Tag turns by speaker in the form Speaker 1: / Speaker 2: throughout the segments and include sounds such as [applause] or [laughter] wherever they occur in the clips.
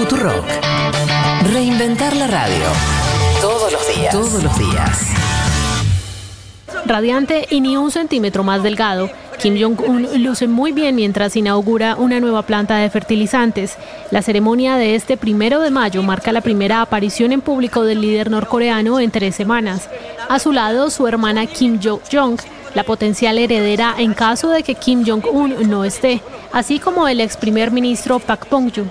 Speaker 1: Futurock. Reinventar la radio. Todos los días. Todos los días.
Speaker 2: Radiante y ni un centímetro más delgado, Kim Jong-un luce muy bien mientras inaugura una nueva planta de fertilizantes. La ceremonia de este primero de mayo marca la primera aparición en público del líder norcoreano en tres semanas. A su lado, su hermana Kim Jong-jong, la potencial heredera en caso de que Kim Jong-un no esté, así como el ex primer ministro Park Bong-ju.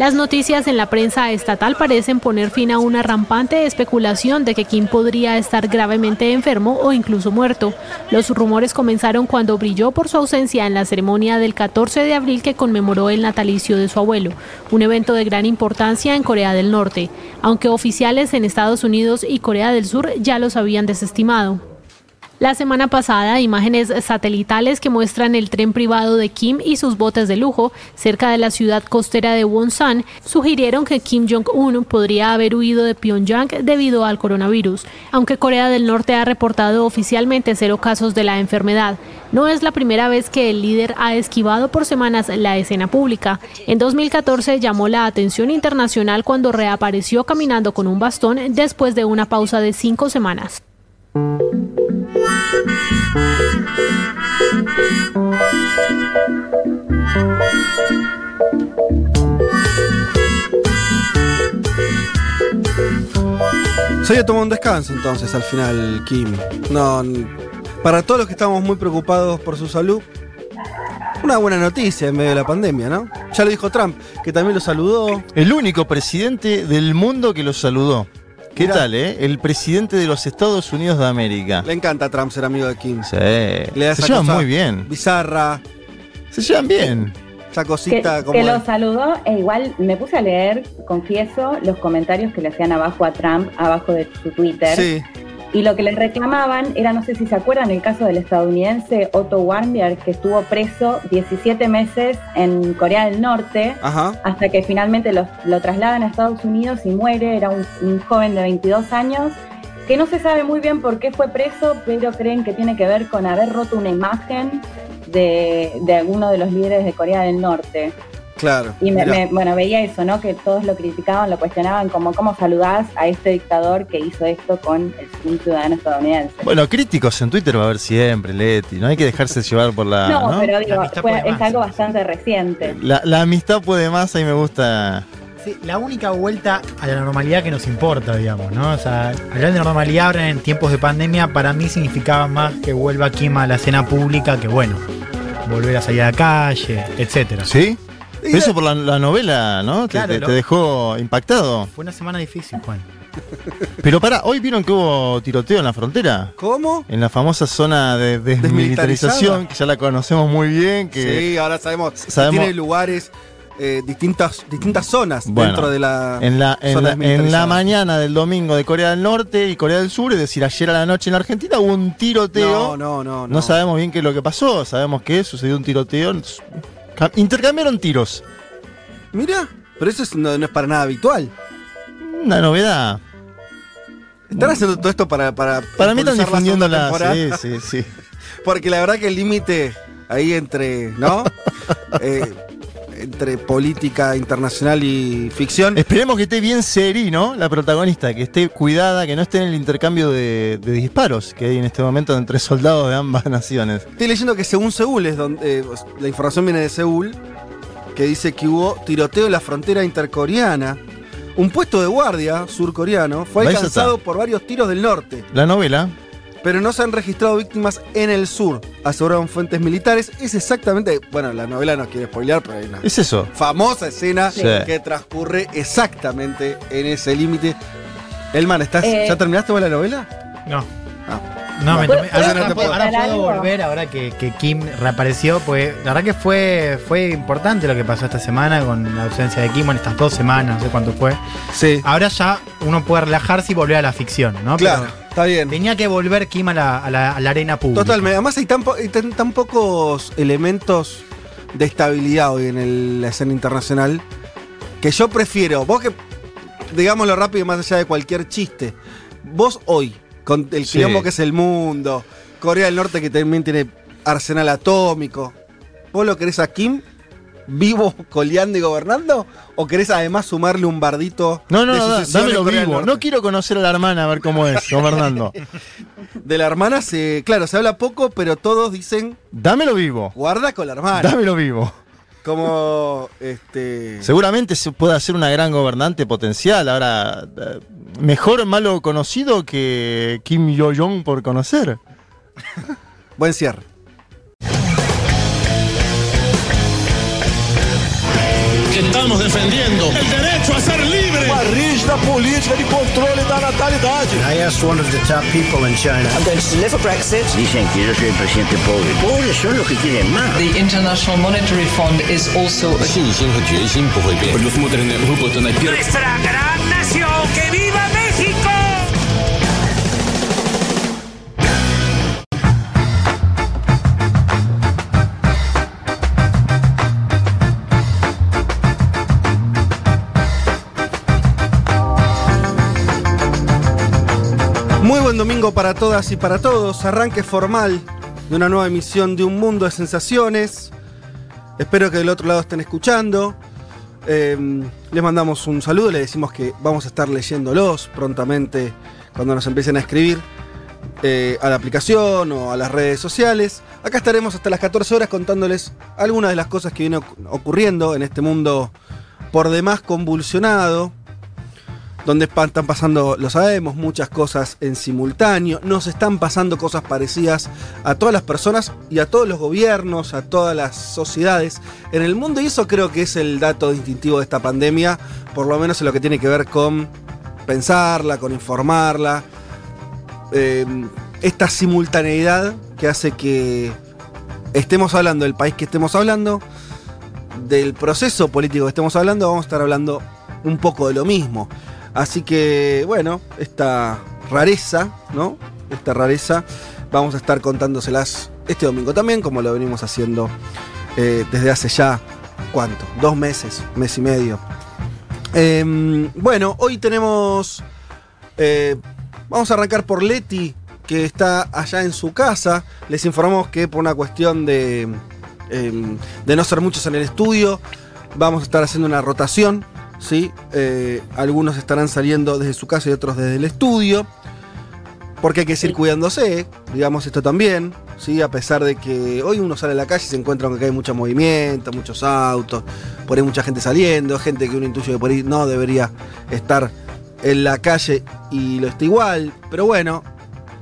Speaker 2: Las noticias en la prensa estatal parecen poner fin a una rampante especulación de que Kim podría estar gravemente enfermo o incluso muerto. Los rumores comenzaron cuando brilló por su ausencia en la ceremonia del 14 de abril que conmemoró el natalicio de su abuelo, un evento de gran importancia en Corea del Norte, aunque oficiales en Estados Unidos y Corea del Sur ya los habían desestimado. La semana pasada, imágenes satelitales que muestran el tren privado de Kim y sus botes de lujo cerca de la ciudad costera de Wonsan sugirieron que Kim Jong-un podría haber huido de Pyongyang debido al coronavirus, aunque Corea del Norte ha reportado oficialmente cero casos de la enfermedad. No es la primera vez que el líder ha esquivado por semanas la escena pública. En 2014 llamó la atención internacional cuando reapareció caminando con un bastón después de una pausa de cinco semanas.
Speaker 3: Se había tomado un descanso entonces al final, Kim. No, para todos los que estamos muy preocupados por su salud, una buena noticia en medio de la pandemia, ¿no? Ya lo dijo Trump, que también lo saludó.
Speaker 4: El único presidente del mundo que lo saludó. ¿Qué
Speaker 3: Mirá.
Speaker 4: tal, eh? El presidente de los Estados Unidos de América.
Speaker 3: Le encanta a Trump ser amigo de Kim.
Speaker 4: Sí.
Speaker 3: Le da
Speaker 4: Se
Speaker 3: esa
Speaker 4: llevan
Speaker 3: cosa
Speaker 4: muy bien.
Speaker 3: Bizarra,
Speaker 4: Se llevan bien.
Speaker 3: esa
Speaker 5: Que,
Speaker 3: cosita como.
Speaker 5: que lo saludó e igual me puse a leer, confieso, los comentarios que le hacían abajo a Trump, abajo de su Twitter.
Speaker 3: Sí,
Speaker 5: Y lo que le reclamaban era, no sé si se acuerdan, el caso del estadounidense Otto Warmbier, que estuvo preso 17 meses en Corea del Norte,
Speaker 3: ajá.
Speaker 5: hasta que finalmente lo, lo trasladan a Estados Unidos y muere. Era un, un joven de 22 años, que no se sabe muy bien por qué fue preso, pero creen que tiene que ver con haber roto una imagen de, de alguno de los líderes de Corea del Norte.
Speaker 3: Claro.
Speaker 5: Y me, bueno, veía eso, ¿no? Que todos lo criticaban, lo cuestionaban, como cómo saludás a este dictador que hizo esto con el, un ciudadano estadounidense.
Speaker 4: Bueno, críticos en Twitter va a haber siempre, Leti. No hay que dejarse llevar por la.
Speaker 5: no,
Speaker 4: ¿no?
Speaker 5: pero digo, fue- es
Speaker 6: más,
Speaker 5: algo bastante reciente.
Speaker 4: La, la amistad puede más, ahí me gusta.
Speaker 6: Sí, la única vuelta a la normalidad que nos importa, digamos, ¿no? O sea, hablar de normalidad ahora en tiempos de pandemia para mí significaba más que vuelva Kim a la escena pública que, bueno, volver a salir a la calle, etcétera.
Speaker 4: ¿Sí? [laughs] Eso por la, la novela, ¿no? Te-
Speaker 6: Claro,
Speaker 4: te, dejó impactado.
Speaker 6: Fue una semana difícil, Juan. [laughs]
Speaker 4: Pero pará, ¿hoy vieron que hubo tiroteo en la frontera?
Speaker 3: ¿Cómo?
Speaker 4: En la famosa zona de desmilitarización, que ya la conocemos muy bien, que
Speaker 3: Sí, ahora sabemos. que
Speaker 4: Sabemos-
Speaker 3: tiene lugares, eh, distintas, distintas zonas
Speaker 4: Bueno,
Speaker 3: dentro de la.
Speaker 4: en la, en,
Speaker 3: zona
Speaker 4: la, en la mañana del domingo de Corea del Norte y Corea del Sur, es decir, ayer a la noche en la Argentina, hubo un tiroteo.
Speaker 3: No, no, no.
Speaker 4: No sabemos bien qué es lo que pasó, sabemos que sucedió un tiroteo. Ca- Intercambiaron tiros.
Speaker 3: Mira, pero eso es- no, no es para nada habitual.
Speaker 4: Una novedad.
Speaker 3: Están haciendo todo esto para. Para,
Speaker 4: Para mí están
Speaker 3: la
Speaker 4: difundiendo la. Sí, sí, sí. [laughs]
Speaker 3: Porque la verdad que el límite ahí entre. ¿No? [laughs] Eh, entre política internacional y ficción.
Speaker 4: Esperemos que esté bien Seri, ¿no? La protagonista, que esté cuidada, que no esté en el intercambio de, de disparos que hay en este momento entre soldados de ambas [laughs] naciones.
Speaker 3: Estoy leyendo que según Seúl es donde. eh, la información viene de Seúl. Que dice que hubo tiroteo en la frontera intercoreana. Un puesto de guardia surcoreano fue alcanzado por varios tiros del norte.
Speaker 4: La novela.
Speaker 3: Pero no se han registrado víctimas en el sur, aseguraron fuentes militares. Es exactamente, bueno, la novela no quiere spoilear, pero hay una
Speaker 4: Es eso.
Speaker 3: famosa escena
Speaker 4: Sí.
Speaker 3: que transcurre exactamente en ese límite. Elman, ¿estás,
Speaker 5: Eh,
Speaker 3: ¿ya terminaste vos la novela?
Speaker 6: No.
Speaker 3: Ah.
Speaker 6: No, me
Speaker 5: ¿Puedo-
Speaker 6: tomé- ahora,
Speaker 3: no puedo-
Speaker 6: ahora volver, ahora que, que Kim reapareció, pues la verdad que fue, fue importante lo que pasó esta semana con la ausencia de Kim, en estas dos semanas, no sé cuánto fue.
Speaker 3: Sí.
Speaker 6: Ahora ya uno puede relajarse y volver a la ficción, ¿no?
Speaker 3: claro,
Speaker 6: Pero
Speaker 3: está bien.
Speaker 6: tenía que volver Kim a la, a la- a la arena pública.
Speaker 3: Totalmente. Además hay tan, po- hay tan- tan pocos elementos de estabilidad hoy en el- la escena internacional que yo prefiero, vos que, digámoslo rápido, más allá de cualquier chiste, vos hoy, con el
Speaker 4: Sí.
Speaker 3: que es el mundo, Corea del Norte que también tiene arsenal atómico, vos lo querés a Kim vivo coleando y gobernando? ¿O querés además sumarle un bardito
Speaker 4: No, no,
Speaker 3: de
Speaker 4: no, dámelo vivo. No quiero conocer a la hermana a ver cómo es, gobernando. [laughs]
Speaker 3: De la hermana se. Claro, se habla poco, pero todos dicen.
Speaker 4: Dámelo vivo.
Speaker 3: Guarda con la hermana.
Speaker 4: Dámelo vivo.
Speaker 3: Como. Este.
Speaker 4: Seguramente se puede hacer una gran gobernante potencial. Ahora, mejor malo conocido que Kim Yo-jong por conocer.
Speaker 3: Buen cierre.
Speaker 7: estamos defendendo o direito a ser livre.
Speaker 8: Uma rígida política de controle da natalidade.
Speaker 9: I asked one of the top people in China.
Speaker 10: I'm going to deliver Brexit.
Speaker 11: Dicen que presidente pobre. Que.
Speaker 12: The International Monetary Fund is also...
Speaker 13: A...
Speaker 14: Nuestra gran nación, que viva México!
Speaker 3: Buen domingo para todas y para todos. Arranque formal de una nueva emisión de Un Mundo de Sensaciones. Espero que del otro lado estén escuchando. Eh, les mandamos un saludo, les decimos que vamos a estar leyéndolos prontamente cuando nos empiecen a escribir eh, a la aplicación o a las redes sociales. Acá estaremos hasta las 14 horas contándoles algunas de las cosas que vienen oc- ocurriendo en este mundo por demás convulsionado donde están pasando, lo sabemos, muchas cosas en simultáneo. Nos están pasando cosas parecidas a todas las personas y a todos los gobiernos, a todas las sociedades en el mundo. Y eso creo que es el dato distintivo de esta pandemia, por lo menos en lo que tiene que ver con pensarla, con informarla. Eh, esta simultaneidad que hace que estemos hablando del país que estemos hablando, del proceso político que estemos hablando, vamos a estar hablando un poco de lo mismo. Así que, bueno, esta rareza, ¿no? Esta rareza, vamos a estar contándoselas este domingo también, como lo venimos haciendo eh, desde hace ya, ¿cuánto? Dos meses, mes y medio. Em, bueno, hoy tenemos. eh, vamos a arrancar por Leti, que está allá en su casa. Les informamos que por una cuestión de, em, de no ser muchos en el estudio, vamos a estar haciendo una rotación. ¿Sí? Eh, algunos estarán saliendo desde su casa y otros desde el estudio. Porque hay que seguir cuidándose, digamos esto también, ¿sí? A pesar de que hoy uno sale a la calle y se encuentra con que hay mucho movimiento, muchos autos, por ahí mucha gente saliendo, gente que uno intuye que por ahí no debería estar en la calle y lo está igual. Pero bueno,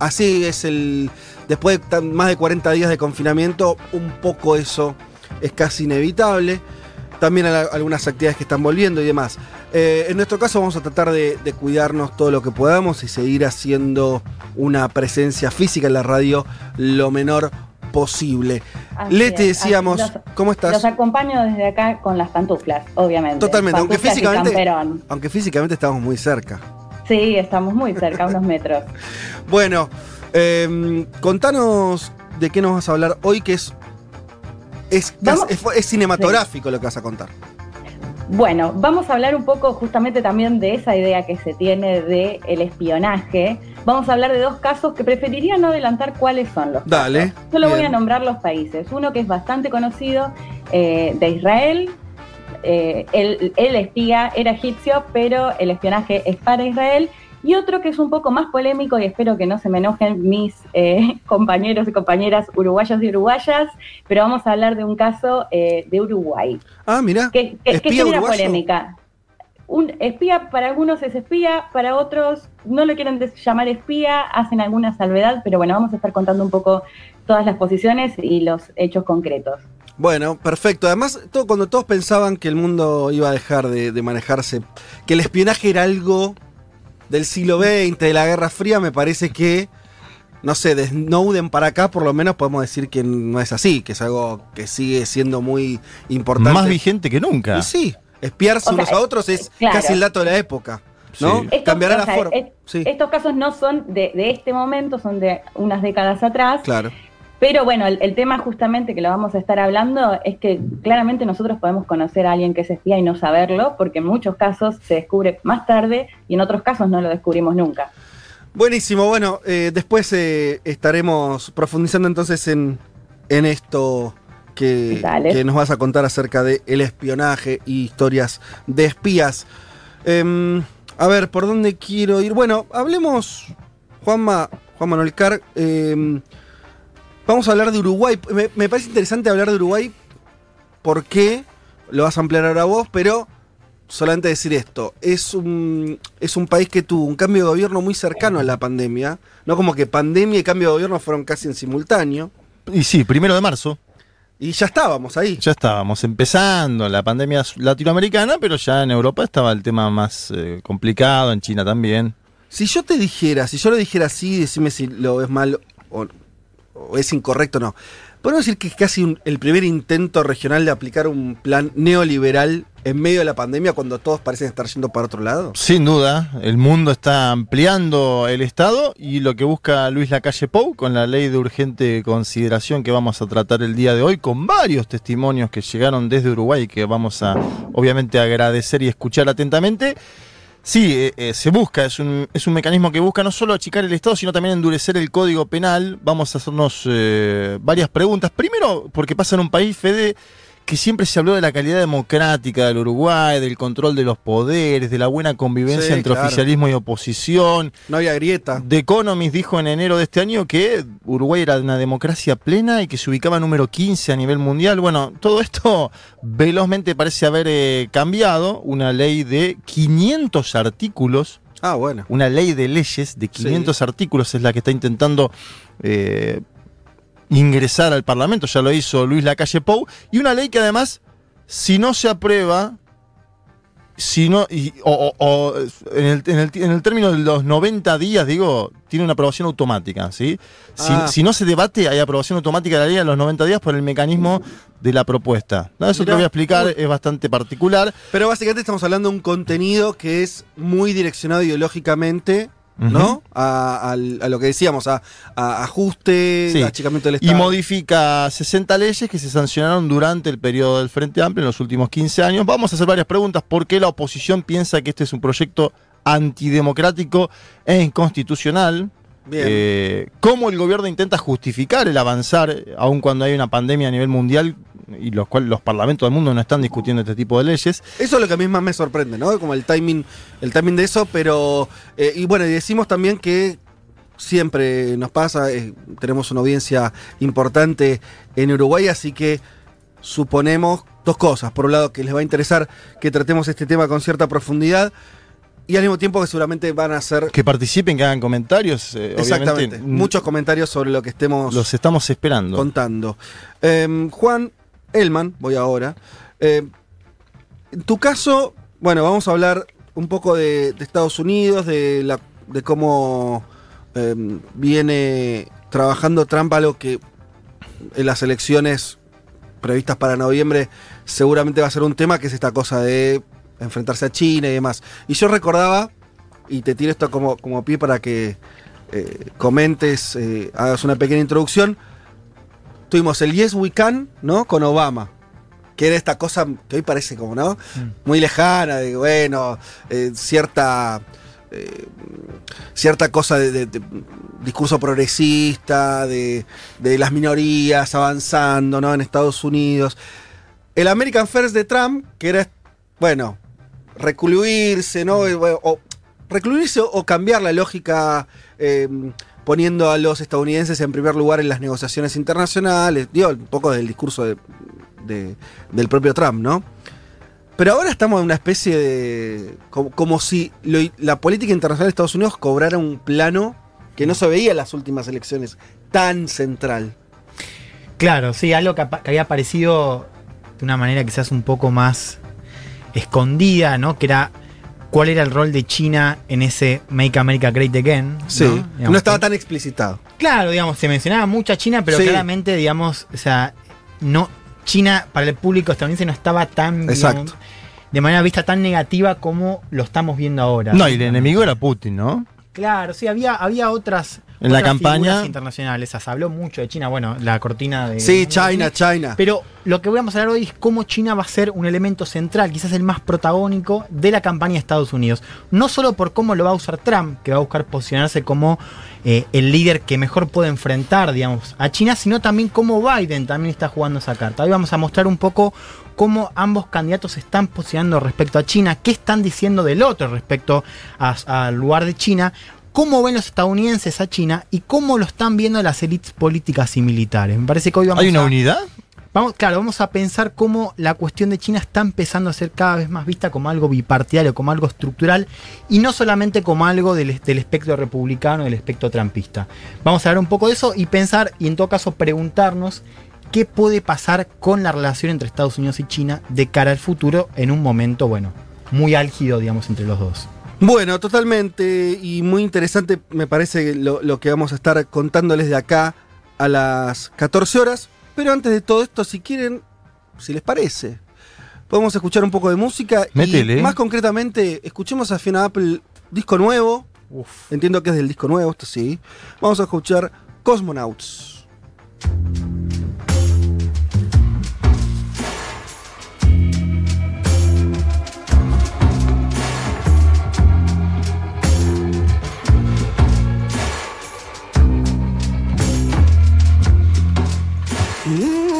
Speaker 3: así es el. Después de más de 40 días de confinamiento, un poco eso es casi inevitable. También algunas actividades que están volviendo y demás. Eh, en nuestro caso vamos a tratar de, de cuidarnos todo lo que podamos y seguir haciendo una presencia física en la radio lo menor posible. Leti,
Speaker 5: es,
Speaker 3: decíamos,
Speaker 5: los-
Speaker 3: ¿cómo estás?
Speaker 5: Los acompaño desde acá con las pantuflas, obviamente.
Speaker 3: Totalmente, aunque
Speaker 5: Pantuflas
Speaker 3: físicamente, aunque físicamente estamos muy cerca.
Speaker 5: Sí, estamos muy cerca, unos metros. [laughs]
Speaker 3: Bueno, eh, contanos de qué nos vas a hablar hoy, que es, es, es, es cinematográfico lo que vas a contar.
Speaker 5: Bueno, vamos a hablar un poco justamente también de esa idea que se tiene de el espionaje. Vamos a hablar de dos casos que preferiría no adelantar cuáles son los
Speaker 3: Dale.
Speaker 5: casos. Solo voy a nombrar los países. Uno que es bastante conocido, eh, de Israel. Eh, el, el espía era egipcio, pero el espionaje es para Israel. Y otro que es un poco más polémico, y espero que no se me enojen mis eh, [laughs] compañeros y compañeras uruguayos y uruguayas, pero vamos a hablar de un caso eh, de Uruguay
Speaker 3: Ah, mira.
Speaker 5: que, que- que
Speaker 3: ¿Espía
Speaker 5: genera polémica. Un espía para algunos es espía, para otros no lo quieren llamar espía, hacen alguna salvedad, pero bueno, vamos a estar contando un poco todas las posiciones y los hechos concretos.
Speaker 3: Bueno, perfecto. Además, todo, cuando todos pensaban que el mundo iba a dejar de, de manejarse, que el espionaje era algo del siglo XX, de la Guerra Fría, me parece que, no sé, de Snowden para acá, por lo menos podemos decir que no es así, que es algo que sigue siendo muy importante.
Speaker 4: Más vigente que nunca.
Speaker 3: Y sí, espiarse
Speaker 5: O sea,
Speaker 3: unos a otros es
Speaker 5: claro.
Speaker 3: casi el dato de la época, ¿no?
Speaker 4: Sí.
Speaker 5: Estos-
Speaker 3: Cambiará
Speaker 5: o
Speaker 3: la
Speaker 5: sea,
Speaker 3: forma.
Speaker 5: es-
Speaker 3: Sí,
Speaker 5: Estos casos no son de, de este momento, son de unas décadas atrás.
Speaker 3: claro.
Speaker 5: Pero bueno, el, el tema justamente que lo vamos a estar hablando es que claramente nosotros podemos conocer a alguien que es espía y no saberlo, porque en muchos casos se descubre más tarde y en otros casos no lo descubrimos nunca.
Speaker 3: Buenísimo, bueno, eh, después eh, estaremos profundizando entonces en, en esto que nos vas a contar acerca del el espionaje y historias de espías. Em, a ver, ¿por dónde quiero ir? Bueno, hablemos, Juanma, Juan Manuel Carr, em, vamos a hablar de Uruguay. Me, me parece interesante hablar de Uruguay porque lo vas a ampliar ahora vos, pero solamente decir esto, es un, es un país que tuvo un cambio de gobierno muy cercano a la pandemia, no como que pandemia y cambio de gobierno fueron casi en simultáneo,
Speaker 4: Y sí, primero de marzo.
Speaker 3: y ya estábamos ahí.
Speaker 4: Ya estábamos empezando la pandemia latinoamericana, pero ya en Europa estaba el tema más eh, complicado, en China también.
Speaker 3: Si yo te dijera, si yo lo dijera así, decime si lo ves mal o, o es incorrecto no. Podemos decir que es casi el primer intento regional de aplicar un plan neoliberal en medio de la pandemia cuando todos parecen estar yendo para otro lado.
Speaker 4: Sin duda, el mundo está ampliando el Estado y lo que busca Luis Lacalle Pou con la ley de urgente consideración que vamos a tratar el día de hoy, con varios testimonios que llegaron desde Uruguay que vamos a obviamente agradecer y escuchar atentamente. Sí, eh, eh, se busca, es un, es un mecanismo que busca no solo achicar el Estado, sino también endurecer el código penal. Vamos a hacernos eh, varias preguntas. Primero, porque pasa en un país, Fede, que siempre se habló de la calidad democrática del Uruguay, del control de los poderes, de la buena convivencia
Speaker 3: Sí,
Speaker 4: entre
Speaker 3: claro.
Speaker 4: oficialismo y oposición.
Speaker 3: No había grieta.
Speaker 4: The Economist dijo en enero de este año que Uruguay era una democracia plena y que se ubicaba número 15 a nivel mundial. Bueno, todo esto [laughs] velozmente parece haber eh, cambiado. Una ley de 500 artículos,
Speaker 3: Ah, bueno.
Speaker 4: una ley de leyes de 500 artículos es la que está intentando eh, ingresar al Parlamento. Ya lo hizo Luis Lacalle Pou. Y una ley que además, si no se aprueba, si no, y- o, o- o, en, el, en el- en el término de los 90 días, digo, tiene una aprobación automática, ¿sí? Si,
Speaker 3: Ah.
Speaker 4: si no se debate, hay aprobación automática de la ley a los 90 días por el mecanismo de la propuesta. No, Eso te lo voy a explicar, es bastante particular.
Speaker 3: Pero básicamente estamos hablando de un contenido que es muy direccionado ideológicamente, ¿no? A, lo que decíamos, a, a ajuste,
Speaker 4: Sí.
Speaker 3: achicamiento del
Speaker 4: Y
Speaker 3: Estado.
Speaker 4: modifica 60 leyes que se sancionaron durante el periodo del Frente Amplio en los últimos 15 años. Vamos a hacer varias preguntas. ¿Por qué la oposición piensa que este es un proyecto antidemocrático e inconstitucional?
Speaker 3: Bien.
Speaker 4: Eh, ¿Cómo el gobierno intenta justificar el avanzar, aun cuando hay una pandemia a nivel mundial y los cuales los parlamentos del mundo no están discutiendo este tipo de leyes?
Speaker 3: Eso es lo que a mí más me sorprende, ¿no? Como el timing, el timing de eso, pero. eh, y bueno, y decimos también que siempre nos pasa, eh, tenemos una audiencia importante en Uruguay, así que suponemos dos cosas. Por un lado, que les va a interesar que tratemos este tema con cierta profundidad. Y al mismo tiempo que seguramente van a ser
Speaker 4: Que participen, que hagan comentarios. eh,
Speaker 3: exactamente muchos comentarios sobre lo que estemos
Speaker 4: Los estamos esperando.
Speaker 3: contando. Em, Juan Elman, voy ahora. Em, en tu caso, bueno, vamos a hablar un poco de, de Estados Unidos, de, la, de cómo em, viene trabajando Trump, algo que en las elecciones previstas para noviembre seguramente va a ser un tema, que es esta cosa de enfrentarse a China y demás. Y yo recordaba, y te tiro esto como, como pie para que eh, comentes, eh, hagas una pequeña introducción. Tuvimos el Yes We Can, ¿no? Con Obama. Que era esta cosa que hoy parece como, ¿no? Muy lejana, de bueno, eh, cierta. eh, cierta cosa de, de- de discurso progresista, de, de las minorías avanzando, ¿no? En Estados Unidos. El American First de Trump, que era, bueno, recluirse, ¿no? Bueno, O, recluirse o cambiar la lógica eh, poniendo a los estadounidenses en primer lugar en las negociaciones internacionales, digo, un poco del discurso de- de- del propio Trump, ¿no? Pero ahora estamos en una especie de... como, si la política internacional de Estados Unidos cobrara un plano que no se veía en las últimas elecciones, tan central.
Speaker 6: Claro, sí, algo que, que había aparecido de una manera quizás un poco más escondida, ¿no? Que era cuál era el rol de China en ese Make America Great Again.
Speaker 3: Sí,
Speaker 6: ¿no?
Speaker 3: estaba tan explicitado.
Speaker 6: Claro, digamos, se mencionaba mucho a China, pero
Speaker 3: Sí.
Speaker 6: claramente, digamos, o sea, no, China para el público estadounidense no estaba tan, digamos,
Speaker 3: Exacto.
Speaker 6: de manera vista tan negativa como lo estamos viendo ahora.
Speaker 4: No, y el enemigo era Putin, ¿no?
Speaker 6: Claro, sí, había, había otras,
Speaker 4: En la campaña-
Speaker 6: internacionales. Se habló mucho de China. Bueno, la cortina de.
Speaker 3: Sí, China, China.
Speaker 6: Pero lo que vamos a hablar hoy es cómo China va a ser un elemento central, quizás el más protagónico de la campaña de Estados Unidos. No solo por cómo lo va a usar Trump, que va a buscar posicionarse como eh, el líder que mejor puede enfrentar, digamos, a China, sino también cómo Biden también está jugando esa carta. Hoy vamos a mostrar un poco cómo ambos candidatos se están posicionando respecto a China, qué están diciendo del otro respecto a- al lugar de China, cómo ven los estadounidenses a China y cómo lo están viendo las élites políticas y militares. Me parece que hoy vamos
Speaker 4: ¿Hay una
Speaker 6: a-
Speaker 4: unidad?
Speaker 6: Vamos, claro, vamos a pensar cómo la cuestión de China está empezando a ser cada vez más vista como algo bipartidario, como algo estructural, y no solamente como algo del, del espectro republicano, del espectro trampista. Vamos a hablar un poco de eso y pensar, y en todo caso preguntarnos, qué puede pasar con la relación entre Estados Unidos y China de cara al futuro en un momento, bueno, muy álgido, digamos, entre los dos.
Speaker 3: Bueno, totalmente y muy interesante me parece lo, lo que vamos a estar contándoles de acá a las 14 horas. Pero antes de todo esto, si quieren, si les parece, podemos escuchar un poco de música.
Speaker 4: Métele.
Speaker 3: Y más concretamente, escuchemos a Fiona Apple, disco nuevo. Entiendo que es del disco nuevo, esto sí. Vamos a escuchar Cosmonauts.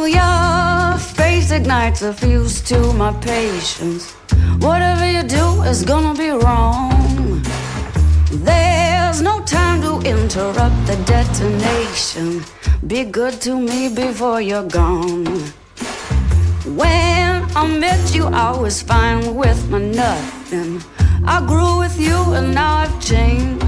Speaker 10: Your face ignites a fuse to my patience. Whatever you do is gonna be wrong. There's no time to interrupt the detonation. Be good to me before you're gone. When I met you, I was fine with my nothing. I grew with you and now I've changed.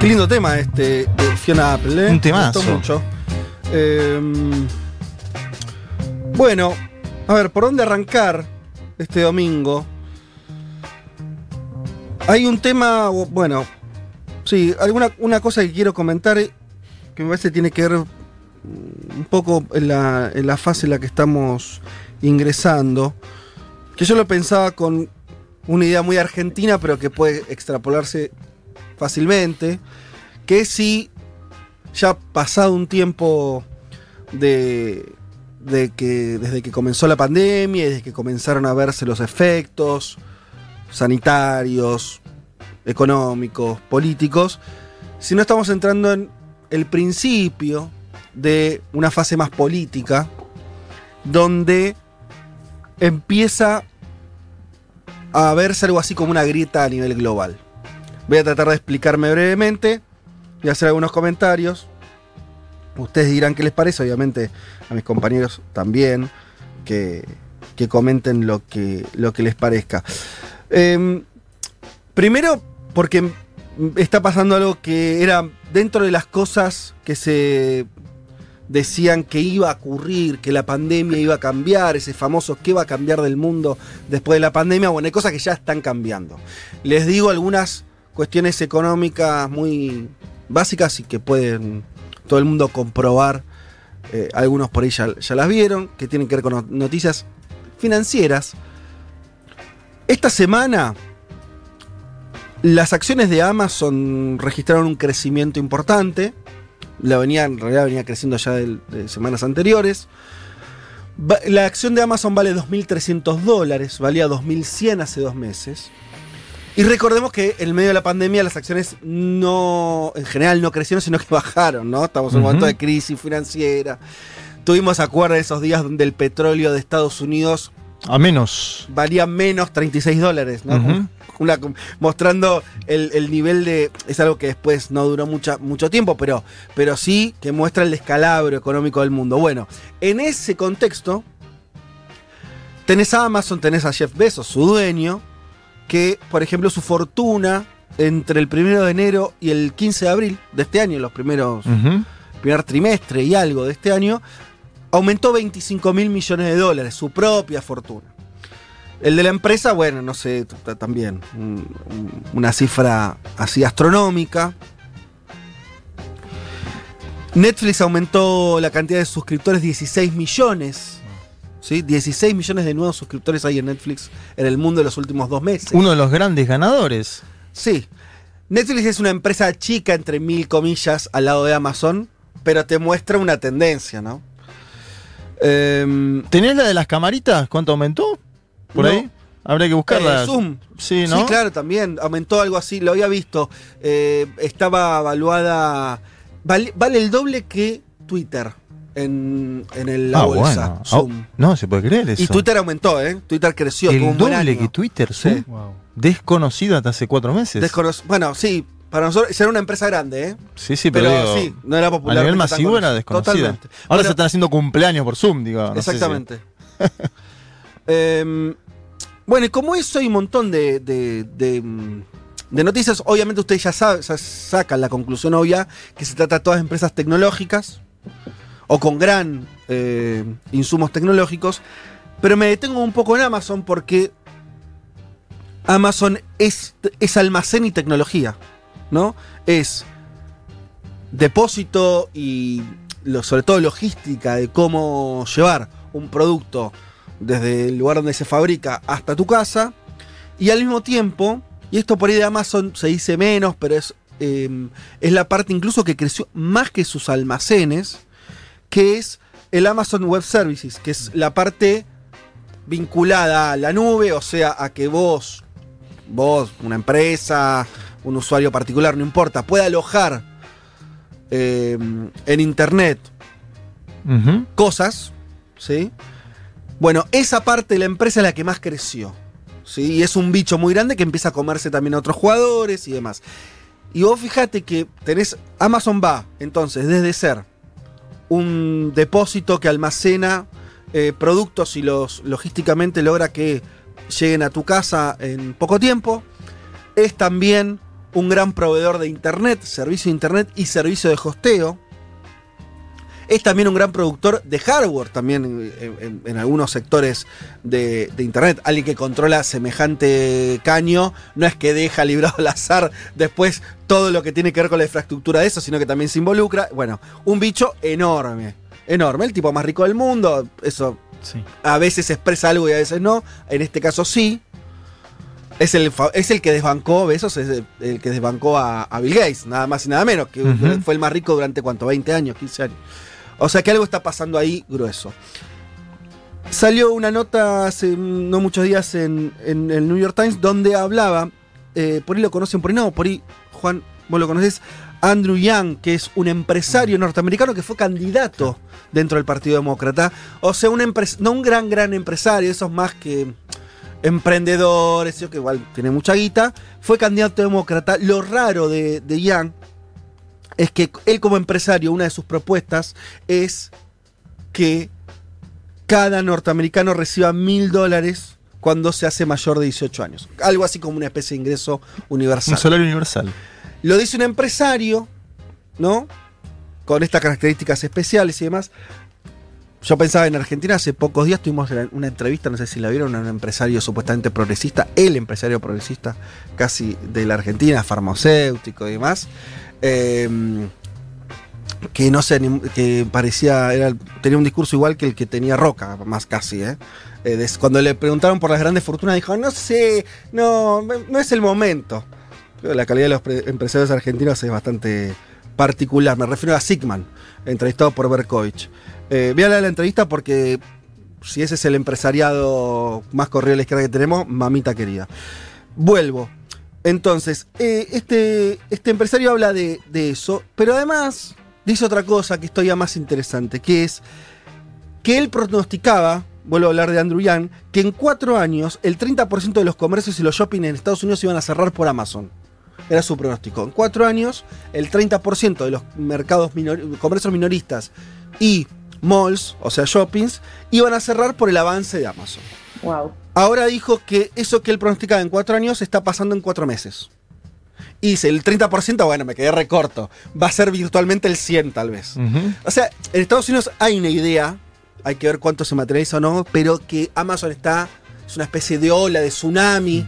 Speaker 3: Qué lindo tema este de Fiona Apple, ¿eh?
Speaker 4: Un temazo.
Speaker 3: Me gustó mucho. Eh, bueno, a ver, ¿por dónde arrancar este domingo? Hay un tema, bueno, sí, alguna una cosa que quiero comentar que me parece tiene que ver un poco en la, en la fase en la que estamos ingresando, que yo lo pensaba con una idea muy argentina, pero que puede extrapolarse fácilmente, que si ya pasado un tiempo de, de que desde que comenzó la pandemia y desde que comenzaron a verse los efectos sanitarios, económicos, políticos, si no estamos entrando en el principio de una fase más política, donde empieza a verse algo así como una grieta a nivel global. Voy a tratar de explicarme brevemente y hacer algunos comentarios. Ustedes dirán qué les parece, obviamente a mis compañeros también, que, que comenten lo que, lo que les parezca. Em, primero, porque está pasando algo que era dentro de las cosas que se decían que iba a ocurrir, que la pandemia iba a cambiar, ese famoso qué va a cambiar del mundo después de la pandemia. Bueno, hay cosas que ya están cambiando. Les digo algunas cuestiones económicas muy básicas y que pueden todo el mundo comprobar. eh, algunos por ahí ya, las vieron, que tienen que ver con no- noticias financieras. Esta semana las acciones de Amazon registraron un crecimiento importante. La venía, en realidad venía creciendo ya de, semanas anteriores. La acción de Amazon vale 2.300 dólares, valía 2.100 hace dos meses. Y recordemos que en medio de la pandemia las acciones no, en general no crecieron, sino que [laughs] bajaron, ¿no? Estamos en un momento de crisis financiera. Tuvimos, acuerdo esos días donde el petróleo de Estados Unidos
Speaker 4: A menos.
Speaker 3: valía menos 36 dólares, ¿no? Una- mostrando el, el nivel de. Es algo que después no duró mucha, mucho tiempo, pero, pero sí que muestra el descalabro económico del mundo. Bueno, en ese contexto, tenés a Amazon, tenés a Jeff Bezos, su dueño, que, por ejemplo, su fortuna entre el 1 de enero y el 15 de abril de este año, los primeros
Speaker 4: Ujú.
Speaker 3: primer trimestre y algo de este año, aumentó 25 mil millones de dólares, su propia fortuna. El de la empresa, bueno, no sé, también un- un- una cifra así astronómica. Netflix aumentó la cantidad de suscriptores 16 millones. ¿Sí? 16 millones de nuevos suscriptores hay en Netflix en el mundo en los últimos dos meses.
Speaker 4: Uno de los grandes ganadores.
Speaker 3: Sí. Netflix es una empresa chica, entre mil comillas, al lado de Amazon, pero te muestra una tendencia, ¿no? Em,
Speaker 4: ¿Tenés la de las camaritas? ¿Cuánto aumentó? ¿Por
Speaker 3: No.
Speaker 4: ahí? Habría que buscarla.
Speaker 3: Eh, Zoom.
Speaker 4: Sí, ¿no?
Speaker 3: Sí, claro, también. Aumentó algo así, lo había visto. Eh, estaba evaluada. Vale, vale el doble que Twitter en, en el- la
Speaker 4: Ah,
Speaker 3: bolsa.
Speaker 4: bueno.
Speaker 3: Zoom.
Speaker 4: Ah, no, se puede creer eso.
Speaker 3: Y Twitter aumentó, ¿eh? Twitter creció. tuvo
Speaker 4: El
Speaker 3: un buen
Speaker 4: doble
Speaker 3: año.
Speaker 4: que Twitter,
Speaker 3: Sí.
Speaker 4: Zoom. Desconocido hasta hace cuatro meses.
Speaker 3: Bueno, sí, para nosotros será una empresa grande, ¿eh?
Speaker 4: sí, sí, pero,
Speaker 3: pero
Speaker 4: digo,
Speaker 3: sí, no era popular.
Speaker 4: A nivel masivo era desconocida.
Speaker 3: Totalmente.
Speaker 4: Ahora
Speaker 3: Bueno,
Speaker 4: se están haciendo cumpleaños por Zoom, digo. no sé si-
Speaker 3: Exactamente. [laughs] Em, bueno, y como eso hay un montón de, de- de, mm, de noticias, obviamente ustedes ya, saben, ya sacan la conclusión obvia que se trata de todas empresas tecnológicas o con gran eh, insumos tecnológicos, pero me detengo un poco en Amazon porque Amazon es, es almacén y tecnología, ¿no? Es depósito y sobre todo logística de cómo llevar un producto desde el lugar donde se fabrica hasta tu casa y al mismo tiempo, y esto por ahí de Amazon se dice menos, pero es, eh, es la parte incluso que creció más que sus almacenes, que es el Amazon Web Services, que es la parte vinculada a la nube, o sea, a que vos, vos, una empresa, un usuario particular, no importa, pueda alojar eh, en internet cosas, ¿sí? Bueno, esa parte de la empresa es la que más creció, ¿sí? Y es un bicho muy grande que empieza a comerse también a otros jugadores y demás. Y vos fíjate que tenés, Amazon va, entonces, desde ser un depósito que almacena eh, productos y los logísticamente logra que lleguen a tu casa en poco tiempo, es también un gran proveedor de internet, servicio de internet y servicio de hosteo. Es también un gran productor de hardware, también en, en- en algunos sectores de, de Internet. Alguien que controla semejante caño no es que deja librado [laughs] al azar después todo lo que tiene que ver con la infraestructura de eso, sino que también se involucra. Bueno, un bicho enorme, enorme. El tipo más rico del mundo, eso
Speaker 6: Sí.
Speaker 3: a veces expresa algo y a veces no. En este caso sí. Es el, es el que desbancó, Besos es el, el que desbancó a, a Bill Gates, nada más y nada menos, que fue el más rico durante cuánto, 20 años, 15 años. O sea que algo está pasando ahí grueso. Salió una nota hace no muchos días en, en el New York Times donde hablaba, eh, por ahí lo conocen, por ahí no, por ahí, Juan, vos lo conocés, Andrew Yang, que es un empresario norteamericano que fue candidato dentro del Partido Demócrata. O sea, un no un gran, gran empresario, esos más que emprendedores, que igual tiene mucha guita, fue candidato demócrata. Lo raro de, de Yang es que él como empresario, una de sus propuestas es que cada norteamericano reciba mil dólares cuando se hace mayor de 18 años. Algo así como una especie de ingreso universal.
Speaker 4: Un salario universal.
Speaker 3: Lo dice un empresario, ¿no? Con estas características especiales y demás. Yo pensaba en Argentina, hace pocos días tuvimos una entrevista, no sé si la vieron, a un empresario supuestamente progresista, el empresario progresista casi de la Argentina, farmacéutico y demás. Eh, que no sé, que parecía, tenía un discurso igual que el que tenía Roca, más casi, ¿eh? Eh, cuando le preguntaron por las grandes fortunas, dijo, no sé, no, no es el momento. La calidad de los pre- empresarios argentinos es bastante particular. Me refiero a Sigman, entrevistado por Berkovich. Eh, voy a leer la entrevista porque si ese es el empresariado más corrido a la izquierda que tenemos, mamita querida. Vuelvo. Entonces, eh, este, este empresario habla de, de eso, pero además dice otra cosa que es todavía más interesante, que es que él pronosticaba, vuelvo a hablar de Andrew Yang, que en cuatro años el 30% de los comercios y los shopping en Estados Unidos iban a cerrar por Amazon. Era su pronóstico. En cuatro años, el 30% de los mercados minor- comercios minoristas y malls, o sea, shoppings, iban a cerrar por el avance de Amazon.
Speaker 5: Wow.
Speaker 3: Ahora dijo que eso que él pronosticaba en cuatro años está pasando en cuatro meses. Y dice, el 30%, bueno, me quedé recorto. Va a ser virtualmente el 100 tal vez. O sea, en Estados Unidos hay una idea, hay que ver cuánto se materializa o no, pero que Amazon está, es una especie de ola, de tsunami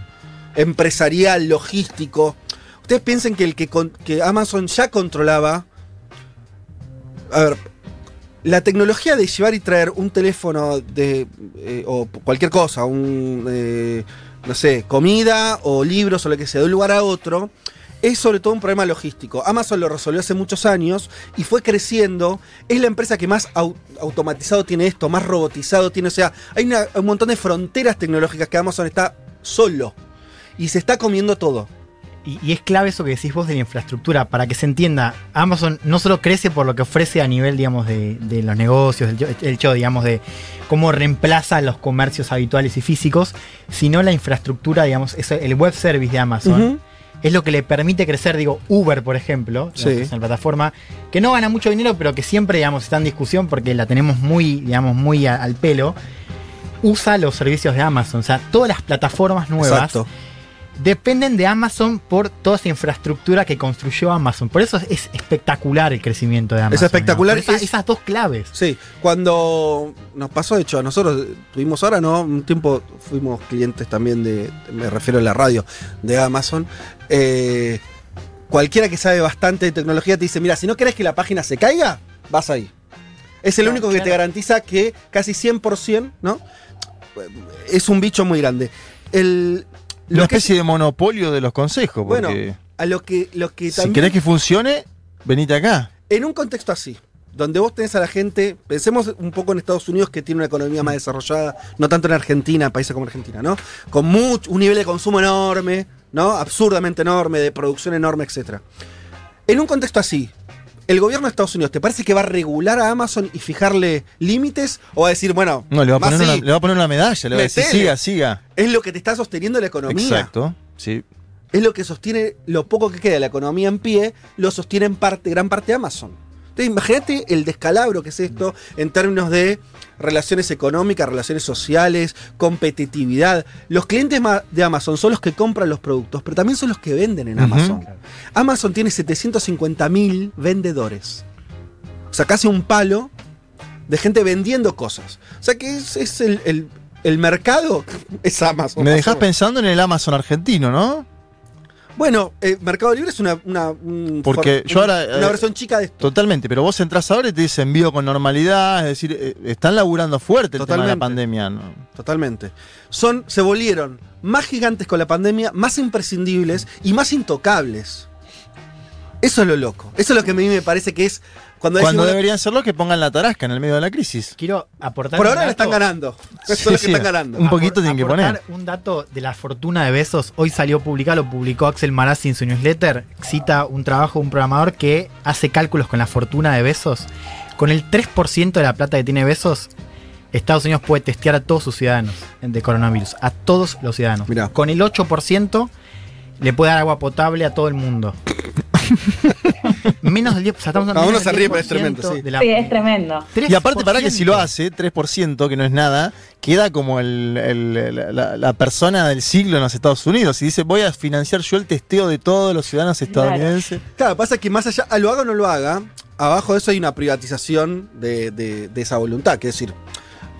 Speaker 3: empresarial, logístico. Ustedes piensen que el que, con- que Amazon ya controlaba. A ver, la tecnología de llevar y traer un teléfono de. eh, o cualquier cosa, un. eh, no sé, comida o libros o lo que sea, de un lugar a otro. Es sobre todo un problema logístico. Amazon lo resolvió hace muchos años y fue creciendo. Es la empresa que más au- automatizado tiene esto, más robotizado tiene. O sea, hay una- un montón de fronteras tecnológicas que Amazon está solo. Y se está comiendo todo.
Speaker 6: Y, y es clave eso que decís vos de la infraestructura, para que se entienda, Amazon no solo crece por lo que ofrece a nivel, digamos, de, de los negocios, el, el hecho, digamos, de cómo reemplaza los comercios habituales y físicos, sino la infraestructura, digamos, eso- el web service de Amazon. Es lo que le permite crecer, digo, Uber, por ejemplo,
Speaker 3: Sí.
Speaker 6: que es una plataforma que no gana mucho dinero, pero que siempre, digamos, está en discusión porque la tenemos muy, digamos, muy a- al pelo. Usa los servicios de Amazon, o sea, todas las plataformas nuevas
Speaker 3: Exacto.
Speaker 6: Dependen de Amazon por toda esa infraestructura que construyó Amazon. Por eso es espectacular el crecimiento de Amazon.
Speaker 3: Es espectacular.
Speaker 6: esa-
Speaker 3: Es-
Speaker 6: esas dos claves.
Speaker 3: Sí, cuando nos pasó, de hecho, a nosotros tuvimos ahora, ¿no? Un tiempo fuimos clientes también de, me refiero a la radio, de Amazon. Eh, cualquiera que sabe bastante de tecnología te dice, mira, si no querés que la página se caiga, vas ahí. Es el único que te garantiza que casi 100%, ¿no? Es un bicho muy grande. El,
Speaker 4: Una
Speaker 3: que
Speaker 4: especie de monopolio de los consejos.
Speaker 3: bueno, a lo que, lo que
Speaker 4: si
Speaker 3: también...
Speaker 4: querés que funcione, venite acá.
Speaker 3: En un contexto así, donde vos tenés a la gente, pensemos un poco en Estados Unidos que tiene una economía más desarrollada, no tanto en Argentina, países como Argentina, ¿no? Con mucho, un nivel de consumo enorme, ¿no? Absurdamente enorme, de producción enorme, etc. En un contexto así, ¿el gobierno de Estados Unidos te parece que va a regular a Amazon y fijarle límites? ¿O va a decir, bueno,
Speaker 4: No, le va a poner, una, le va a poner una medalla, le va a decir, siga, siga.
Speaker 3: es lo que te está sosteniendo la economía?
Speaker 4: Exacto, sí.
Speaker 3: es lo que sostiene lo poco que queda de la economía en pie, lo sostiene en parte, gran parte Amazon. Entonces, imagínate el descalabro que es esto en términos de relaciones económicas, relaciones sociales, competitividad. Los clientes de Amazon son los que compran los productos, pero también son los que venden en. Amazon. Amazon tiene 750 mil vendedores. O sea, casi un palo de gente vendiendo cosas. O sea que es, es el, el- el mercado, [laughs] es Amazon.
Speaker 4: Me dejás
Speaker 3: Pasó.
Speaker 4: pensando en el Amazon argentino, ¿no?
Speaker 3: Bueno, eh, Mercado Libre es una, una, un
Speaker 4: Porque
Speaker 3: for-
Speaker 4: yo ahora,
Speaker 3: una
Speaker 4: eh,
Speaker 3: versión chica de esto.
Speaker 4: Totalmente, pero vos entras ahora y te dice envío con normalidad, es decir, eh, están laburando fuerte el tema de la
Speaker 3: Totalmente.
Speaker 4: pandemia. ¿no?
Speaker 3: Totalmente. Son, se volvieron más gigantes con la pandemia, más imprescindibles y más intocables. Eso es lo loco. Eso es lo que a mí me parece que es cuando,
Speaker 4: deberían ser los que pongan la tarasca en el medio de la crisis.
Speaker 6: Quiero aportar.
Speaker 3: Por
Speaker 6: un
Speaker 3: ahora le están ganando. Eso
Speaker 4: Sí,
Speaker 3: es lo que
Speaker 4: sí,
Speaker 3: están ganando.
Speaker 4: un poquito
Speaker 6: Apor-
Speaker 4: tienen que
Speaker 6: aportar
Speaker 4: poner.
Speaker 6: Un dato de la fortuna de Besos. Hoy salió publicado, lo publicó Axel Marazzi en su newsletter. Cita un trabajo de un programador que hace cálculos con la fortuna de Besos. Con el 3% de la plata que tiene Besos, Estados Unidos puede testear a todos sus ciudadanos de coronavirus. A todos los ciudadanos.
Speaker 3: Mirá.
Speaker 6: Con el 8% le puede dar agua potable a todo el mundo. [laughs] Menos del 10%. O sea, estamos hablando
Speaker 3: A
Speaker 6: de
Speaker 3: uno se ríe, pero es
Speaker 6: 10%
Speaker 3: tremendo, sí.
Speaker 6: de la-
Speaker 5: Sí, es tremendo.
Speaker 4: Y aparte, para que si lo
Speaker 6: 3%.
Speaker 4: hace, 3%, que no es nada, queda como el- el- la, la persona del siglo en los Estados Unidos. Y dice, voy a financiar yo el testeo de todos los ciudadanos estadounidenses.
Speaker 3: Claro, pasa que más allá, ah, lo haga o no lo haga, abajo de eso hay una privatización de, de- de esa voluntad. Que es decir,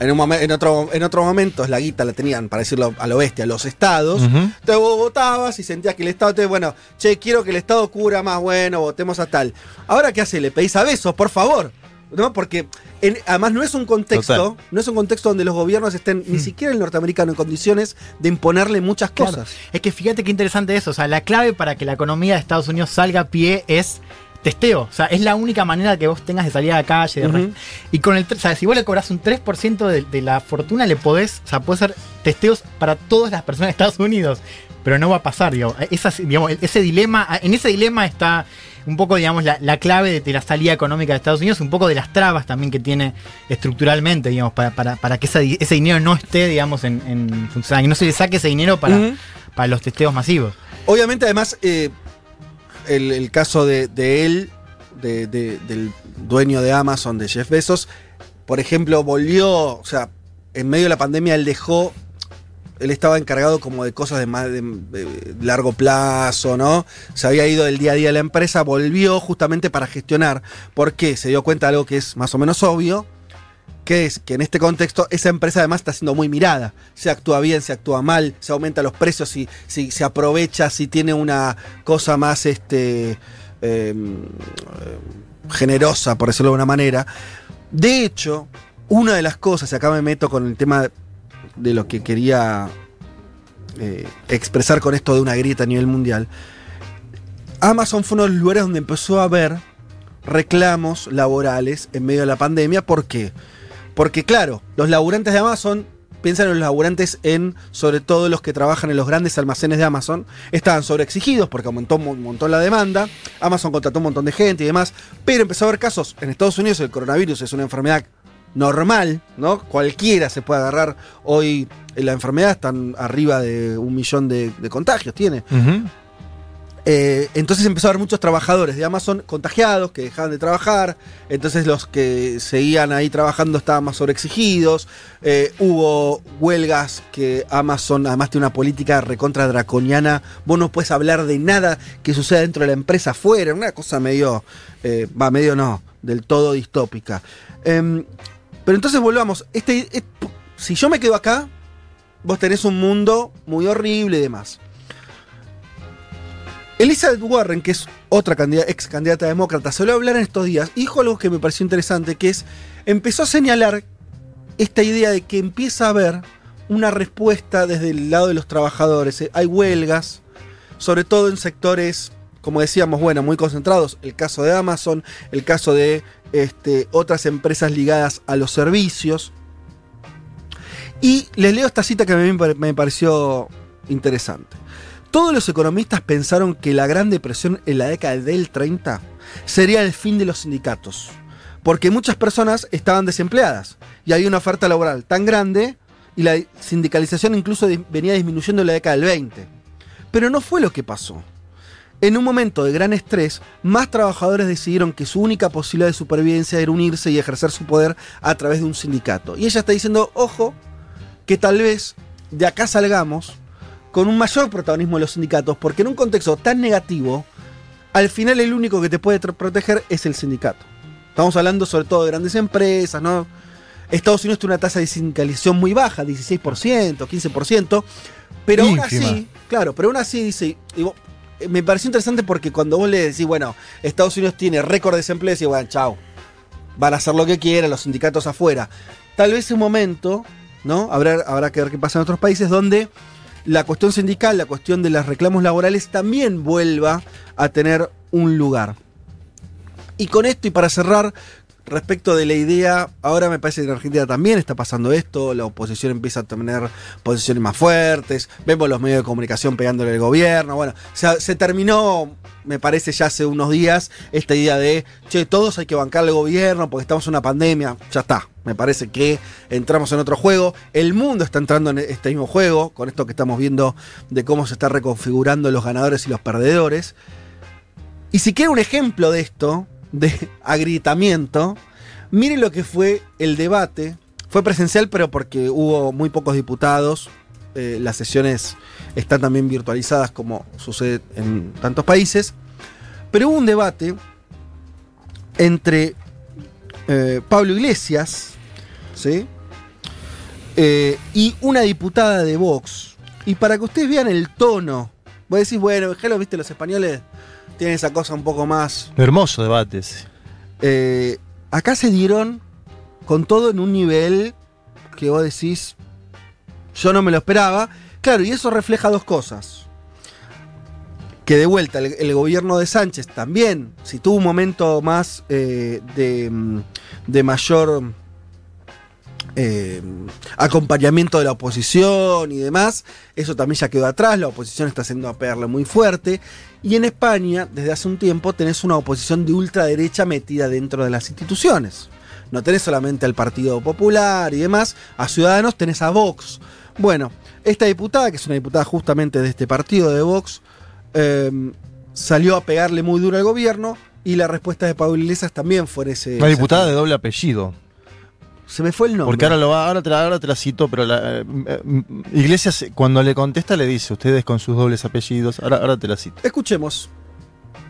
Speaker 3: en, un en, otro, en otros momentos la guita la tenían, para decirlo a lo bestia, los estados.
Speaker 4: Ujú.
Speaker 3: Entonces vos votabas y sentías que el Estado te, bueno, che, quiero que el Estado cubra más, bueno, votemos a tal. Ahora, ¿qué hace? Le pedís a besos, por favor. ¿No? Porque en- además no es un contexto,
Speaker 4: Total.
Speaker 3: no es un contexto donde los gobiernos estén, ni siquiera el norteamericano, en condiciones de imponerle muchas
Speaker 6: Claro.
Speaker 3: cosas.
Speaker 6: Es que fíjate qué interesante eso. O sea, la clave para que la economía de Estados Unidos salga a pie es testeo. O sea, es la única manera que vos tengas de salir a la calle. de Y con el. O sea, si vos le cobras un 3% de, de la fortuna, le podés. O sea, puede ser testeos para todas las personas de Estados Unidos. Pero no va a pasar, digamos, ese dilema. En ese dilema está un poco, digamos, la, la clave de, de la salida económica de Estados Unidos, un poco de las trabas también que tiene estructuralmente, digamos, para, para, para que ese, di- ese dinero no esté, digamos, en, en funcionar, que no se le saque ese dinero para, para los testeos masivos.
Speaker 3: Obviamente, además, eh, el, caso de, él, de- de- del dueño de Amazon, de Jeff Bezos, por ejemplo, volvió, o sea, en medio de la pandemia él dejó él estaba encargado como de cosas de más de largo plazo, ¿no? Se había ido del día a día de la empresa, volvió justamente para gestionar, porque se dio cuenta de algo que es más o menos obvio, que es que en este contexto esa empresa además está siendo muy mirada. Se actúa bien, se actúa mal, se aumenta los precios, si, si se aprovecha, si tiene una cosa más este, eh, generosa, por decirlo de una manera. De hecho, una de las cosas, y acá me meto con el tema de lo que quería eh, expresar con esto de una grieta a nivel mundial, Amazon fue uno de los lugares donde empezó a haber reclamos laborales en medio de la pandemia. ¿Por qué? Claro, los laburantes de Amazon, piensan en los laburantes en, sobre todo los que trabajan en los grandes almacenes de Amazon, estaban sobreexigidos porque aumentó un montón la demanda, Amazon contrató un montón de gente y demás, pero empezó a haber casos en Estados Unidos, el coronavirus es una enfermedad normal, ¿no? Cualquiera se puede agarrar hoy la enfermedad, están arriba de un millón de, de contagios, tiene. Eh, entonces empezó a haber muchos trabajadores de Amazon contagiados que dejaban de trabajar. Entonces los que seguían ahí trabajando estaban más sobreexigidos. Eh, hubo huelgas que Amazon, además tiene una política recontra draconiana. Vos no puedes hablar de nada que suceda dentro de la empresa afuera. Una cosa medio, eh, va, medio no, del todo distópica. Em, pero entonces volvamos. Este, si yo me quedo acá, vos tenés un mundo muy horrible y demás. Elizabeth Warren, que es otra ex candidata demócrata, se lo hablar en estos días, dijo algo que me pareció interesante, que es, empezó a señalar esta idea de que empieza a haber una respuesta desde el lado de los trabajadores. Hay huelgas, sobre todo en sectores, como decíamos, bueno, muy concentrados. El caso de Amazon, el caso de este, otras empresas ligadas a los servicios. Y les leo esta cita que a mí me pareció interesante. Todos los economistas pensaron que la Gran Depresión en la década del 30 sería el fin de los sindicatos, porque muchas personas estaban desempleadas y había una oferta laboral tan grande y la sindicalización incluso venía disminuyendo en la década del 20. Pero no fue lo que pasó. En un momento de gran estrés, más trabajadores decidieron que su única posibilidad de supervivencia era unirse y ejercer su poder a través de un sindicato. Y ella está diciendo, ojo, que tal vez de acá salgamos con un mayor protagonismo de los sindicatos, porque en un contexto tan negativo, al final el único que te puede proteger es el sindicato. Estamos hablando sobre todo de grandes empresas, ¿no? Estados Unidos tiene una tasa de sindicalización muy baja, 16%, 15%, pero aún así, claro, pero aún así dice, digo, me pareció interesante porque cuando vos le decís, bueno, Estados Unidos tiene récord de desempleo, y bueno, chao, van a hacer lo que quieran, los sindicatos afuera. Tal vez un momento, ¿no? Habrá, habrá que ver qué pasa en otros países donde la cuestión sindical, la cuestión de los reclamos laborales también vuelva a tener un lugar. Y con esto, y para cerrar, respecto de la idea, ahora me parece que en Argentina también está pasando esto, la oposición empieza a tener posiciones más fuertes, vemos los medios de comunicación pegándole al gobierno, bueno, se, terminó, me parece ya hace unos días, esta idea de, che, todos hay que bancar al gobierno porque estamos en una pandemia, ya está, me parece que entramos en otro juego, el mundo está entrando en este mismo juego, con esto que estamos viendo de cómo se está reconfigurando los ganadores y los perdedores. Y si quiere un ejemplo de esto, de agrietamiento, mire lo que fue el debate. Fue presencial, pero porque hubo muy pocos diputados. Eh, las sesiones están también virtualizadas, como sucede en tantos países. Pero hubo un debate entre eh, Pablo Iglesias, ¿sí? Eh, y una diputada de Vox. Y para que ustedes vean el tono, vos decís, bueno, lo viste, los españoles tienen esa cosa un poco más.
Speaker 4: Hermoso debate.
Speaker 3: Eh, acá se dieron con todo en un nivel que vos decís, yo no me lo esperaba. Claro, y eso refleja dos cosas. Que de vuelta, el, el gobierno de Sánchez también, si tuvo un momento más eh, de, de, mayor eh, acompañamiento de la oposición y demás, eso también ya quedó atrás, la oposición está haciendo a pegarle muy fuerte. Y en España, desde hace un tiempo, tenés una oposición de ultraderecha metida dentro de las instituciones. No tenés solamente al Partido Popular y demás, a Ciudadanos tenés a Vox. Bueno, esta diputada, que es una diputada justamente de este partido de Vox, eh, salió a pegarle muy duro al gobierno y la respuesta de Pablo Iglesias también fue ese...
Speaker 4: Una diputada de doble apellido.
Speaker 3: Se me fue el nombre.
Speaker 4: Porque ahora, lo va, ahora, te, la, ahora te la cito, pero la, eh, eh, Iglesias cuando le contesta le dice, ustedes con sus dobles apellidos, ahora, ahora te la cito.
Speaker 3: Escuchemos.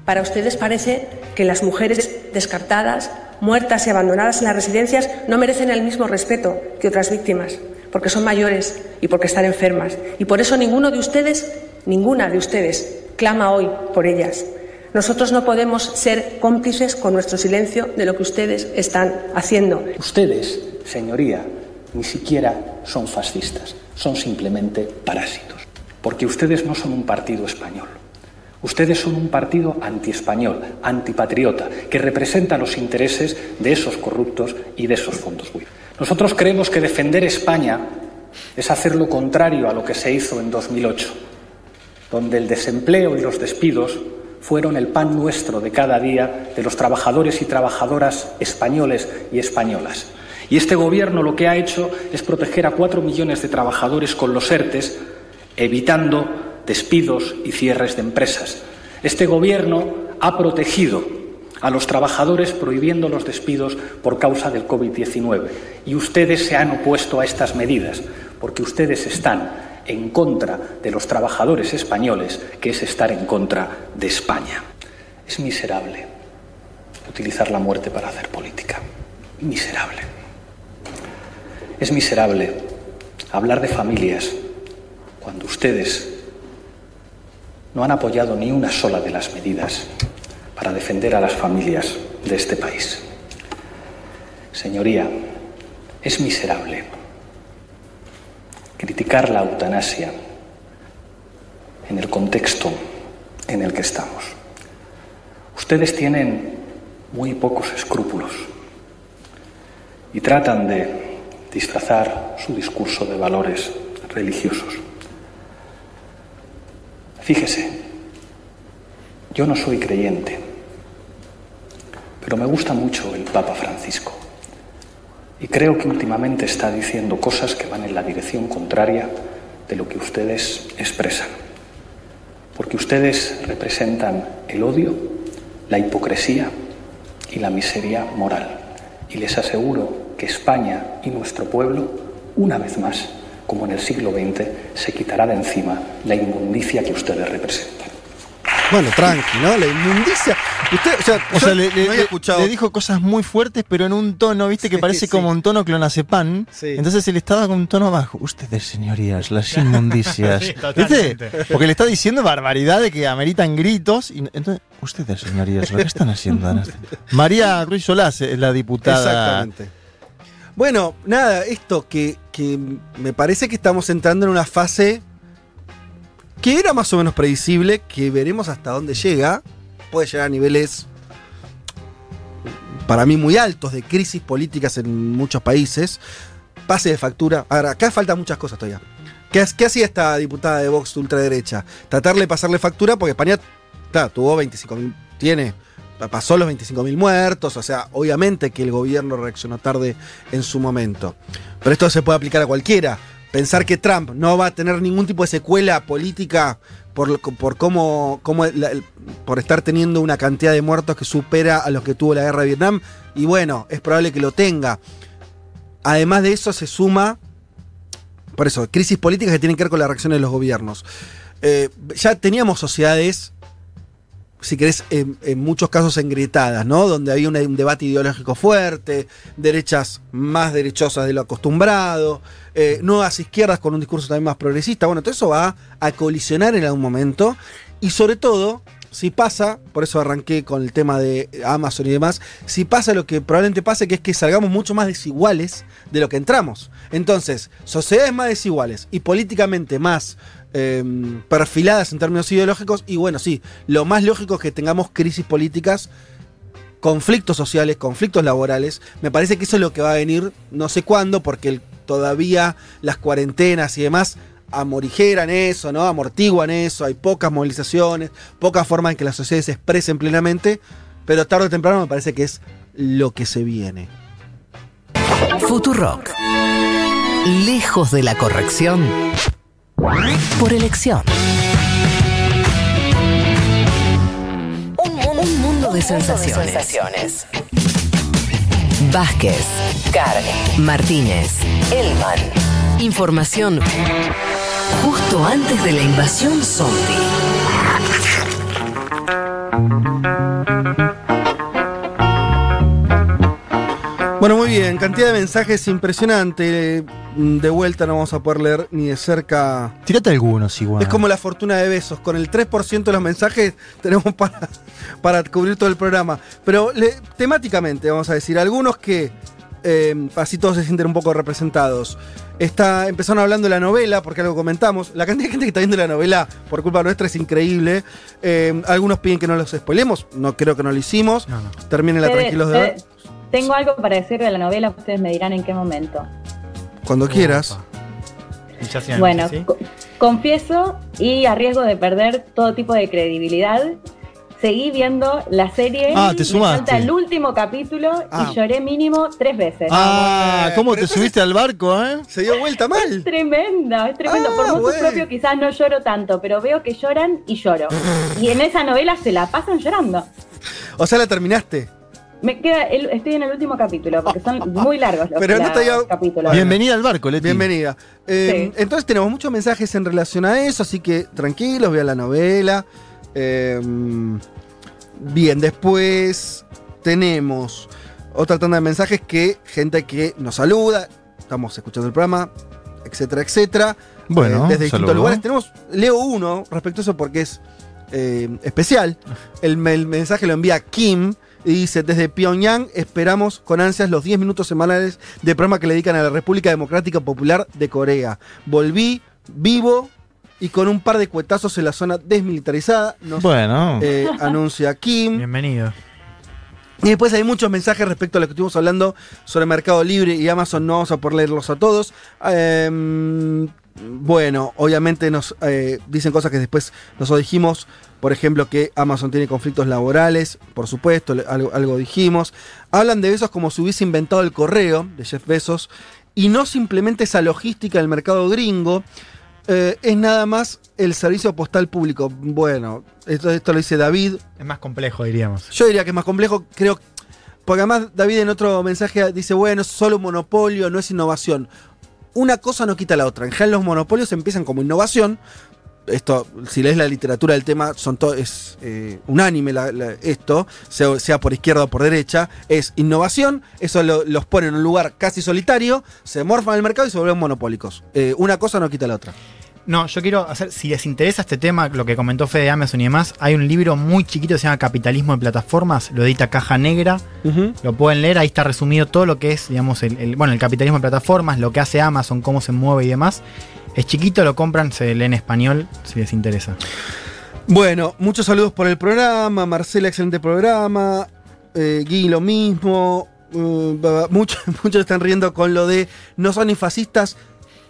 Speaker 15: Para ustedes parece que las mujeres descartadas, muertas y abandonadas en las residencias no merecen el mismo respeto que otras víctimas, porque son mayores y porque están enfermas. Y por eso ninguno de ustedes, ninguna de ustedes, clama hoy por ellas. Nosotros no podemos ser cómplices con nuestro silencio de lo que ustedes están haciendo.
Speaker 16: Ustedes, señoría, ni siquiera son fascistas, son simplemente parásitos, porque ustedes no son un partido español. Ustedes son un partido antiespañol, antipatriota, que representa los intereses de esos corruptos y de esos fondos. Nosotros creemos que defender España es hacer lo contrario a lo que se hizo en 2008, donde el desempleo y los despidos fueron el pan nuestro de cada día de los trabajadores y trabajadoras españoles y españolas. Y este Gobierno lo que ha hecho es proteger a cuatro millones de trabajadores con los ERTES, evitando despidos y cierres de empresas. Este Gobierno ha protegido a los trabajadores prohibiendo los despidos por causa del COVID-19. Y ustedes se han opuesto a estas medidas porque ustedes están en contra de los trabajadores españoles, que es estar en contra de España. Es miserable utilizar la muerte para hacer política. Miserable. Es miserable hablar de familias cuando ustedes no han apoyado ni una sola de las medidas para defender a las familias de este país. Señoría, es miserable criticar la eutanasia en el contexto en el que estamos. Ustedes tienen muy pocos escrúpulos y tratan de disfrazar su discurso de valores religiosos. Fíjese, yo no soy creyente, pero me gusta mucho el Papa Francisco. Y creo que últimamente está diciendo cosas que van en la dirección contraria de lo que ustedes expresan. Porque ustedes representan el odio, la hipocresía y la miseria moral. Y les aseguro que España y nuestro pueblo, una vez más, como en el siglo XX, se quitará de encima la inmundicia que ustedes representan.
Speaker 3: Bueno, tranqui, ¿no? La inmundicia. Usted, o sea,
Speaker 4: O sea, le,
Speaker 3: no
Speaker 4: le-
Speaker 3: había
Speaker 4: le-
Speaker 3: escuchado.
Speaker 4: le dijo cosas muy fuertes, pero en un tono, viste, que
Speaker 3: Sí,
Speaker 4: parece
Speaker 3: sí.
Speaker 4: como un tono clonazepam.
Speaker 3: Sí.
Speaker 4: Entonces él estaba con un tono bajo. Ustedes, señorías, las [laughs] inmundicias. ¿Viste? Porque le está diciendo barbaridades que ameritan gritos. Y, entonces, ustedes, señorías, ¿lo que están haciendo? [laughs] María Ruiz Solás es la diputada.
Speaker 3: Exactamente. Bueno, nada, esto que, que me parece que estamos entrando en una fase que era más o menos previsible, que veremos hasta dónde llega. Puede llegar a niveles para mí muy altos de crisis políticas en muchos países. Pase de factura. Ahora, acá faltan muchas cosas todavía. ¿Qué, qué hacía esta diputada de Vox de ultraderecha? Tratarle de pasarle factura porque España tuvo 25.000, tiene, pasó los 25.000 muertos, o sea, obviamente que el gobierno reaccionó tarde en su momento. Pero esto se puede aplicar a cualquiera. Pensar que Trump no va a tener ningún tipo de secuela política por, por cómo, cómo por estar teniendo una cantidad de muertos que supera a los que tuvo la guerra de Vietnam, y bueno, es probable que lo tenga. Además de eso se suma, por eso, crisis políticas que tienen que ver con la reacción de los gobiernos. Eh, ya teníamos sociedades, si querés, en, muchos casos engrietadas, ¿no? Donde había un debate ideológico fuerte, derechas más derechosas de lo acostumbrado, eh, nuevas izquierdas con un discurso también más progresista. Bueno, todo eso va a colisionar en algún momento. Y sobre todo, si pasa, por eso arranqué con el tema de Amazon y demás, si pasa lo que probablemente pase, que es que salgamos mucho más desiguales de lo que entramos. Entonces, sociedades más desiguales y políticamente más eh, perfiladas en términos ideológicos, y bueno, sí, lo más lógico es que tengamos crisis políticas, conflictos sociales, conflictos laborales. Me parece que eso es lo que va a venir no sé cuándo, porque todavía las cuarentenas y demás amorigeran eso, ¿no? Amortiguan eso, hay pocas movilizaciones, pocas formas en que la sociedad se expresen plenamente, pero tarde o temprano me parece que es lo que se viene.
Speaker 1: Futurock. Lejos de la corrección. Por elección. Un mundo, un mundo de sensaciones. Vázquez, Carg, Martínez, Elman. Información justo antes de la invasión zombie.
Speaker 3: Bueno, muy bien, cantidad de mensajes impresionante. De vuelta no vamos a poder leer ni de cerca.
Speaker 4: Tírate algunos igual.
Speaker 3: Es como la fortuna de besos. Con el 3% de los mensajes [laughs] tenemos para, para cubrir todo el programa. Pero le- temáticamente, vamos a decir, algunos que eh, así todos se sienten un poco representados. Está, empezaron hablando de la novela, porque algo comentamos. La cantidad de gente que está viendo la novela por culpa nuestra es increíble. Eh, algunos piden que no los spoilemos. No creo que no lo hicimos. Terminen
Speaker 5: Ustedes-
Speaker 3: tranquilos de ver.
Speaker 5: Tengo algo para decir de la novela, ustedes me dirán en qué momento.
Speaker 3: Cuando quieras.
Speaker 5: Bueno, co- confieso y a riesgo de perder todo tipo de credibilidad, seguí viendo la serie.
Speaker 4: Ah, te
Speaker 5: Me
Speaker 4: sumaste.
Speaker 5: falta el último capítulo
Speaker 4: Ah.
Speaker 5: y lloré mínimo tres veces.
Speaker 4: Ah, ¿cómo te subiste al barco, eh?
Speaker 3: Se dio vuelta mal.
Speaker 5: Es tremenda, es tremendo.
Speaker 3: Ah,
Speaker 5: Por motu
Speaker 3: bueno.
Speaker 5: propio quizás no lloro tanto, pero veo que lloran y lloro. [laughs] y en esa novela se la pasan llorando.
Speaker 3: O sea, la terminaste.
Speaker 5: Me queda, el- estoy en el último capítulo, porque son [laughs] muy largos los,
Speaker 3: Pero no
Speaker 5: los
Speaker 3: te digo-
Speaker 5: capítulos.
Speaker 4: Bienvenida al barco, Leti.
Speaker 3: Bienvenida. Eh, Entonces tenemos muchos mensajes en relación a eso, así que tranquilos, vean la novela. Eh, bien, después tenemos otra tanda de mensajes que gente que nos saluda, estamos escuchando el programa, etcétera, etcétera.
Speaker 4: Bueno,
Speaker 3: Eh, desde distintos
Speaker 4: saludo.
Speaker 3: lugares. Tenemos, leo uno respecto a eso porque es eh, especial. [laughs] El mensaje lo envía Kim y dice, desde Pyongyang esperamos con ansias los 10 minutos semanales de programa que le dedican a la República Democrática Popular de Corea. Volví vivo y con un par de cuetazos en la zona desmilitarizada. Nos,
Speaker 4: Bueno.
Speaker 3: eh, anuncia Kim.
Speaker 6: Bienvenido.
Speaker 3: Y después hay muchos mensajes respecto a lo que estuvimos hablando sobre Mercado Libre y Amazon. No vamos a poder leerlos a todos. Em, bueno, obviamente nos eh, dicen cosas que después nosotros dijimos. Por ejemplo, que Amazon tiene conflictos laborales. Por supuesto, algo, algo dijimos. Hablan de Besos como si hubiese inventado el correo de Jeff Bezos. Y no simplemente esa logística del mercado gringo. eh, es nada más el servicio postal público. Bueno, esto, esto lo dice David.
Speaker 6: Es más complejo, diríamos.
Speaker 3: Yo diría que es más complejo, creo. Porque además David en otro mensaje dice, bueno, es solo un monopolio, no es innovación. Una cosa no quita la otra. En general los monopolios empiezan como innovación. Esto, si lees la literatura del tema, son to- es eh, unánime esto, sea, por izquierda o por derecha, es innovación, eso lo- los pone en un lugar casi solitario, se morfan el mercado y se vuelven monopólicos. Eh, una cosa no quita la otra.
Speaker 6: No, yo quiero hacer, si les interesa este tema, lo que comentó Fede de Amazon y demás, hay un libro muy chiquito que se llama Capitalismo de Plataformas, lo edita Caja Negra, lo pueden leer, ahí está resumido todo lo que es, digamos, el, el- bueno, el capitalismo de plataformas, lo que hace Amazon, cómo se mueve y demás. Es chiquito, lo compran, se lee en español, si les interesa.
Speaker 3: Bueno, muchos saludos por el programa. Marcela, excelente programa. Eh, Gui, lo mismo. Uh, ba- [laughs] muchos, muchos están riendo con lo de no son ni fascistas,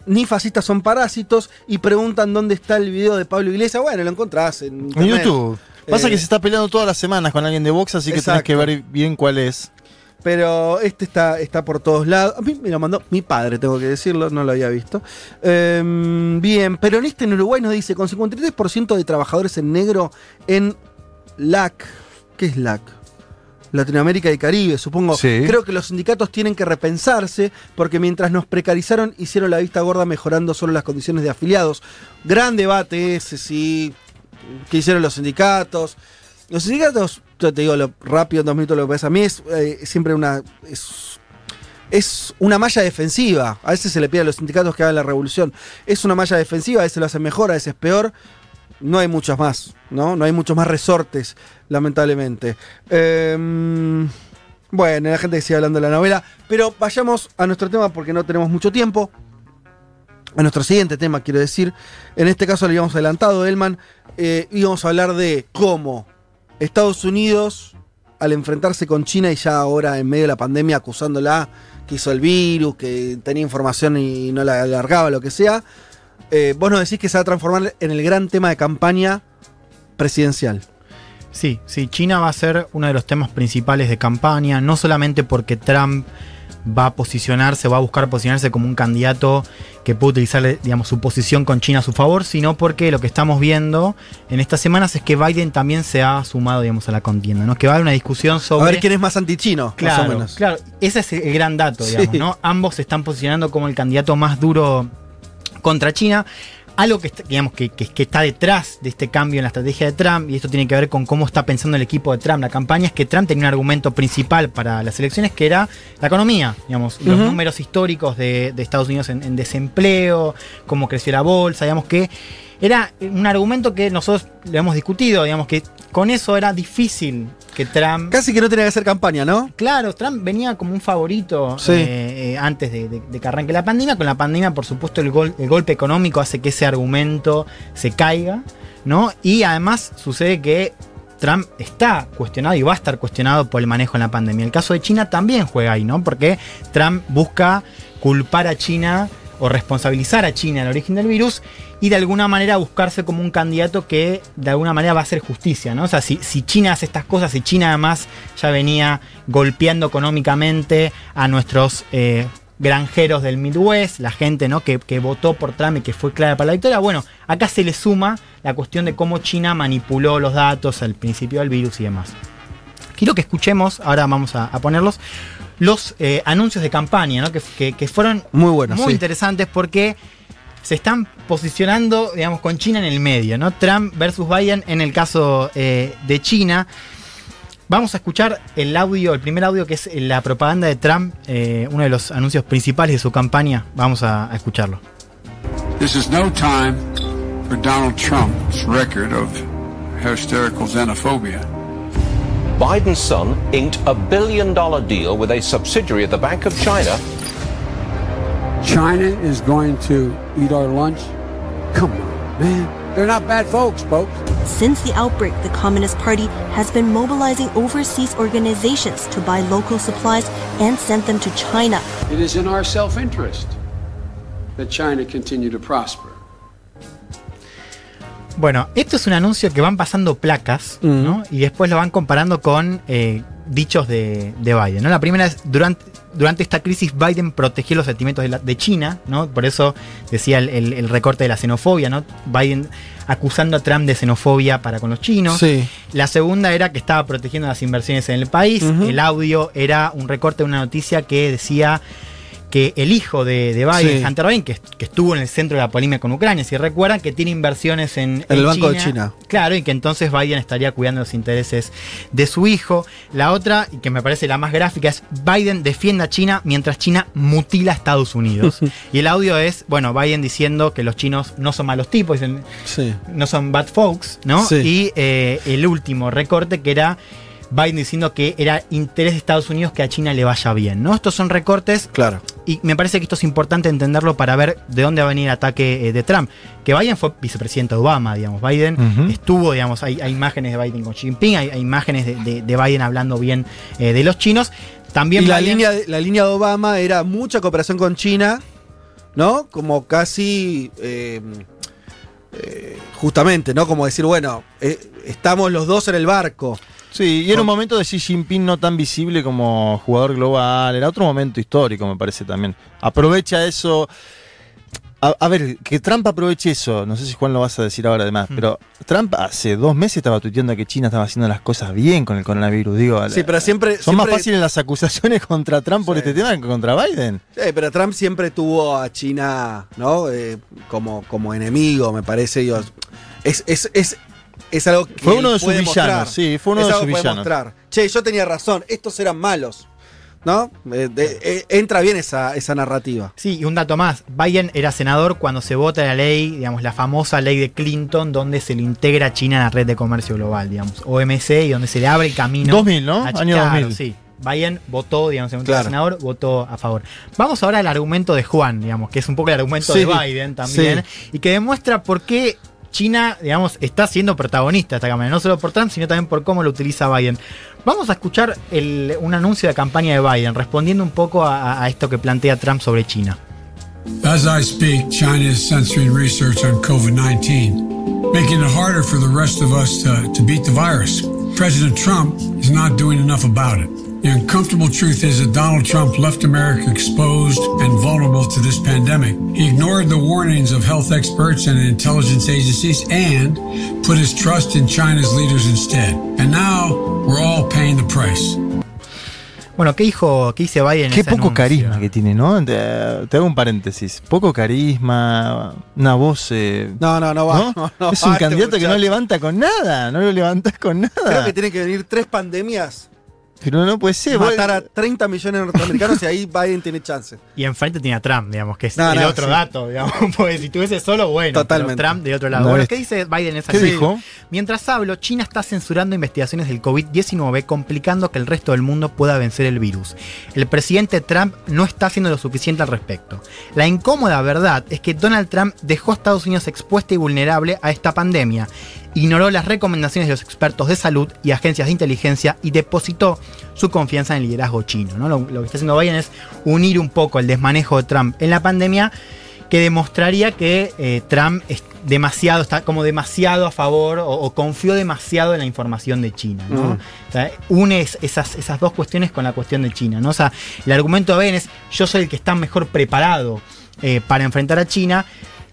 Speaker 3: ni fascistas son parásitos. Y preguntan dónde está el video de Pablo Iglesias. Bueno, lo encontrás en.
Speaker 4: YouTube. Pasa
Speaker 3: Eh,
Speaker 4: que se está peleando todas las semanas con alguien de Vox, así que tenés que
Speaker 3: Exacto.
Speaker 4: ver bien cuál es.
Speaker 3: Pero este está, está por todos lados. A mí me lo mandó mi padre, tengo que decirlo, no lo había visto. Em, bien, peronista en Uruguay nos dice, con 53% de trabajadores en negro en LAC. ¿Qué es LAC? Latinoamérica y Caribe, supongo.
Speaker 4: Sí.
Speaker 3: Creo que los sindicatos tienen que repensarse porque mientras nos precarizaron hicieron la vista gorda mejorando solo las condiciones de afiliados. Gran debate ese, sí. ¿Qué hicieron los sindicatos? Los sindicatos, yo te digo lo rápido en dos minutos lo que pasa a mí es eh, siempre una. Es, es una malla defensiva. A veces se le pide a los sindicatos que hagan la revolución. Es una malla defensiva, a veces lo hacen mejor, a veces peor. No hay muchas más, ¿no? No hay muchos más resortes, lamentablemente. Em, bueno, la gente que sigue hablando de la novela. Pero vayamos a nuestro tema porque no tenemos mucho tiempo. A nuestro siguiente tema, quiero decir. En este caso lo habíamos adelantado, Elman. Eh, íbamos a hablar de cómo Estados Unidos, al enfrentarse con China y ya ahora en medio de la pandemia acusándola que hizo el virus, que tenía información y no la alargaba, lo que sea, eh, vos nos decís que se va a transformar en el gran tema de campaña presidencial.
Speaker 6: Sí, sí, China va a ser uno de los temas principales de campaña, no solamente porque Trump va a posicionarse, va a buscar posicionarse como un candidato que puede utilizar, digamos, su posición con China a su favor, sino porque lo que estamos viendo en estas semanas es que Biden también se ha sumado, digamos, a la contienda, ¿no? Que va a haber una discusión sobre.
Speaker 3: A ver quién es más antichino,
Speaker 6: claro,
Speaker 3: más o menos.
Speaker 6: Claro, ese es el gran dato, digamos,
Speaker 3: Sí.
Speaker 6: ¿no? Ambos se están posicionando como el candidato más duro contra China. Algo que, está- digamos, que, que- que está detrás de este cambio en la estrategia de Trump, y esto tiene que ver con cómo está pensando el equipo de Trump la campaña, es que Trump tenía un argumento principal para las elecciones que era la economía, digamos, los números históricos de, de Estados Unidos en, en desempleo, cómo creció la bolsa, digamos que era un argumento que nosotros lo hemos discutido, digamos que con eso era difícil que Trump...
Speaker 3: Casi que no tenía que hacer campaña, ¿no?
Speaker 6: Claro, Trump venía como un favorito
Speaker 3: Sí.
Speaker 6: eh, eh, antes de, de- de que arranque la pandemia. Con la pandemia, por supuesto, el, gol- el golpe económico hace que ese argumento se caiga, ¿no? Y además sucede que Trump está cuestionado y va a estar cuestionado por el manejo en la pandemia. El caso de China también juega ahí, ¿no? Porque Trump busca culpar a China o responsabilizar a China del origen del virus y de alguna manera buscarse como un candidato que de alguna manera va a hacer justicia, ¿no? O sea, si, si China hace estas cosas, si China además ya venía golpeando económicamente a nuestros eh, granjeros del Midwest, la gente ¿no? que, que votó por Trump y que fue clara para la victoria, bueno, acá se le suma la cuestión de cómo China manipuló los datos al principio del virus y demás. Quiero que escuchemos, ahora vamos a ponerlos, los eh, anuncios de campaña, ¿no? que, que- que fueron
Speaker 3: Muy buenos,
Speaker 6: muy
Speaker 3: sí.
Speaker 6: interesantes porque se están posicionando, digamos, con China en el medio, ¿no? Trump versus Biden en el caso eh, de China. Vamos a escuchar el audio, el primer audio que es la propaganda de Trump, eh, uno de los anuncios principales de su campaña. Vamos a, a escucharlo.
Speaker 17: This is no time for Donald Trump's record of hysterical xenophobia.
Speaker 18: Biden's son inked a billion dollar deal with a subsidiary of the Bank of China.
Speaker 17: China is going to eat our lunch? Come on, man. They're not bad folks, folks.
Speaker 19: Since the outbreak, the Communist Party has been mobilizing overseas organizations to buy local supplies and send them to China.
Speaker 17: It is in our self interest that China continue to prosper.
Speaker 6: Bueno, esto es un anuncio que van pasando placas, ¿no? Y después lo van comparando con eh, dichos de, de Biden, ¿no? La primera es, durante, durante esta crisis Biden protegió los sentimientos de, la- de China, ¿no? Por eso decía el, el- el recorte de la xenofobia, ¿no? Biden acusando a Trump de xenofobia para con los chinos.
Speaker 3: Sí.
Speaker 6: La segunda era que estaba protegiendo las inversiones en el país. El audio era un recorte de una noticia que decía que el hijo de, de Biden,
Speaker 3: Sí.
Speaker 6: Hunter Biden, que, que estuvo en el centro de la polémica con Ucrania, si recuerdan, que tiene inversiones en,
Speaker 3: En el Banco de China.
Speaker 6: Claro, y que entonces Biden estaría cuidando los intereses de su hijo. La otra, y que me parece la más gráfica, es Biden defiende a China mientras China mutila a Estados Unidos. [laughs] y el audio es, bueno, Biden diciendo que los chinos no son malos tipos, dicen,
Speaker 3: Sí.
Speaker 6: no son bad folks, ¿no?
Speaker 3: Sí.
Speaker 6: Y eh, el último recorte que era Biden diciendo que era interés de Estados Unidos que a China le vaya bien, ¿no? Estos son recortes.
Speaker 3: Claro.
Speaker 6: Y me parece que esto es importante entenderlo para ver de dónde va a venir el ataque eh, de Trump. Que Biden fue vicepresidente de Obama, digamos. Biden estuvo, digamos, hay, hay imágenes de Biden con Xi Jinping, hay, hay imágenes de, de- de Biden hablando bien eh, de los chinos. También
Speaker 3: y la línea, de- la línea de Obama era mucha cooperación con China, ¿no? Como casi. eh, eh, justamente, ¿no? Como decir, bueno, eh, estamos los dos en el barco.
Speaker 4: Sí, y era un momento de Xi Jinping no tan visible como jugador global. Era otro momento histórico, me parece también. Aprovecha eso. A, a ver, que Trump aproveche eso. No sé si Juan lo vas a decir ahora además, pero Trump hace dos meses estaba tuiteando que China estaba haciendo las cosas bien con el coronavirus. Digo,
Speaker 3: Sí, pero siempre.
Speaker 4: son más fáciles las acusaciones [laughs] contra Trump por este tema que contra Biden.
Speaker 3: Sí, pero Trump siempre tuvo a China, ¿no? Eh, como, como enemigo, me parece. digo, es, es, es, es algo que.
Speaker 4: Fue uno de sus villanos, sí, fue uno
Speaker 3: Es
Speaker 4: de
Speaker 3: algo
Speaker 4: sus villanos.
Speaker 3: mostrar. Che, yo tenía razón, estos eran malos. ¿No? Eh, de- eh, entra bien esa, esa narrativa.
Speaker 6: Sí, y un dato más. Biden era senador cuando se vota la ley, digamos, la famosa ley de Clinton, donde se le integra a China en la red de comercio global, digamos, OMC, y donde se le abre el camino.
Speaker 4: 2000, ¿no?
Speaker 6: a
Speaker 4: Año
Speaker 6: claro,
Speaker 4: 2000.
Speaker 6: Sí. Biden votó, digamos, en
Speaker 3: Claro.
Speaker 6: senador, votó a favor. Vamos ahora al argumento de Juan, digamos, que es un poco el argumento
Speaker 3: Sí,
Speaker 6: de Biden también, y que demuestra por qué China, digamos, está siendo protagonista de esta campaña, no solo por Trump, sino también por cómo lo utiliza Biden. Vamos a escuchar el- un anuncio de campaña de Biden, respondiendo un poco a- a esto que plantea Trump sobre China.
Speaker 17: As I speak, China is censoring research on COVID 19, making it harder for the rest of us to, to beat the virus. President Trump is not doing enough about it. The uncomfortable truth is that Donald Trump left America exposed and vulnerable to this pandemic. He ignored the warnings of health experts and intelligence agencies and put his trust in China's leaders instead. And now we're all paying the price.
Speaker 6: Bueno, ¿qué dijo, qué dice Biden? en
Speaker 4: Qué
Speaker 6: ese
Speaker 4: poco
Speaker 6: anuncio?
Speaker 4: carisma que tiene, ¿no? Te, te hago un paréntesis. Poco carisma, una voz. eh,
Speaker 3: No, no, no va. no, [laughs] no
Speaker 4: es
Speaker 3: va
Speaker 4: un
Speaker 3: este
Speaker 4: candidato que no levanta con nada, no lo levantas con nada.
Speaker 3: Creo que tiene que venir tres pandemias,
Speaker 4: Pero no puede ser. vos-
Speaker 3: matar a 30 millones de norteamericanos y ahí Biden tiene chance.
Speaker 6: Y enfrente tiene a Trump, digamos, que es
Speaker 3: No,
Speaker 6: el
Speaker 3: no,
Speaker 6: otro
Speaker 3: sí.
Speaker 6: dato, digamos. [laughs] Porque si tuviese solo, bueno. pero
Speaker 3: Totalmente.
Speaker 6: Trump de otro lado. Bueno. ¿qué dice Biden en esa
Speaker 4: ¿Qué dijo?
Speaker 6: Mientras hablo, China está censurando investigaciones del COVID-19, complicando que el resto del mundo pueda vencer el virus. El presidente Trump no está haciendo lo suficiente al respecto. La incómoda verdad es que Donald Trump dejó a Estados Unidos expuesta y vulnerable a esta pandemia. Ignoró las recomendaciones de los expertos de salud y agencias de inteligencia y depositó su confianza en el liderazgo chino. ¿no? Lo, lo que está haciendo Biden es unir un poco el desmanejo de Trump en la pandemia que demostraría que eh, Trump es demasiado, está como demasiado a favor o, o confió demasiado en la información de China. ¿no?
Speaker 3: Mm.
Speaker 6: O sea, une es- esas, esas dos cuestiones con la cuestión de China. ¿no? O sea, el argumento de Biden es yo soy el que está mejor preparado eh, para enfrentar a China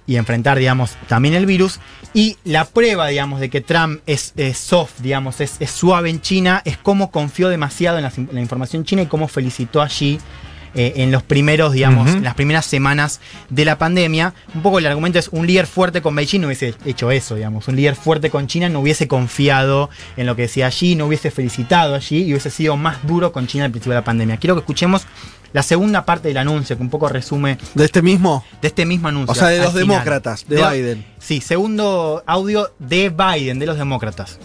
Speaker 6: y enfrentar, digamos, también el virus. Y la prueba, digamos, de que Trump es, es soft, digamos, es, es suave en China, es cómo confió demasiado en la, en la información china y cómo felicitó allí eh, en los primeros, digamos, en las primeras semanas de la pandemia. Un poco el argumento es un líder fuerte con Beijing no hubiese hecho eso, digamos. Un líder fuerte con China no hubiese confiado en lo que decía allí, no hubiese felicitado allí y hubiese sido más duro con China al principio de la pandemia. Quiero que escuchemos la segunda parte del anuncio, que un poco resume
Speaker 3: ¿De este mismo?
Speaker 6: de este mismo anuncio.
Speaker 3: O sea, de los
Speaker 6: final.
Speaker 3: demócratas, de
Speaker 6: la-
Speaker 3: Biden.
Speaker 6: Sí, segundo audio de Biden, de los demócratas.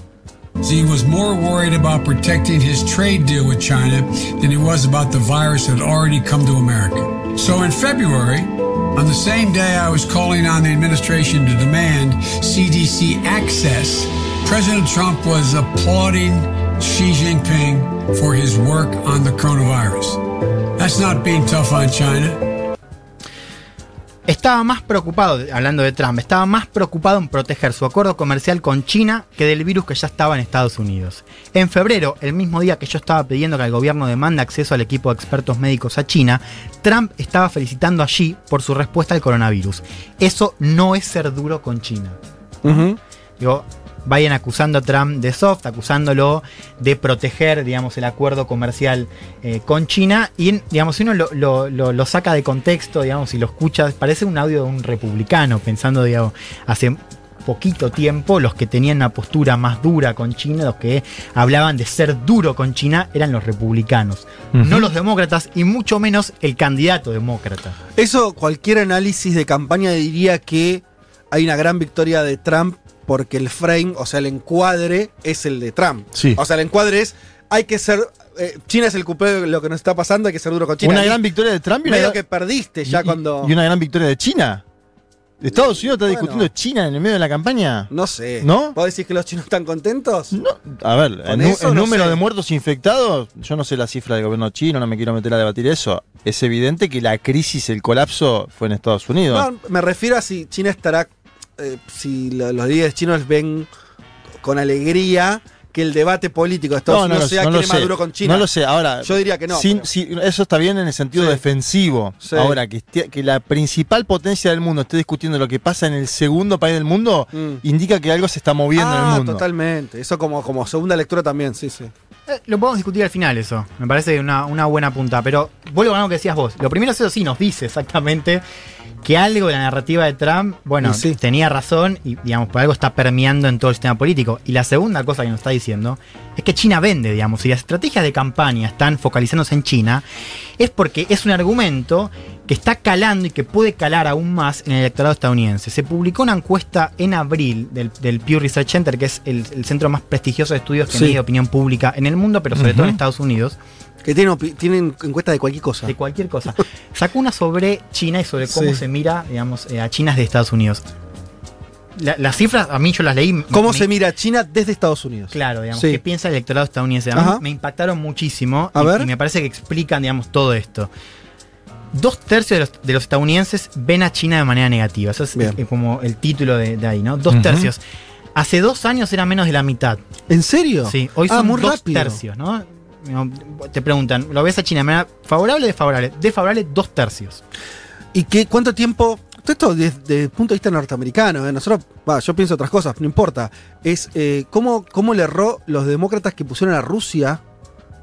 Speaker 17: He was more worried about protecting his trade deal with China than he was about the virus that had already come to America. So in February, on the same day I was calling on the administration to demand CDC access, President Trump was applauding Xi Jinping for his work on the coronavirus. That's not being tough on China.
Speaker 6: Estaba más preocupado, hablando de Trump, estaba más preocupado en proteger su acuerdo comercial con China que del virus que ya estaba en Estados Unidos. En febrero, el mismo día que yo estaba pidiendo que el gobierno demande acceso al equipo de expertos médicos a China, Trump estaba felicitando a Xi por su respuesta al coronavirus. Eso no es ser duro con China. Digo, vayan acusando a Trump de soft, acusándolo de proteger, digamos, el acuerdo comercial eh, con China. Y, digamos, si uno lo, lo- lo- lo saca de contexto, digamos, y lo escucha, parece un audio de un republicano, pensando, digamos, hace poquito tiempo los que tenían una postura más dura con China, los que hablaban de ser duro con China, eran los republicanos, no los demócratas y mucho menos el candidato demócrata.
Speaker 3: Eso, cualquier análisis de campaña diría que hay una gran victoria de Trump porque el frame, o sea, el encuadre es el de Trump.
Speaker 4: Sí.
Speaker 3: O sea, el encuadre es, hay que ser, eh, China es el culpable de lo que nos está pasando, hay que ser duro con China.
Speaker 4: Una
Speaker 3: Y
Speaker 4: gran victoria de Trump y una,
Speaker 3: Medio que perdiste ya
Speaker 4: y-
Speaker 3: cuando...
Speaker 4: y una gran victoria de China. ¿Estados Unidos está
Speaker 3: Bueno.
Speaker 4: discutiendo China en el medio de la campaña?
Speaker 3: No sé.
Speaker 4: ¿No?
Speaker 3: ¿Vos decís que los chinos están contentos?
Speaker 4: No. A ver, el,
Speaker 3: no
Speaker 4: número
Speaker 3: sé.
Speaker 4: de muertos infectados, yo no sé la cifra del gobierno chino, no me quiero meter a debatir eso. Es evidente que la crisis, el colapso fue en Estados Unidos.
Speaker 3: No, me refiero a si China estará, eh, si lo- los líderes chinos ven con alegría que el debate político de Estados Unidos sea quién es más duro con China.
Speaker 4: No lo sé. Ahora,
Speaker 3: Yo diría que no.
Speaker 4: sin-
Speaker 3: pero-
Speaker 4: si- eso está bien en el sentido
Speaker 3: Sí.
Speaker 4: defensivo.
Speaker 3: Sí.
Speaker 4: Ahora, que, que la principal potencia del mundo esté discutiendo lo que pasa en el segundo país del mundo,
Speaker 3: Mm.
Speaker 4: indica que algo se está moviendo en
Speaker 3: ah,
Speaker 4: el mundo.
Speaker 3: totalmente. Eso como, como segunda lectura también, sí, sí.
Speaker 6: Eh, lo podemos discutir al final eso. Me parece una, una buena punta. Pero vuelvo a algo que decías vos. Lo primero es eso sí, nos dice exactamente que algo de la narrativa de Trump, bueno,
Speaker 3: sí.
Speaker 6: tenía razón y digamos, por algo está permeando en todo el sistema político. Y la segunda cosa que nos está diciendo es que China vende, digamos, y las estrategias de campaña están focalizándose en China, es porque es un argumento que está calando y que puede calar aún más en el electorado estadounidense. Se publicó una encuesta en abril del, del Pew Research Center, que es el, el centro más prestigioso de estudios que
Speaker 3: Sí.
Speaker 6: mide opinión pública en el mundo, pero sobre todo en Estados Unidos,
Speaker 3: Que tienen, tienen encuestas de cualquier cosa.
Speaker 6: de cualquier cosa. [laughs] Sacó una sobre China y sobre cómo
Speaker 3: Sí.
Speaker 6: se mira, digamos, eh, a China de Estados Unidos. La- las cifras, a mí yo las leí.
Speaker 3: ¿Cómo
Speaker 6: me-
Speaker 3: se mira China desde Estados Unidos?
Speaker 6: Claro, digamos,
Speaker 3: Sí.
Speaker 6: qué piensa el electorado estadounidense. A mí
Speaker 3: Ajá.
Speaker 6: me impactaron muchísimo
Speaker 3: A
Speaker 6: y,
Speaker 3: ver.
Speaker 6: y me parece que explican, digamos, todo esto. Dos tercios de los, de los estadounidenses ven a China de manera negativa. Eso es
Speaker 3: Bien.
Speaker 6: eh, como el título de, de ahí, ¿no? Dos tercios. Hace dos años era menos de la mitad.
Speaker 3: ¿En serio?
Speaker 6: Sí, hoy
Speaker 3: Ah,
Speaker 6: son
Speaker 3: muy
Speaker 6: dos
Speaker 3: rápido.
Speaker 6: tercios, ¿no? Te preguntan, ¿lo ves a China favorable o desfavorable? Desfavorable, dos tercios.
Speaker 3: ¿Y qué, cuánto tiempo? Esto desde, el punto de vista norteamericano, ¿eh? nosotros, va, yo pienso otras cosas, no importa. Es eh, cómo, cómo le erró los demócratas que pusieron a Rusia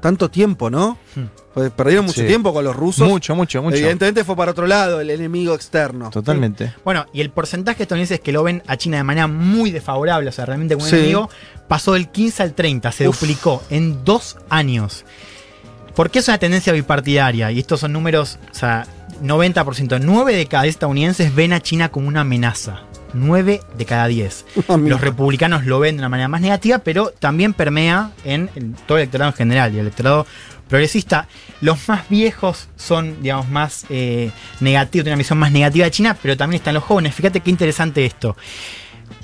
Speaker 3: tanto tiempo, ¿no?
Speaker 6: Hmm.
Speaker 3: Pues perdieron mucho
Speaker 4: Sí.
Speaker 3: tiempo con los rusos.
Speaker 4: Mucho, mucho, mucho.
Speaker 3: Evidentemente fue para otro lado, el enemigo externo.
Speaker 4: Totalmente.
Speaker 6: Bueno, y el porcentaje estadounidense que lo ven a China de manera muy desfavorable, o sea, realmente como un
Speaker 3: Sí.
Speaker 6: enemigo, pasó del 15 al 30, se
Speaker 3: Uf.
Speaker 6: duplicó en dos años. ¿Por qué es una tendencia bipartidaria? Y estos son números, o sea, 90%. 9 de cada 10 estadounidenses ven a China como una amenaza. 9 de cada 10. [laughs] Los republicanos lo ven de una manera más negativa, pero también permea en, en todo el electorado en general y el electorado progresista. Los más viejos son, digamos, más eh, negativos, tienen una visión más negativa de China, pero también están los jóvenes. Fíjate qué interesante esto.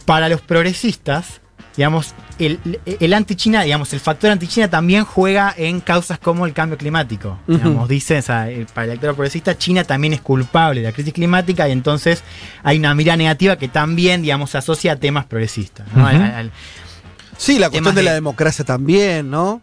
Speaker 6: Para los progresistas, digamos, el, el anti-China, digamos, el factor anti-China también juega en causas como el cambio climático. Digamos, dice, o sea, para el electorado progresista, China también es culpable de la crisis climática y entonces hay una mirada negativa que también, digamos, se asocia a temas progresistas. ¿no?
Speaker 3: Ujú.
Speaker 6: Al- al-
Speaker 3: Sí, la cuestión de la
Speaker 6: de-
Speaker 3: democracia también, ¿no?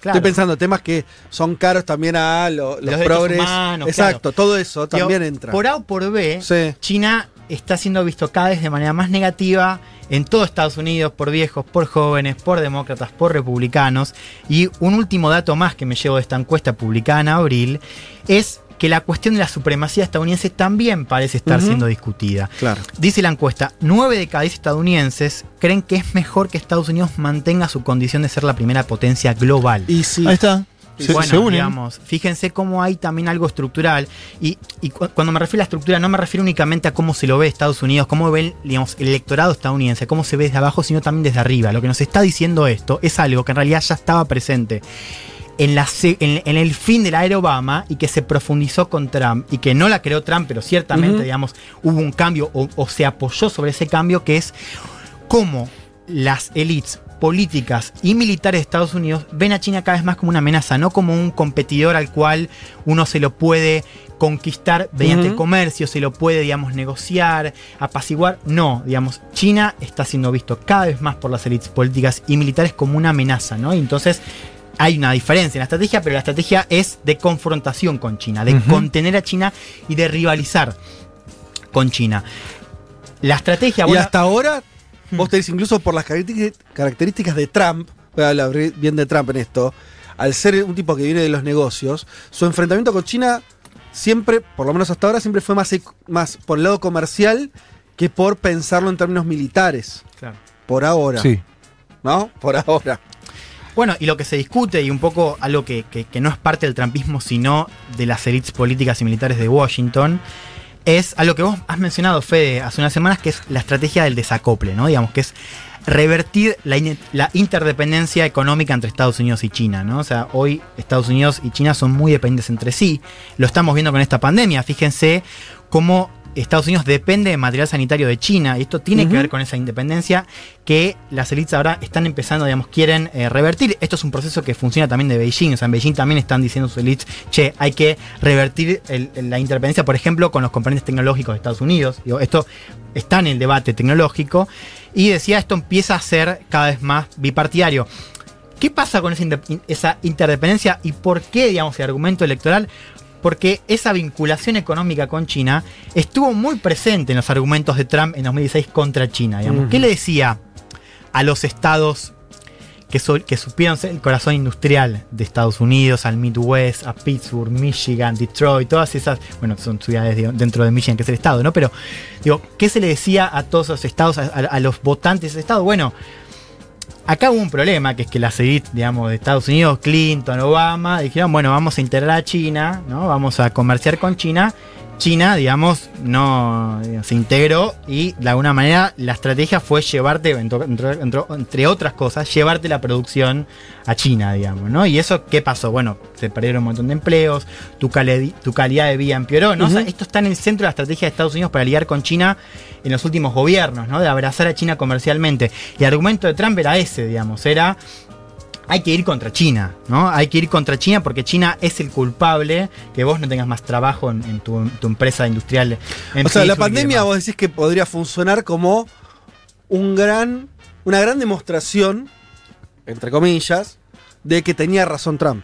Speaker 6: Claro.
Speaker 3: Estoy pensando temas que son caros también a lo- los,
Speaker 6: Los
Speaker 3: progres.
Speaker 6: humanos,
Speaker 3: Exacto,
Speaker 6: claro.
Speaker 3: todo eso también entra.
Speaker 6: Por A o por B,
Speaker 3: Sí.
Speaker 6: China está siendo visto cada vez de manera más negativa en todo Estados Unidos, por viejos, por jóvenes, por demócratas, por republicanos. Y un último dato más que me llevo de esta encuesta publicada en abril es que la cuestión de la supremacía estadounidense también parece estar siendo discutida.
Speaker 3: Claro.
Speaker 6: Dice la encuesta, 9 de cada 10 estadounidenses creen que es mejor que Estados Unidos mantenga su condición de ser la primera potencia global.
Speaker 3: Y sí.
Speaker 4: Ahí está. Se,
Speaker 6: bueno,
Speaker 4: se
Speaker 6: digamos, fíjense cómo hay también algo estructural. Y, y cu- cuando me refiero a la estructura, no me refiero únicamente a cómo se lo ve Estados Unidos, cómo ve digamos, el electorado estadounidense, cómo se ve desde abajo, sino también desde arriba. Lo que nos está diciendo esto es algo que en realidad ya estaba presente en, la, en, en el fin de la era Obama y que se profundizó con Trump y que no la creó Trump, pero ciertamente, digamos, hubo un cambio o, o se apoyó sobre ese cambio que es cómo las élites políticas y militares de Estados Unidos ven a China cada vez más como una amenaza, no como un competidor al cual uno se lo puede conquistar mediante el comercio, se lo puede, digamos, negociar, apaciguar. No, digamos, China está siendo visto cada vez más por las élites políticas y militares como una amenaza, ¿no? Y entonces hay una diferencia en la estrategia, pero la estrategia es de confrontación con China, de contener a China y de rivalizar con China. La estrategia,
Speaker 3: Y
Speaker 6: bueno,
Speaker 3: hasta ahora,
Speaker 6: Hmm.
Speaker 3: vos tenés incluso por las características- características de Trump, voy a hablar bien de Trump en esto, al ser un tipo que viene de los negocios, su enfrentamiento con China siempre, por lo menos hasta ahora, siempre fue más, más por el lado comercial que por pensarlo en términos militares.
Speaker 6: Claro.
Speaker 3: Por ahora.
Speaker 4: Sí.
Speaker 3: ¿No? Por ahora.
Speaker 6: Bueno, y lo que se discute, y un poco algo que, que- que no es parte del trampismo, sino de las élites políticas y militares de Washington, es algo que vos has mencionado, Fede, hace unas semanas, que es la estrategia del desacople, ¿no? Digamos, que es revertir la, la interdependencia económica entre Estados Unidos y China, ¿no? O sea, hoy Estados Unidos y China son muy dependientes entre sí. Lo estamos viendo con esta pandemia. Fíjense cómo Estados Unidos depende de material sanitario de China y esto tiene que ver con esa independencia que las élites ahora están empezando, digamos, quieren eh, revertir. Esto es un proceso que funciona también de Beijing, o sea, en Beijing también están diciendo sus élites, che, hay que revertir el- la interdependencia, por ejemplo, con los componentes tecnológicos de Estados Unidos. Digo, esto está en el debate tecnológico y decía, esto empieza a ser cada vez más bipartidario. ¿Qué pasa con esa interdependencia y por qué, digamos, el argumento electoral? Porque esa vinculación económica con China estuvo muy presente en los argumentos de Trump en 2016 contra China. Digamos. ¿Qué le decía a los estados que, so- que supieron ser el corazón industrial de Estados Unidos, al Midwest, a Pittsburgh, Michigan, Detroit, todas esas, bueno, son ciudades dentro de Michigan, que es el estado, ¿no? Pero, digo, ¿qué se le decía a todos los estados, a, a- a los votantes de ese estado? Bueno, acá hubo un problema, que es que las élites, digamos, de Estados Unidos, Clinton, Obama, dijeron, bueno, vamos a integrar a China, ¿no? Vamos a comerciar con China. China, digamos, no digamos, se integró y de alguna manera la estrategia fue llevarte, entre, otras cosas, llevarte la producción a China, digamos, ¿no? Y eso, ¿qué pasó? Bueno, se perdieron un montón de empleos, tu, cali- tu calidad de vida empeoró, ¿no? O sea,
Speaker 3: Ujú.
Speaker 6: esto está en el centro de la estrategia de Estados Unidos para lidiar con China en los últimos gobiernos, ¿no? De abrazar a China comercialmente. Y el argumento de Trump era ese, digamos, era hay que ir contra China, ¿no? Hay que ir contra China porque China es el culpable que vos no tengas más trabajo en, en tu, tu empresa industrial. en
Speaker 3: o sea, la pandemia vos decís que podría funcionar como un gran, una gran demostración, entre comillas, de que tenía razón Trump.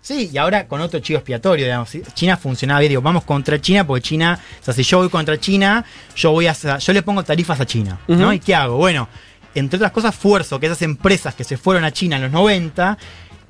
Speaker 6: Sí, y ahora con otro chivo expiatorio, digamos. China funcionaba bien, digo, vamos contra China porque China, o sea, si yo voy contra China, yo voy a, yo le pongo tarifas a China, ¿no? ¿Y qué hago? Bueno, entre otras cosas, fuerzo que esas empresas que se fueron a China en los 90,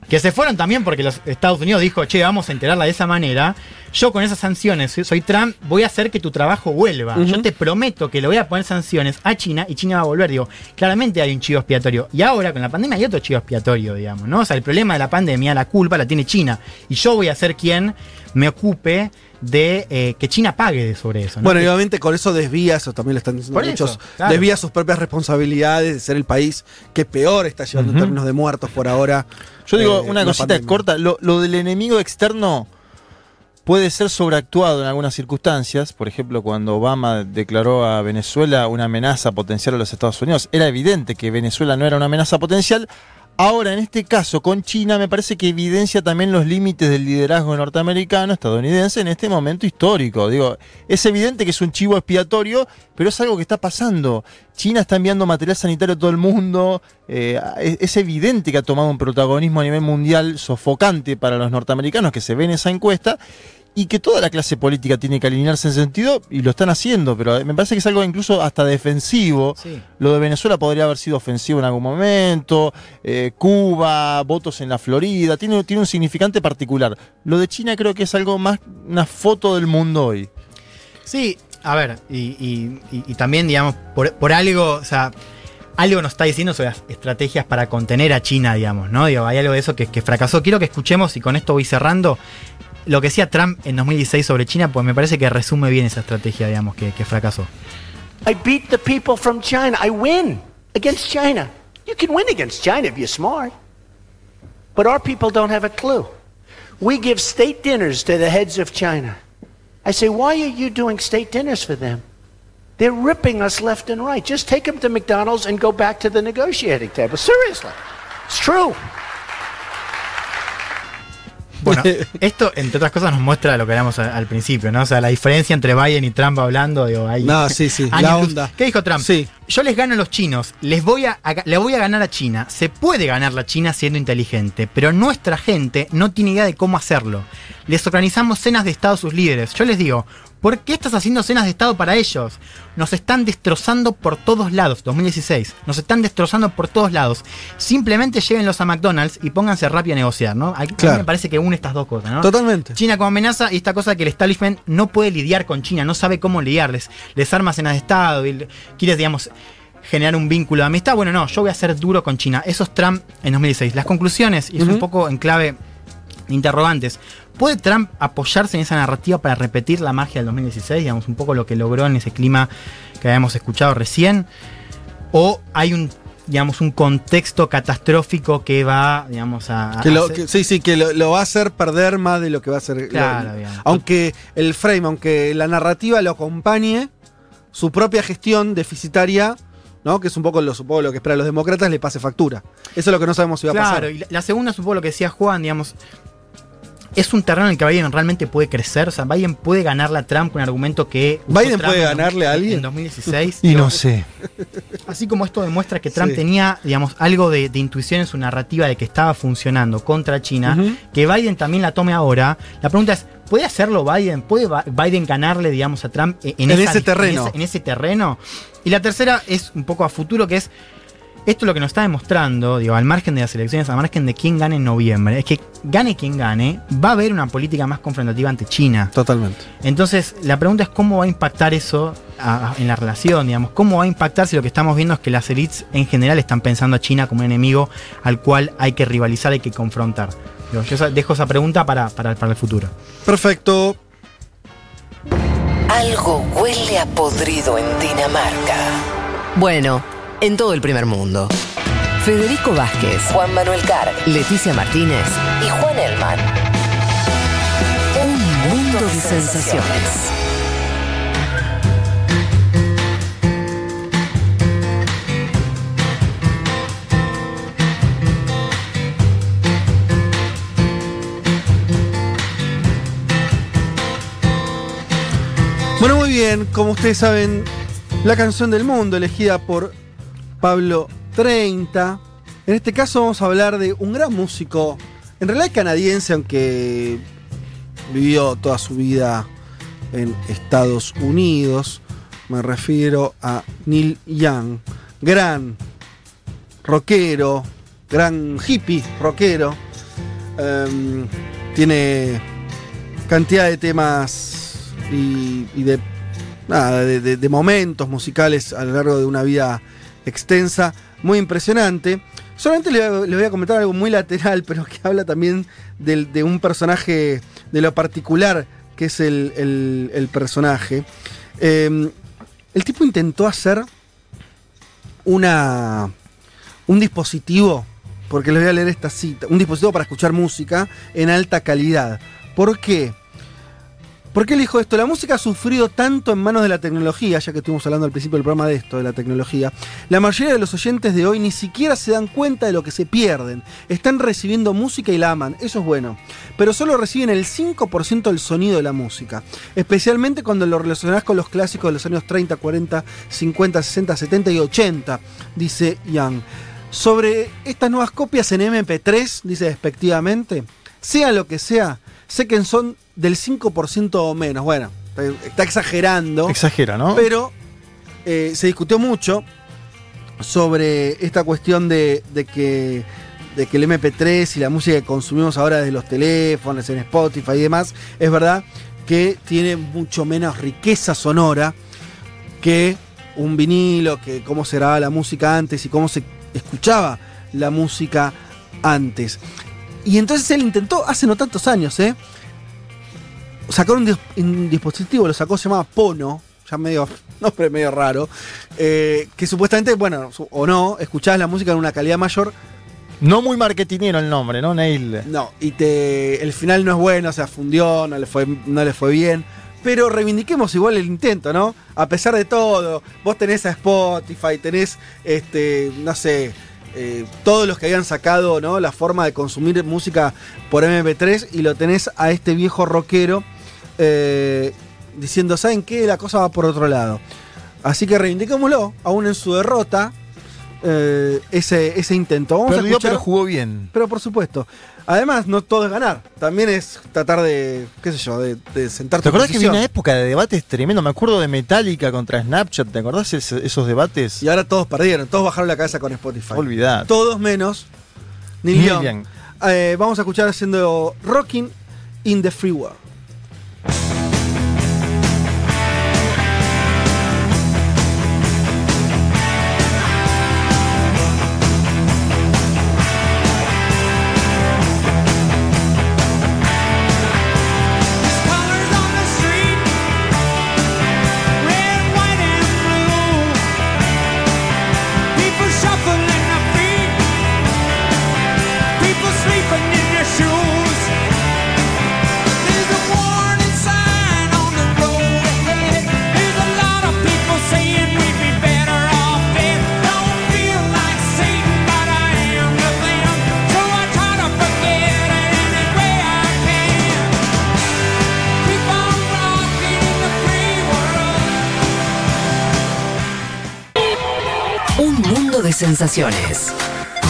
Speaker 6: que se fueron también porque los Estados Unidos dijo, che, vamos a enterarla de esa manera, yo con esas sanciones, soy- Trump, voy a hacer que tu trabajo vuelva. Yo te prometo que le voy a poner sanciones a China y China va a volver. Digo, claramente hay un chivo expiatorio. Y ahora con la pandemia hay otro chivo expiatorio, digamos, ¿no? O sea, el problema de la pandemia, la culpa la tiene China. Y yo voy a ser quien me ocupe de eh, que China pague de sobre eso. ¿no?
Speaker 3: Bueno, y obviamente con eso desvía, eso también lo están diciendo
Speaker 6: Por eso,
Speaker 3: muchos,
Speaker 6: claro.
Speaker 3: desvía sus propias responsabilidades de ser el país que peor está llevando en términos de muertos por ahora.
Speaker 4: Yo digo
Speaker 3: eh,
Speaker 4: una cosita
Speaker 3: pandemia.
Speaker 4: corta. Lo, lo del enemigo externo puede ser sobreactuado en algunas circunstancias. Por ejemplo, cuando Obama declaró a Venezuela una amenaza potencial a los Estados Unidos, era evidente que Venezuela no era una amenaza potencial. Ahora, en este caso, con China, me parece que evidencia también los límites del liderazgo norteamericano, estadounidense, en este momento histórico. Digo, es evidente que es un chivo expiatorio, pero es algo que está pasando. China está enviando material sanitario a todo el mundo. eh, es, es evidente que ha tomado un protagonismo a nivel mundial sofocante para los norteamericanos, que se ve en esa encuesta, y que toda la clase política tiene que alinearse en sentido, y lo están haciendo, pero me parece que es algo incluso hasta defensivo.
Speaker 6: Sí.
Speaker 4: Lo de Venezuela podría haber sido ofensivo en algún momento, eh, Cuba, votos en la Florida, tiene, tiene un significante particular. Lo de China creo que es algo más una foto del mundo hoy.
Speaker 6: Sí, a ver, y, y- y- y también, digamos, por, por algo, o sea, algo nos está diciendo sobre las estrategias para contener a China, digamos, ¿no? Digo, hay algo de eso que, que fracasó. Quiero que escuchemos, y con esto voy cerrando, lo que decía Trump en 2016 sobre China, pues me parece que resume bien esa estrategia, digamos, que, que fracasó.
Speaker 11: I beat the people from China. I win against China. You can win against China if you're smart. But our people don't have a clue. We give state dinners to the heads of China. I say, why are you doing state dinners for them? They're ripping us left and right. Just take them to McDonald's and go back to the negotiating table. Seriously. It's true.
Speaker 6: Bueno, [laughs] esto, entre otras cosas, nos muestra lo que hablamos al principio, ¿no? O sea, la diferencia entre Biden y Trump hablando, digo, ahí.
Speaker 3: No, sí, sí,
Speaker 6: años [laughs]
Speaker 3: la onda.
Speaker 6: ¿Qué dijo Trump?
Speaker 3: Sí.
Speaker 6: Yo les gano a los chinos, les voy a, a- le voy a ganar a China. Se puede ganar la China siendo inteligente, pero nuestra gente no tiene idea de cómo hacerlo. Les organizamos cenas de Estado a sus líderes. Yo les digo, ¿por qué estás haciendo cenas de Estado para ellos? Nos están destrozando por todos lados, 2016. Nos están destrozando por todos lados. Simplemente llévenlos a McDonald's y pónganse rápido a negociar, ¿no? A mí
Speaker 3: Claro.
Speaker 6: me parece que une estas dos cosas, ¿no?
Speaker 3: Totalmente.
Speaker 6: China como amenaza y esta cosa que el establishment no puede lidiar con China, no sabe cómo lidiarles. Les arma cenas de Estado y le- quiere, digamos, generar un vínculo de amistad. Bueno, no, yo voy a ser duro con China. Eso es Trump en 2016. Las conclusiones, y es un poco en clave interrogantes. ¿Puede Trump apoyarse en esa narrativa para repetir la magia del 2016? Digamos, un poco lo que logró en ese clima que habíamos escuchado recién. ¿O hay un, digamos, un contexto catastrófico que va, digamos, a... a
Speaker 3: Que lo-
Speaker 6: hacer-
Speaker 3: que- sí, sí, que lo, lo va a hacer perder más de lo que va a hacer.
Speaker 6: Claro,
Speaker 3: lo- aunque el frame, aunque la narrativa lo acompañe, su propia gestión deficitaria, ¿no? Que es un poco lo, supongo, lo que esperan los demócratas, le pase factura. Eso es lo que no sabemos si va a
Speaker 6: Claro,
Speaker 3: pasar.
Speaker 6: y la, la segunda, supongo lo que decía Juan, digamos, es un terreno en el que Biden realmente puede crecer. O sea, Biden puede ganarle a Trump con un argumento que.
Speaker 3: ¿Biden
Speaker 6: Trump
Speaker 3: puede
Speaker 6: en
Speaker 3: ganarle a alguien?
Speaker 6: En 2016.
Speaker 4: Y no sé.
Speaker 6: Así como esto demuestra que Trump
Speaker 3: Sí.
Speaker 6: tenía, digamos, algo de, de intuición en su narrativa de que estaba funcionando contra China, que Biden también la tome ahora. La pregunta es, ¿puede hacerlo Biden? ¿Puede Biden ganarle, digamos, a Trump en,
Speaker 3: En
Speaker 6: esa
Speaker 3: ese terreno.
Speaker 6: En ese, en ese terreno. Y la tercera es un poco a futuro, que es esto lo que nos está demostrando, digo, al margen de las elecciones, al margen de quién gane en noviembre, es que gane quien gane, va a haber una política más confrontativa ante China.
Speaker 3: Totalmente.
Speaker 6: Entonces, la pregunta es cómo va a impactar eso a- a- en la relación, digamos, cómo va a impactar si lo que estamos viendo es que las elites en general están pensando a China como un enemigo al cual hay que rivalizar, hay que confrontar. Digo, yo dejo esa pregunta para, para, para el futuro.
Speaker 3: Perfecto.
Speaker 1: Algo huele a podrido en Dinamarca. Bueno, en todo el primer mundo. Federico Vázquez, Juan Manuel Carr, Leticia Martínez y Juan Elman. Un mundo de sensaciones.
Speaker 3: Bueno, muy bien. Como ustedes saben, la canción del mundo elegida por Pablo 30. En este caso vamos a hablar de un gran músico, en realidad canadiense, aunque vivió toda su vida en Estados Unidos. Me refiero a Neil Young, gran rockero, gran hippie rockero. Em, tiene cantidad de temas y, de- de momentos musicales a lo largo de una vida extensa, muy impresionante. Solamente le, voy a- comentar algo muy lateral, [laughs] pero que habla también de un personaje, de lo particular que es el, personaje. Eh, el tipo intentó hacer una, un dispositivo, porque les voy a leer esta cita, un dispositivo para escuchar música en alta calidad. ¿Por qué? ¿Por qué él dijo esto? La música ha sufrido tanto en manos de la tecnología, ya que estuvimos hablando al principio del programa de esto, de la tecnología. La mayoría de los oyentes de hoy ni siquiera se dan cuenta de lo que se pierden. Están recibiendo música y la aman, eso es bueno. Pero solo reciben el 5% del sonido de la música. Especialmente cuando lo relacionás con los clásicos de los años 30, 40, 50, 60, 70 y 80, dice Young. Sobre estas nuevas copias en MP3, dice despectivamente, sea lo que sea, sé que son del 5% o menos. Bueno, está exagerando.
Speaker 4: Exagera, ¿no?
Speaker 3: Pero eh, se discutió mucho sobre esta cuestión de, de que, de que el MP3 y la música que consumimos ahora desde los teléfonos, en Spotify y demás, es verdad que tiene mucho menos riqueza sonora que un vinilo, que cómo se grababa la música antes y cómo se escuchaba la música antes. Y entonces él intentó, hace no tantos años, ¿eh? Sacar un, dis- un dispositivo, lo sacó, se llamaba Pono, ya medio, [laughs] nombre medio raro, eh, que supuestamente, bueno, o no, escuchabas la música en una calidad mayor.
Speaker 4: No muy marketinero el nombre, ¿no, Neil?
Speaker 3: No, y te, el final no es bueno, o sea, fundió, no le fue, no le fue bien. Pero reivindiquemos igual el intento, ¿no? A pesar de todo, vos tenés a Spotify, tenés, este, no sé, eh, todos los que habían sacado, ¿no? La forma de consumir música por MP3 y lo tenés a este viejo rockero eh, diciendo, ¿saben qué? La cosa va por otro lado. Así que reivindiquémoslo, aún en su derrota, eh, ese, ese intento. Vamos a
Speaker 4: Perdió,
Speaker 3: escuchar-
Speaker 4: pero jugó bien.
Speaker 3: pero por supuesto. Además, no todo es ganar. También es tratar de, qué sé yo, de, de sentar
Speaker 4: ¿Te acordás que había una época de debates tremendo? Me acuerdo de Metallica contra Snapchat, ¿te acordás ese- esos debates?
Speaker 3: Y ahora todos perdieron, todos bajaron la cabeza con Spotify.
Speaker 4: Olvidad.
Speaker 3: Todos menos Neil
Speaker 4: Neil
Speaker 3: Young.
Speaker 4: Young.
Speaker 3: Eh, vamos a escuchar haciendo Rocking in the Free World.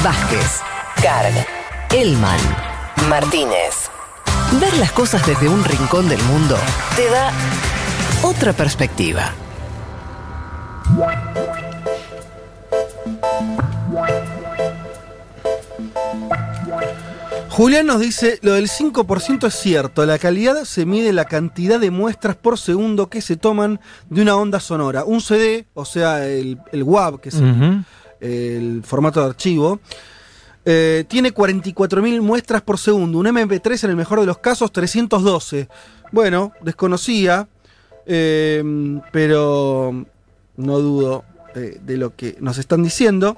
Speaker 1: Vázquez, Carg, Elman, Martínez. Ver las cosas desde un rincón del mundo te da otra perspectiva.
Speaker 3: Julián nos dice, lo del 5% es cierto, la calidad se mide en la cantidad de muestras por segundo que se toman de una onda sonora. Un CD, o sea, el, el WAV, que es el, formato de archivo, eh, tiene 44.000 muestras por segundo. Un MP3 en el mejor de los casos, 312. Bueno, desconocía, eh, pero no dudo eh, de lo que nos están diciendo.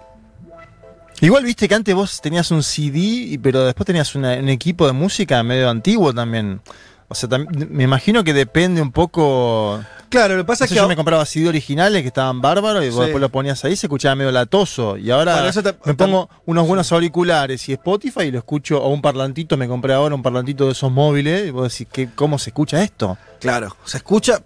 Speaker 4: Igual viste que antes vos tenías un CD, pero después tenías un equipo de música medio antiguo también. O sea, me imagino que depende un poco.
Speaker 3: Claro, lo que pasa
Speaker 4: No
Speaker 3: es que
Speaker 4: yo me compraba CD originales que estaban bárbaros y vos
Speaker 3: Sí.
Speaker 4: después lo ponías ahí, se escuchaba medio latoso. Y ahora
Speaker 3: Bueno, eso te-
Speaker 4: me pongo unos buenos auriculares y Spotify y lo escucho, o un parlantito, me compré ahora un parlantito de esos móviles, y vos decís, ¿qué, ¿cómo se escucha esto?
Speaker 3: Claro, se escucha.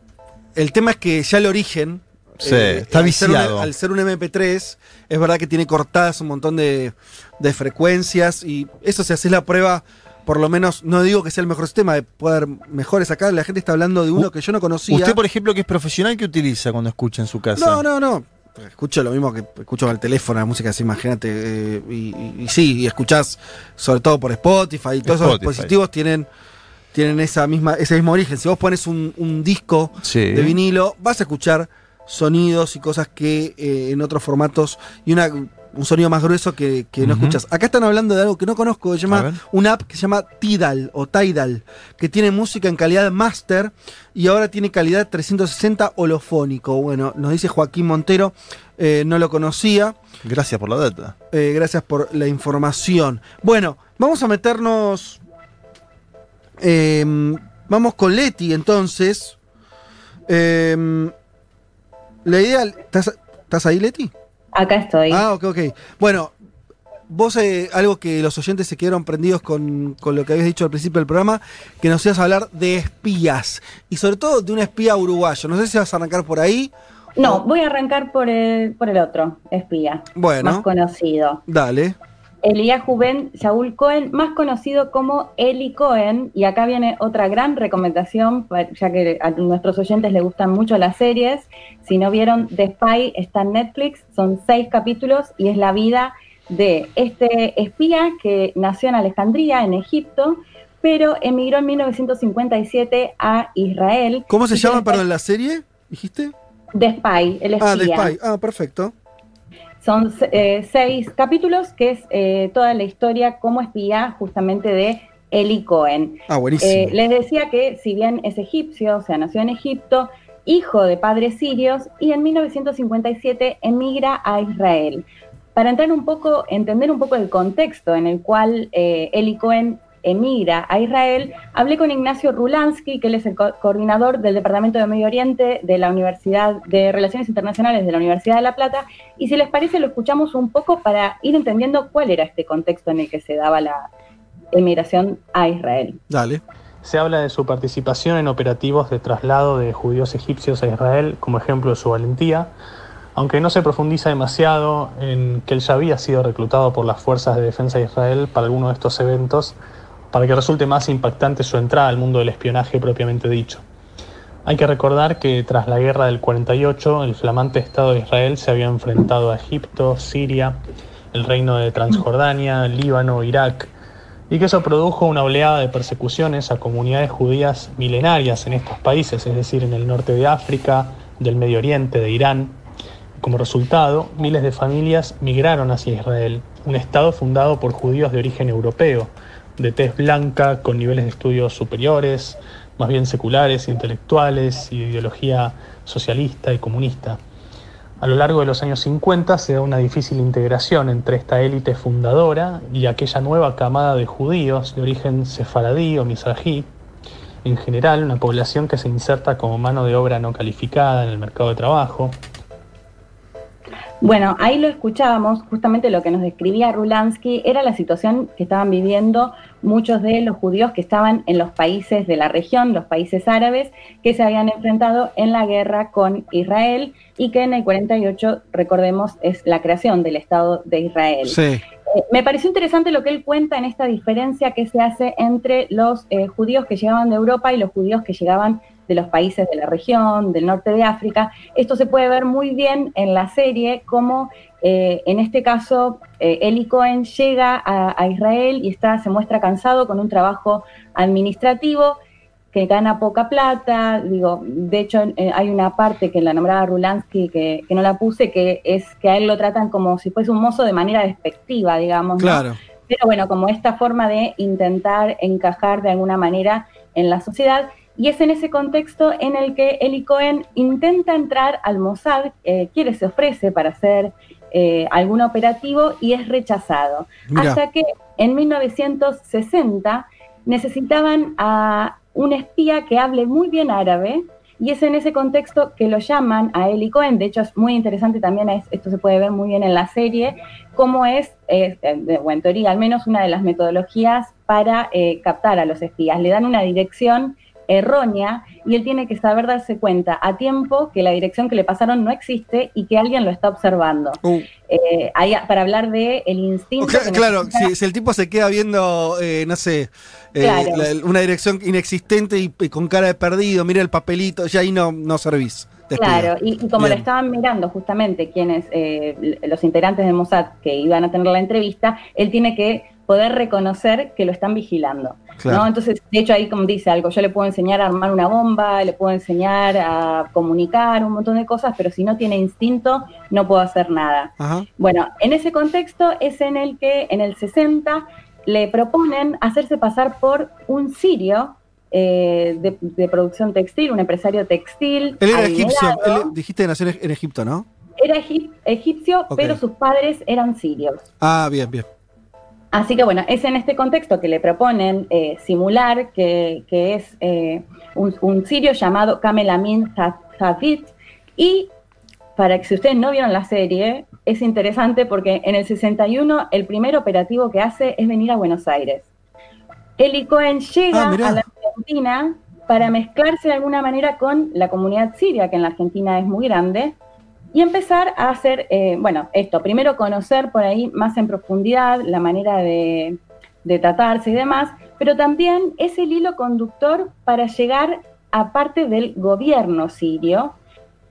Speaker 3: El tema es que ya el origen
Speaker 4: Sí,
Speaker 3: Eh,
Speaker 4: está
Speaker 3: al ser un-
Speaker 4: viciado.
Speaker 3: al ser un MP3, es verdad que tiene cortadas un montón de, de frecuencias y eso si haces la prueba, por lo menos, no digo que sea el mejor sistema, de haber mejores acá, la gente está hablando de uno que yo no conocía.
Speaker 4: Usted, por ejemplo, que es profesional, ¿qué utiliza cuando escucha en su casa?
Speaker 3: No, no, no. Escucho lo mismo que escucho al teléfono, la música así, imagínate. eh, y, y- y sí, y escuchás sobre todo por Spotify y todos esos
Speaker 4: Spotify.
Speaker 3: dispositivos tienen, tienen esa misma, ese mismo origen. Si vos pones un, un disco
Speaker 4: Sí.
Speaker 3: de vinilo, vas a escuchar sonidos y cosas que eh, en otros formatos y una, un sonido más grueso que, que no escuchas. Acá están hablando de algo que no conozco, se llama una app que se llama Tidal o Tidal, que tiene música en calidad master y ahora tiene calidad 360 holofónico. Bueno, nos dice Joaquín Montero, eh, no lo conocía.
Speaker 4: Gracias por la data.
Speaker 3: Eh, gracias por la información. Bueno, vamos a meternos. eh, vamos con Leti entonces. Eh, la idea. ¿Estás, estás ahí, Leti?
Speaker 5: Acá estoy.
Speaker 3: Ah, ok, ok. Bueno, vos eh, algo que los oyentes se quedaron prendidos con, con lo que habías dicho al principio del programa, que nos ibas a hablar de espías. Y sobre todo de un espía uruguayo. No sé si vas a arrancar por ahí.
Speaker 5: No, voy a arrancar por el, por el otro, espía.
Speaker 3: Bueno.
Speaker 5: Más conocido.
Speaker 3: Dale.
Speaker 5: Eliyahu Ben Shaul Cohen, más conocido como Eli Cohen, y acá viene otra gran recomendación, pa- ya que a nuestros oyentes les gustan mucho las series. Si no vieron The Spy, está en Netflix, son seis capítulos y es la vida de este espía que nació en Alejandría, en Egipto, pero emigró en 1957 a Israel.
Speaker 3: ¿Cómo se llama, perdón, la serie? ¿Dijiste?
Speaker 5: The Spy, el espía.
Speaker 3: Ah, The Spy. Ah, perfecto.
Speaker 5: Son eh, seis capítulos, que es eh, toda la historia como espía justamente de Eli Cohen.
Speaker 3: Ah, buenísimo.
Speaker 5: Eh, les decía que si bien es egipcio, o sea, nació en Egipto, hijo de padres sirios, y en 1957 emigra a Israel. Para entrar un poco, entender un poco el contexto en el cual eh, Eli Cohen emigra a Israel, hablé con Ignacio Rulansky, que él es el co- coordinador del Departamento de Medio Oriente de la Universidad de Relaciones Internacionales de la Universidad de La Plata, y si les parece lo escuchamos un poco para ir entendiendo cuál era este contexto en el que se daba la emigración a Israel.
Speaker 3: Dale.
Speaker 20: Se habla de su participación en operativos de traslado de judíos egipcios a Israel como ejemplo de su valentía, aunque no se profundiza demasiado en que él ya había sido reclutado por las fuerzas de defensa de Israel para alguno de estos eventos, para que resulte más impactante su entrada al mundo del espionaje propiamente dicho. Hay que recordar que tras la guerra del 48, el flamante Estado de Israel se había enfrentado a Egipto, Siria, el reino de Transjordania, Líbano, Irak, y que eso produjo una oleada de persecuciones a comunidades judías milenarias en estos países, es decir, en el norte de África, del Medio Oriente, de Irán. Como resultado, miles de familias migraron hacia Israel, un estado fundado por judíos de origen europeo, de tez blanca, con niveles de estudios superiores, más bien seculares, intelectuales y de ideología socialista y comunista. A lo largo de los años 50 se da una difícil integración entre esta élite fundadora y aquella nueva camada de judíos de origen sefaradí o mizrají, en general una población que se inserta como mano de obra no calificada en el mercado de trabajo.
Speaker 5: Bueno, ahí lo escuchábamos, justamente lo que nos describía Rulansky era la situación que estaban viviendo muchos de los judíos que estaban en los países de la región, los países árabes, que se habían enfrentado en la guerra con Israel y que en el 48, recordemos, es la creación del Estado de Israel.
Speaker 3: Sí.
Speaker 5: Eh, me pareció interesante lo que él cuenta en esta diferencia que se hace entre los eh, judíos que llegaban de Europa y los judíos que llegaban de los países de la región, del norte de África. Esto se puede ver muy bien en la serie, como eh, en este caso eh, Eli Cohen llega a, a Israel y está, se muestra cansado con un trabajo administrativo que gana poca plata, digo, de hecho eh, hay una parte que la nombraba Rulansky que, que no la puse, que es que a él lo tratan como si fuese un mozo de manera despectiva, digamos. ¿no?
Speaker 3: Claro.
Speaker 5: Pero bueno, como esta forma de intentar encajar de alguna manera en la sociedad. Y es en ese contexto en el que Eli Cohen intenta entrar al Mossad, eh, quiere, se ofrece para hacer eh, algún operativo y es rechazado.
Speaker 21: Mira.
Speaker 5: Hasta que en 1960 necesitaban a un espía que hable muy bien árabe y es en ese contexto que lo llaman a Eli Cohen. De hecho, es muy interesante también, es- esto se puede ver muy bien en la serie, cómo es, eh, o en teoría al menos, una de las metodologías para eh, captar a los espías. Le dan una dirección errónea y él tiene que saber darse cuenta a tiempo que la dirección que le pasaron no existe y que alguien lo está observando. Eh, ahí, para hablar de el instinto.
Speaker 3: Claro, si, si el tipo se queda viendo, eh, no sé, eh,
Speaker 5: Claro.
Speaker 3: la- una dirección inexistente y, y con cara de perdido, mira el papelito, ya ahí no, no servís.
Speaker 5: Claro, y, y como lo estaban mirando justamente quienes, eh, los integrantes de Mossad que iban a tener la entrevista, él tiene que poder reconocer que lo están vigilando.
Speaker 21: Claro.
Speaker 5: ¿no? Entonces, de hecho, ahí como dice algo, yo le puedo enseñar a armar una bomba, le puedo enseñar a comunicar, un montón de cosas, pero si no tiene instinto, no puedo hacer nada.
Speaker 3: Ajá.
Speaker 5: Bueno, en ese contexto es en el que en el 60 le proponen hacerse pasar por un sirio eh, de, de producción textil, un empresario textil.
Speaker 3: Él era egipcio, él- dijiste que nació en Egipto, ¿no?
Speaker 5: Era egip- egipcio, pero sus padres eran sirios.
Speaker 3: Ah, bien, bien.
Speaker 5: Así que bueno, es en este contexto que le proponen eh, simular que, que es eh, un, un sirio llamado Kamel Amin y para que si ustedes no vieron la serie, es interesante porque en el 61 el primer operativo que hace es venir a Buenos Aires. Eli Cohen llega
Speaker 3: Ah,
Speaker 5: a la Argentina para mezclarse de alguna manera con la comunidad siria, que en la Argentina es muy grande, y empezar a hacer, eh, bueno, esto, primero conocer por ahí más en profundidad la manera de, de tratarse y demás, pero también es el hilo conductor para llegar a parte del gobierno sirio.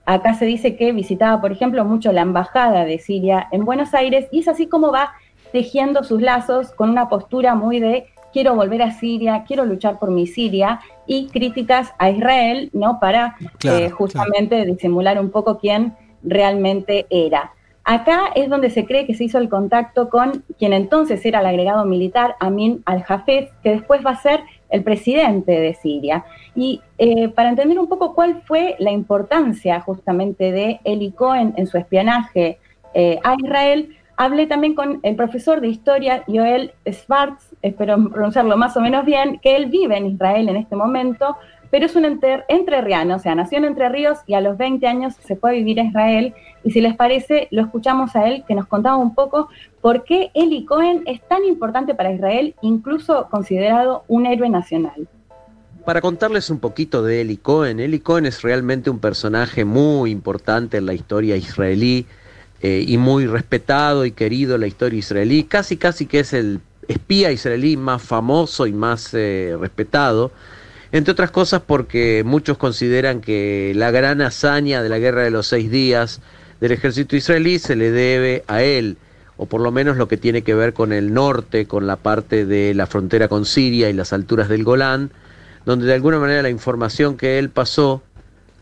Speaker 5: Acá se dice que visitaba, por ejemplo, mucho la embajada de Siria en Buenos Aires y es así como va tejiendo sus lazos con una postura muy de quiero volver a Siria, quiero luchar por mi Siria y críticas a Israel, ¿no? Para
Speaker 21: Claro,
Speaker 5: eh, justamente disimular un poco quién realmente era. Acá es donde se cree que se hizo el contacto con quien entonces era el agregado militar, Amin al-Hafez, que después va a ser el presidente de Siria. Y eh, para entender un poco cuál fue la importancia justamente de Eli Cohen en su espionaje eh, a Israel, hablé también con el profesor de historia Joel Schwartz, espero pronunciarlo más o menos bien, que él vive en Israel en este momento, pero es un enter, entrerriano, o sea, nació en Entre Ríos y a los 20 años se fue a vivir a Israel. Y si les parece, lo escuchamos a él que nos contaba un poco por qué Eli Cohen es tan importante para Israel, incluso considerado un héroe nacional.
Speaker 22: Para contarles un poquito de Eli Cohen, Eli Cohen es realmente un personaje muy importante en la historia israelí eh, y muy respetado y querido en la historia israelí, casi casi que es el espía israelí más famoso y más eh, respetado, entre otras cosas porque muchos consideran que la gran hazaña de la guerra de los seis días del ejército israelí se le debe a él, o por lo menos lo que tiene que ver con el norte, con la parte de la frontera con Siria y las alturas del Golán, donde de alguna manera la información que él pasó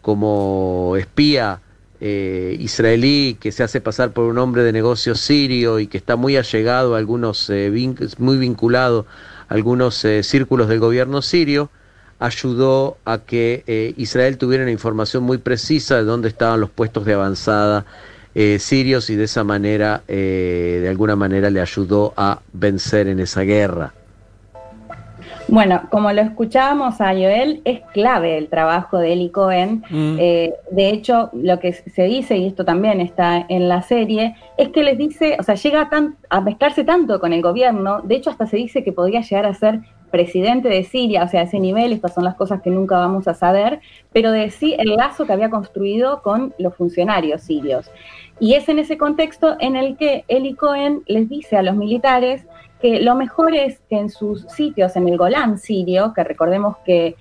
Speaker 22: como espía eh, israelí que se hace pasar por un hombre de negocios sirio y que está muy allegado a algunos, eh, muy vinculado a algunos eh, círculos del gobierno sirio, ayudó a que eh, Israel tuviera una información muy precisa de dónde estaban los puestos de avanzada eh, sirios y de esa manera, eh, de alguna manera, le ayudó a vencer en esa guerra.
Speaker 5: Bueno, como lo escuchábamos a Joel, es clave el trabajo de Eli Cohen.
Speaker 21: Mm.
Speaker 5: Eh, de hecho, lo que se dice, y esto también está en la serie, es que les dice, o sea, llega tan- a mezclarse tanto con el gobierno, de hecho hasta se dice que podría llegar a ser presidente de Siria, o sea, a ese nivel, estas son las cosas que nunca vamos a saber, pero de sí el lazo que había construido con los funcionarios sirios. Y es en ese contexto en el que Eli Cohen les dice a los militares que lo mejor es que en sus sitios, en el Golán sirio, que recordemos que,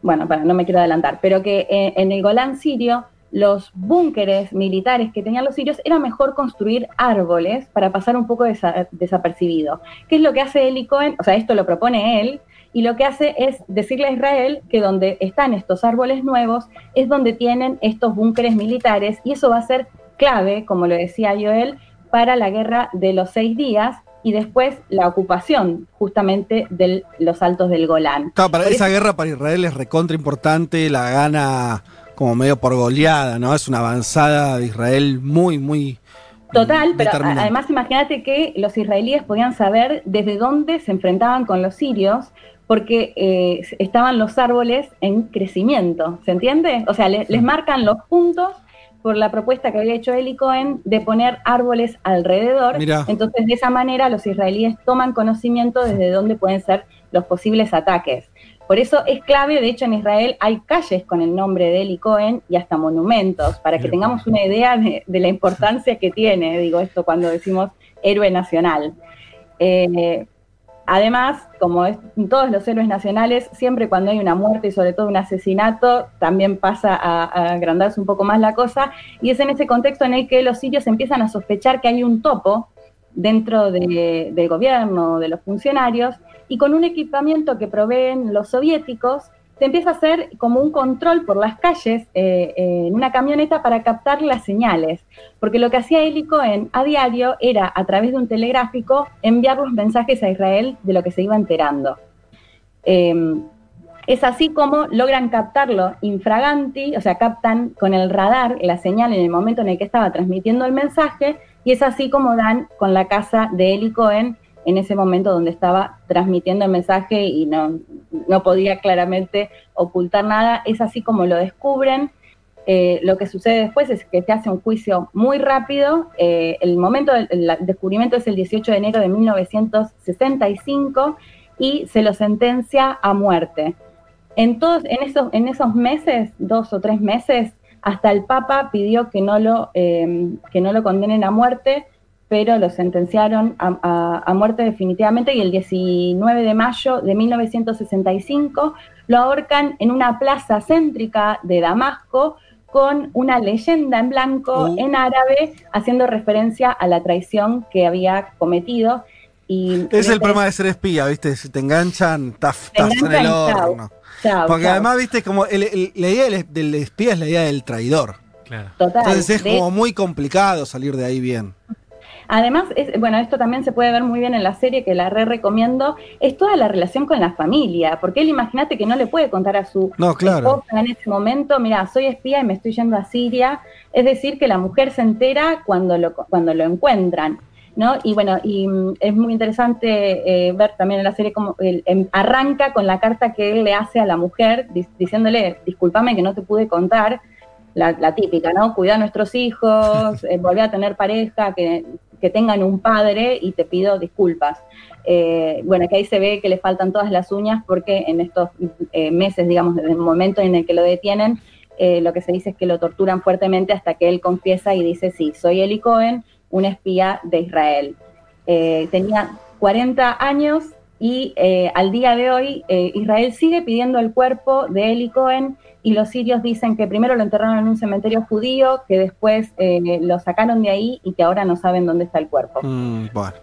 Speaker 5: bueno, para, no me quiero adelantar, pero que eh, en el Golán sirio los búnkeres militares que tenían los sirios era mejor construir árboles para pasar un poco desa- desapercibido. ¿Qué es lo que hace Eli Cohen? O sea, esto lo propone él, y lo que hace es decirle a Israel que donde están estos árboles nuevos es donde tienen estos búnkeres militares, y eso va a ser clave, como lo decía Joel, para la guerra de los seis días y después la ocupación justamente de los altos del Golán.
Speaker 3: Claro, para
Speaker 5: Por
Speaker 3: esa
Speaker 5: eso-
Speaker 3: guerra para Israel es recontra importante, la gana como medio por goleada, ¿no? Es una avanzada de Israel muy, muy.
Speaker 5: Total, pero además imagínate que los israelíes podían saber desde dónde se enfrentaban con los sirios, porque eh, estaban los árboles en crecimiento, ¿se entiende? O sea, le- les marcan los puntos por la propuesta que había hecho Eli Cohen de poner árboles alrededor.
Speaker 3: Mirá.
Speaker 5: Entonces, de esa manera, los israelíes toman conocimiento desde dónde pueden ser los posibles ataques. Por eso es clave, de hecho en Israel hay calles con el nombre de Eli Cohen y hasta monumentos, para que tengamos una idea de, de la importancia que tiene, digo esto cuando decimos héroe nacional. Eh, además, como es, todos los héroes nacionales, siempre cuando hay una muerte y sobre todo un asesinato, también pasa a, a agrandarse un poco más la cosa, y es en ese contexto en el que los sirios empiezan a sospechar que hay un topo dentro de- del gobierno, de los funcionarios, y con un equipamiento que proveen los soviéticos, se empieza a hacer como un control por las calles eh, eh, en una camioneta para captar las señales. Porque lo que hacía Eli Cohen a diario era, a través de un telegráfico, enviar los mensajes a Israel de lo que se iba enterando. Eh, es así como logran captarlo infraganti, o sea, captan con el radar la señal en el momento en el que estaba transmitiendo el mensaje, y es así como dan con la casa de Eli Cohen en ese momento donde estaba transmitiendo el mensaje y no, no podía claramente ocultar nada. Es así como lo descubren. Eh, lo que sucede después es que se hace un juicio muy rápido. Eh, el momento del el descubrimiento es el 18 de enero de 1965 y se lo sentencia a muerte. En, todos, en, esos, en esos meses, dos o tres meses, hasta el Papa pidió que no lo, eh, que no lo condenen a muerte, pero lo sentenciaron a, a- a muerte definitivamente y el 19 de mayo de 1965 lo ahorcan en una plaza céntrica de Damasco con una leyenda en blanco
Speaker 3: Uh.
Speaker 5: en árabe haciendo referencia a la traición que había cometido. Y
Speaker 3: Es el problema de ser espía, ¿viste? Si te enganchan, taf,
Speaker 5: Te
Speaker 3: estás en el
Speaker 5: chau.
Speaker 3: horno.
Speaker 5: Chao,
Speaker 3: Porque
Speaker 5: chao.
Speaker 3: además, viste, como el- el- la idea del, del espía es la idea del traidor.
Speaker 6: Claro.
Speaker 5: Total,
Speaker 3: Entonces es
Speaker 5: de-
Speaker 3: como muy complicado salir de ahí bien.
Speaker 5: Además, es, bueno, esto también se puede ver muy bien en la serie que la re recomiendo, es toda la relación con la familia, porque él imagínate que no le puede contar a su
Speaker 3: No, claro.
Speaker 5: esposa en ese momento, mira, soy espía y me estoy yendo a Siria, es decir, que la mujer se entera cuando lo, cuando lo encuentran. ¿No? Y bueno, y mm, es muy interesante eh, ver también en la serie cómo él, em, arranca con la carta que él le hace a la mujer, dis- diciéndole, discúlpame que no te pude contar, la, la típica, ¿no? Cuida a nuestros hijos, [laughs] eh, volver a tener pareja, que, que tengan un padre y te pido disculpas. Eh, bueno, que ahí se ve que le faltan todas las uñas porque en estos eh, meses, digamos, desde el momento en el que lo detienen, eh, lo que se dice es que lo torturan fuertemente hasta que él confiesa y dice, sí, soy Eli Cohen, un espía de Israel. Eh, tenía 40 años y eh, al día de hoy eh, Israel sigue pidiendo el cuerpo de Eli Cohen y los sirios dicen que primero lo enterraron en un cementerio judío, que después eh, lo sacaron de ahí y que ahora no saben dónde está el cuerpo.
Speaker 3: Mm, bueno.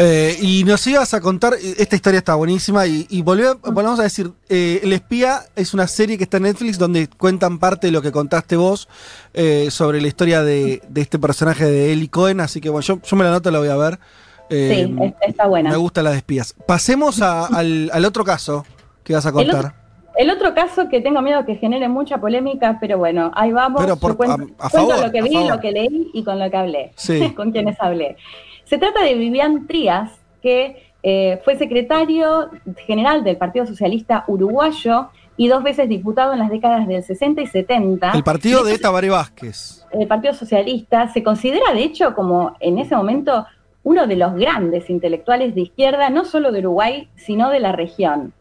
Speaker 3: Eh, y nos ibas a contar, eh, esta historia está buenísima y, y volve- volvemos a decir, eh, El Espía es una serie que está en Netflix donde cuentan parte de lo que contaste vos eh, sobre la historia de, de este personaje de Eli Cohen, así que bueno, yo, yo me la noto, la voy a ver. Eh,
Speaker 5: sí, es- está buena.
Speaker 3: Me gusta la de espías. Pasemos a- al, al otro caso que vas a
Speaker 5: El
Speaker 3: contar.
Speaker 5: otro, el otro caso que tengo miedo que genere mucha polémica, pero bueno, ahí vamos.
Speaker 3: Pero por-
Speaker 5: cuento,
Speaker 3: a- a
Speaker 5: cuento
Speaker 3: favor,
Speaker 5: lo que vi, lo que leí y con lo que hablé,
Speaker 3: Sí. [laughs]
Speaker 5: con quienes hablé. Se trata de Vivian Trías, que eh, fue secretario general del Partido Socialista Uruguayo y dos veces diputado en las décadas del 60 y 70.
Speaker 3: El partido de Tabaré Vázquez.
Speaker 5: el Partido Socialista se considera, de hecho, como en ese momento uno de los grandes intelectuales de izquierda, no solo de Uruguay, sino de la región.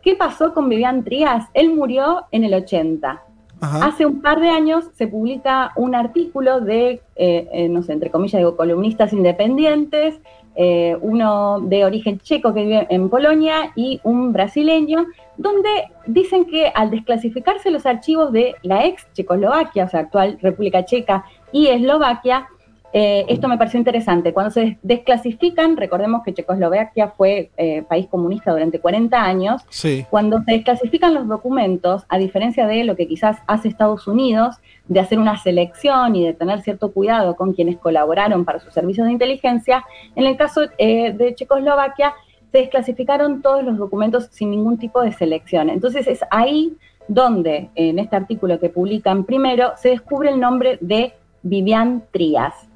Speaker 5: ¿Qué pasó con Vivian Trías? Él murió en el 80. Hace un par de años se publica un artículo de, eh, eh, no sé, entre comillas, digo, columnistas independientes, eh, uno de origen checo que vive en Polonia y un brasileño, donde dicen que al desclasificarse los archivos de la ex Checoslovaquia, o sea, actual República Checa y Eslovaquia, eh, esto me pareció interesante. Cuando se desclasifican, recordemos que Checoslovaquia fue eh, país comunista durante 40 años,
Speaker 3: Sí.
Speaker 5: cuando se desclasifican los documentos, a diferencia de lo que quizás hace Estados Unidos, de hacer una selección y de tener cierto cuidado con quienes colaboraron para sus servicios de inteligencia, en el caso eh, de Checoslovaquia se desclasificaron todos los documentos sin ningún tipo de selección. Entonces es ahí donde, en este artículo que publican primero, se descubre el nombre de Vivian Trías.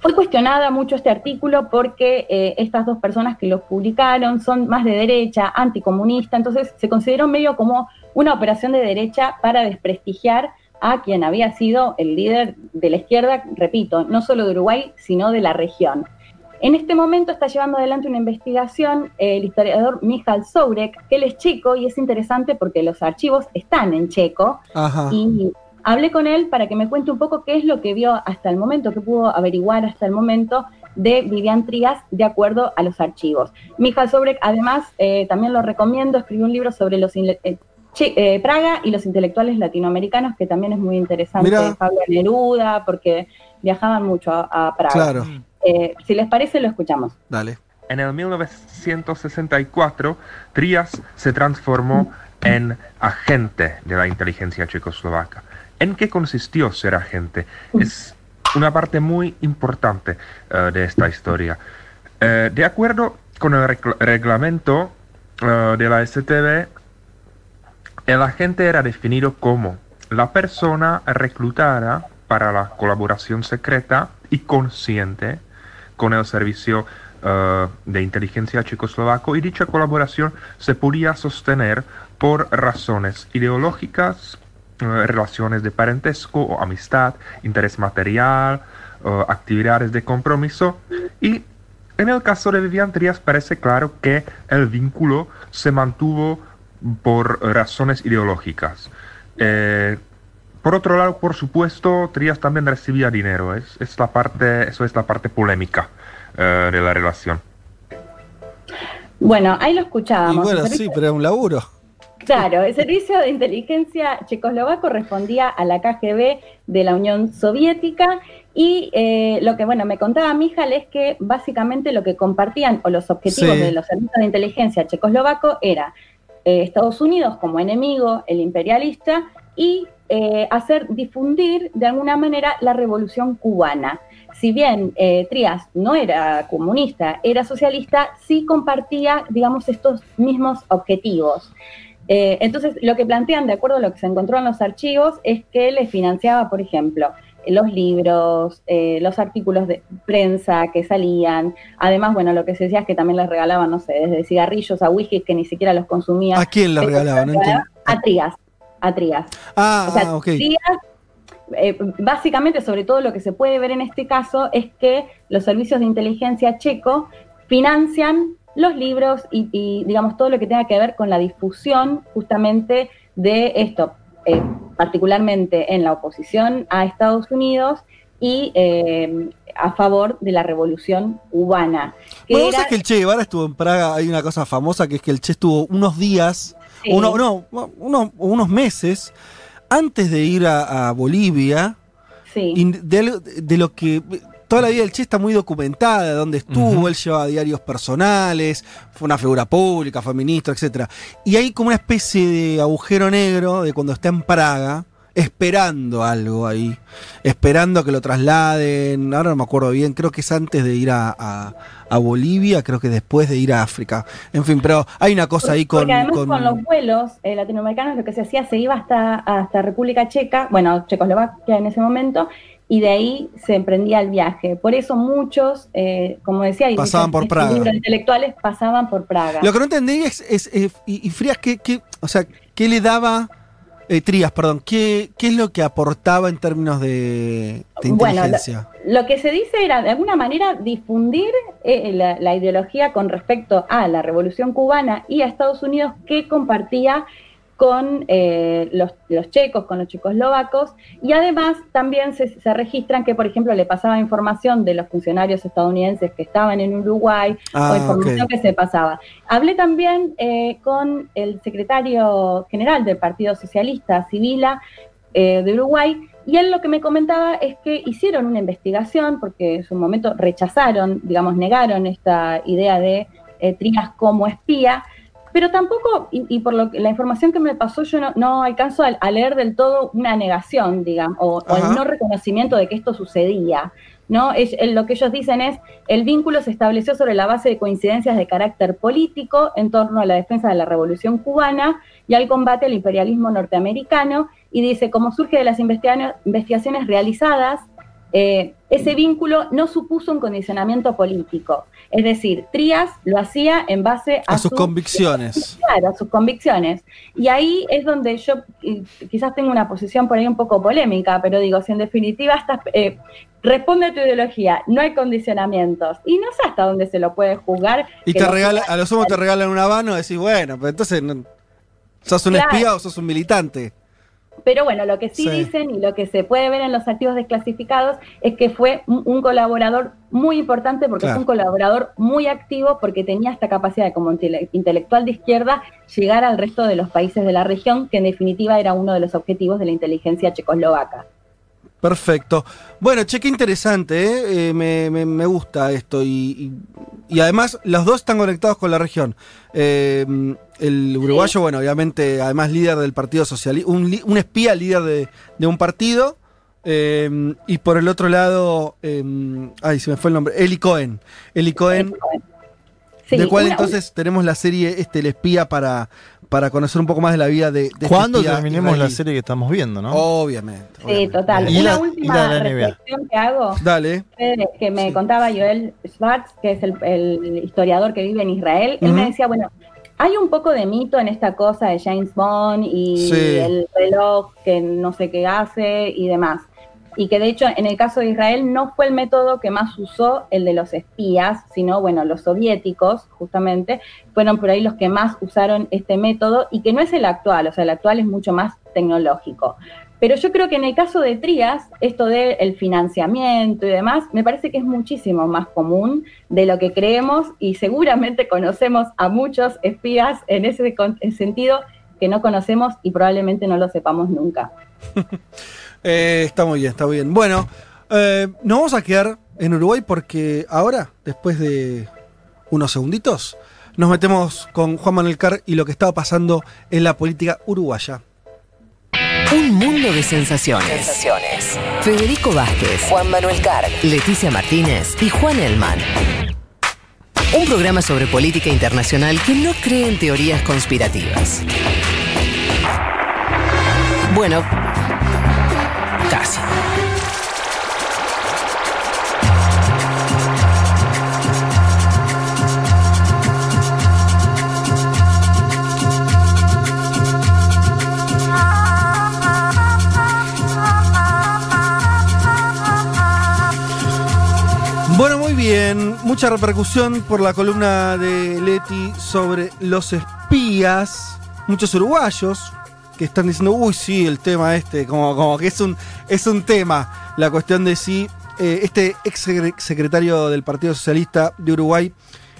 Speaker 5: Fue cuestionada mucho este artículo porque eh, estas dos personas que lo publicaron son más de derecha, anticomunista, entonces se consideró medio como una operación de derecha para desprestigiar a quien había sido el líder de la izquierda, repito, no solo de Uruguay, sino de la región. En este momento está llevando adelante una investigación eh, el historiador Michal Sourek, que él es checo y es interesante porque los archivos están en checo.
Speaker 3: Ajá.
Speaker 5: Y hablé con él para que me cuente un poco qué es lo que vio hasta el momento, qué pudo averiguar hasta el momento de Vivian Trías de acuerdo a los archivos. Michal Sobrek, además, eh, también lo recomiendo, escribió un libro sobre los eh, eh, Praga y los intelectuales latinoamericanos, que también es muy interesante.
Speaker 3: Mira.
Speaker 5: Pablo Neruda, porque viajaban mucho a, a Praga.
Speaker 3: Claro.
Speaker 5: Eh, si les parece, lo escuchamos.
Speaker 3: Dale.
Speaker 23: En el 1964, Trias se transformó en agente de la inteligencia checoslovaca. ¿En qué consistió ser agente? Es una parte muy importante eh, de esta historia. Eh, de acuerdo con el regla- reglamento eh, de la STB, el agente era definido como la persona reclutada para la colaboración secreta y consciente con el servicio de inteligencia checoslovaco y dicha colaboración se podía sostener por razones ideológicas, relaciones de parentesco o amistad, interés material, eh, actividades de compromiso y en el caso de Vivian Trías parece claro que el vínculo se mantuvo por razones ideológicas. Eh, por otro lado, por supuesto, Trías también recibía dinero. Es, es la parte, eso es la parte polémica eh, de la relación.
Speaker 5: Bueno, ahí lo
Speaker 3: Y
Speaker 5: escuchábamos.
Speaker 3: bueno,
Speaker 5: El
Speaker 3: sí, pero era un laburo.
Speaker 5: Claro, el servicio de inteligencia checoslovaco respondía a la KGB de la Unión Soviética y eh, lo que, bueno, me contaba Mijal es que básicamente lo que compartían o los objetivos
Speaker 3: Sí.
Speaker 5: de los servicios de inteligencia checoslovaco era eh, Estados Unidos como enemigo, el imperialista, y eh, hacer difundir de alguna manera la revolución cubana. Si bien eh, Trías no era comunista, era socialista, sí compartía, digamos, estos mismos objetivos. Eh, entonces, lo que plantean, de acuerdo a lo que se encontró en los archivos, es que les financiaba, por ejemplo, los libros, eh, los artículos de prensa que salían. Además, bueno, lo que se decía es que también les regalaban, no sé, desde cigarrillos a whisky que ni siquiera los consumía.
Speaker 3: ¿A quién le
Speaker 5: Eh,
Speaker 3: regalaban? No.
Speaker 5: A Trías, a Trías.
Speaker 3: Ah,
Speaker 5: O sea,
Speaker 3: ah, ok.
Speaker 5: Trías, eh, básicamente, sobre todo lo que se puede ver en este caso es que los servicios de inteligencia checo financian los libros y, y, digamos, todo lo que tenga que ver con la difusión justamente de esto, eh, particularmente en la oposición a Estados Unidos y eh, a favor de la revolución cubana. que
Speaker 3: Bueno, vos
Speaker 5: era-
Speaker 3: sabés que el Che Guevara estuvo en Praga, hay una cosa famosa que es que el Che estuvo unos días,
Speaker 5: Sí.
Speaker 3: uno, no, uno- unos meses antes de ir a, a Bolivia, y de, de lo que toda la vida del Che está muy documentada, de dónde estuvo, él llevaba diarios personales, fue una figura pública, fue ministro, etc. Y hay como una especie de agujero negro de cuando está en Praga, esperando algo ahí, esperando que lo trasladen, ahora no me acuerdo bien, creo que es antes de ir a, a- a Bolivia, creo que después de ir a África. En fin, pero hay una cosa ahí con...
Speaker 5: Porque además
Speaker 3: con-
Speaker 5: con, los vuelos eh, latinoamericanos lo que se hacía, se iba hasta, hasta República Checa, bueno, Checoslovaquia en ese momento, y de ahí se emprendía el viaje. Por eso muchos, eh, como decía,
Speaker 3: Pasaban por Praga.
Speaker 5: intelectuales pasaban por Praga.
Speaker 3: Lo que no entendí es, es, eh, y, y Frías, ¿qué, qué- o sea, ¿qué le daba, eh, Trías, perdón, ¿qué, qué es lo que aportaba en términos de, de
Speaker 5: Bueno,
Speaker 3: inteligencia?
Speaker 5: Lo que se dice era, de alguna manera, difundir eh, la, la ideología con respecto a la revolución cubana y a Estados Unidos que compartía con eh, los, los checos, con los checoslovacos, y además también se, se registran que, por ejemplo, le pasaba información de los funcionarios estadounidenses que estaban en Uruguay,
Speaker 3: Ah,
Speaker 5: o información
Speaker 3: ok.
Speaker 5: que se pasaba. Hablé también eh, con el secretario general del Partido Socialista, Sibila, eh, de Uruguay, y él lo que me comentaba es que hicieron una investigación, porque en su momento rechazaron, digamos, negaron esta idea de eh, Trías como espía, pero tampoco, y, y por lo que, la información que me pasó, yo no, no alcanzo a, a leer del todo una negación, digamos, o, el no reconocimiento de que esto sucedía. ¿no? Es- lo que ellos dicen es, el vínculo se estableció sobre la base de coincidencias de carácter político en torno a la defensa de la revolución cubana y al combate al imperialismo norteamericano, y dice, como surge de las investiga- investigaciones realizadas, eh, ese vínculo no supuso un condicionamiento político. Es decir, Trías lo hacía en base a,
Speaker 3: A sus convicciones.
Speaker 5: Claro, a sus convicciones. Y ahí es donde yo quizás tengo una posición por ahí un poco polémica, pero digo, si en definitiva estás, eh, responde a tu ideología, no hay condicionamientos. Y no sé hasta dónde se lo puede juzgar.
Speaker 3: Y te regala, a lo sumo te regalan una mano y decís, bueno, pero entonces sos un
Speaker 5: Claro.
Speaker 3: espía o sos un militante.
Speaker 5: Pero bueno, lo que sí,
Speaker 3: Sí.
Speaker 5: dicen y lo que se puede ver en los activos desclasificados es que fue un, un colaborador muy importante porque
Speaker 3: Claro.
Speaker 5: fue un colaborador muy activo porque tenía esta capacidad de como intele- intelectual de izquierda llegar al resto de los países de la región, que en definitiva era uno de los objetivos de la inteligencia checoslovaca.
Speaker 3: Perfecto. Bueno, che, qué interesante, ¿eh? Eh, me, me- me gusta esto. Y, y- y además, los dos están conectados con la región. Eh, el uruguayo, bueno, obviamente, además líder del Partido Socialista, un, espía líder de, de un partido. eh, y por el otro lado, ay, se me fue el nombre, Eli Cohen. Eli Cohen,
Speaker 5: Sí,
Speaker 3: de cual
Speaker 5: una-
Speaker 3: entonces tenemos la serie este, El espía para, para conocer un poco más de la vida de, de este
Speaker 4: ¿Cuándo
Speaker 3: espía
Speaker 4: terminemos la serie que estamos viendo, no?
Speaker 3: Obviamente.
Speaker 5: Sí, total.
Speaker 4: Y
Speaker 5: Una
Speaker 4: la-
Speaker 5: última reflexión que hago
Speaker 3: Dale.
Speaker 5: que me contaba Joel Schwartz, que es el, el historiador que vive en Israel, él me decía, bueno, hay un poco de mito en esta cosa de James Bond y
Speaker 3: Sí.
Speaker 5: el reloj que no sé qué hace y demás. Y que de hecho en el caso de Israel no fue el método que más usó el de los espías, sino bueno, los soviéticos justamente fueron por ahí los que más usaron este método y que no es el actual, o sea, el actual es mucho más tecnológico. Pero yo creo que en el caso de Trías, esto del financiamiento y demás, me parece que es muchísimo más común de lo que creemos y seguramente [laughs] conocemos a muchos espías en ese sentido que no conocemos y probablemente no lo sepamos nunca. [laughs]
Speaker 3: Eh, está muy bien, está muy bien. Bueno, eh, nos vamos a quedar en Uruguay porque ahora, después de unos segunditos, nos metemos con Juan Manuel Carr y lo que estaba pasando en la política uruguaya.
Speaker 1: Un mundo de sensaciones. Federico Vázquez, Juan Manuel Carr, Leticia Martínez y Juan Elman. Un programa sobre política internacional que no cree en teorías conspirativas. Bueno,
Speaker 3: Bueno, muy bien. Mucha repercusión por la columna de Leti sobre los espías. Muchos uruguayos que están diciendo, uy, sí, el tema este, como, como que es un, es un tema. La cuestión de si eh, este ex secre- secretario del Partido Socialista de Uruguay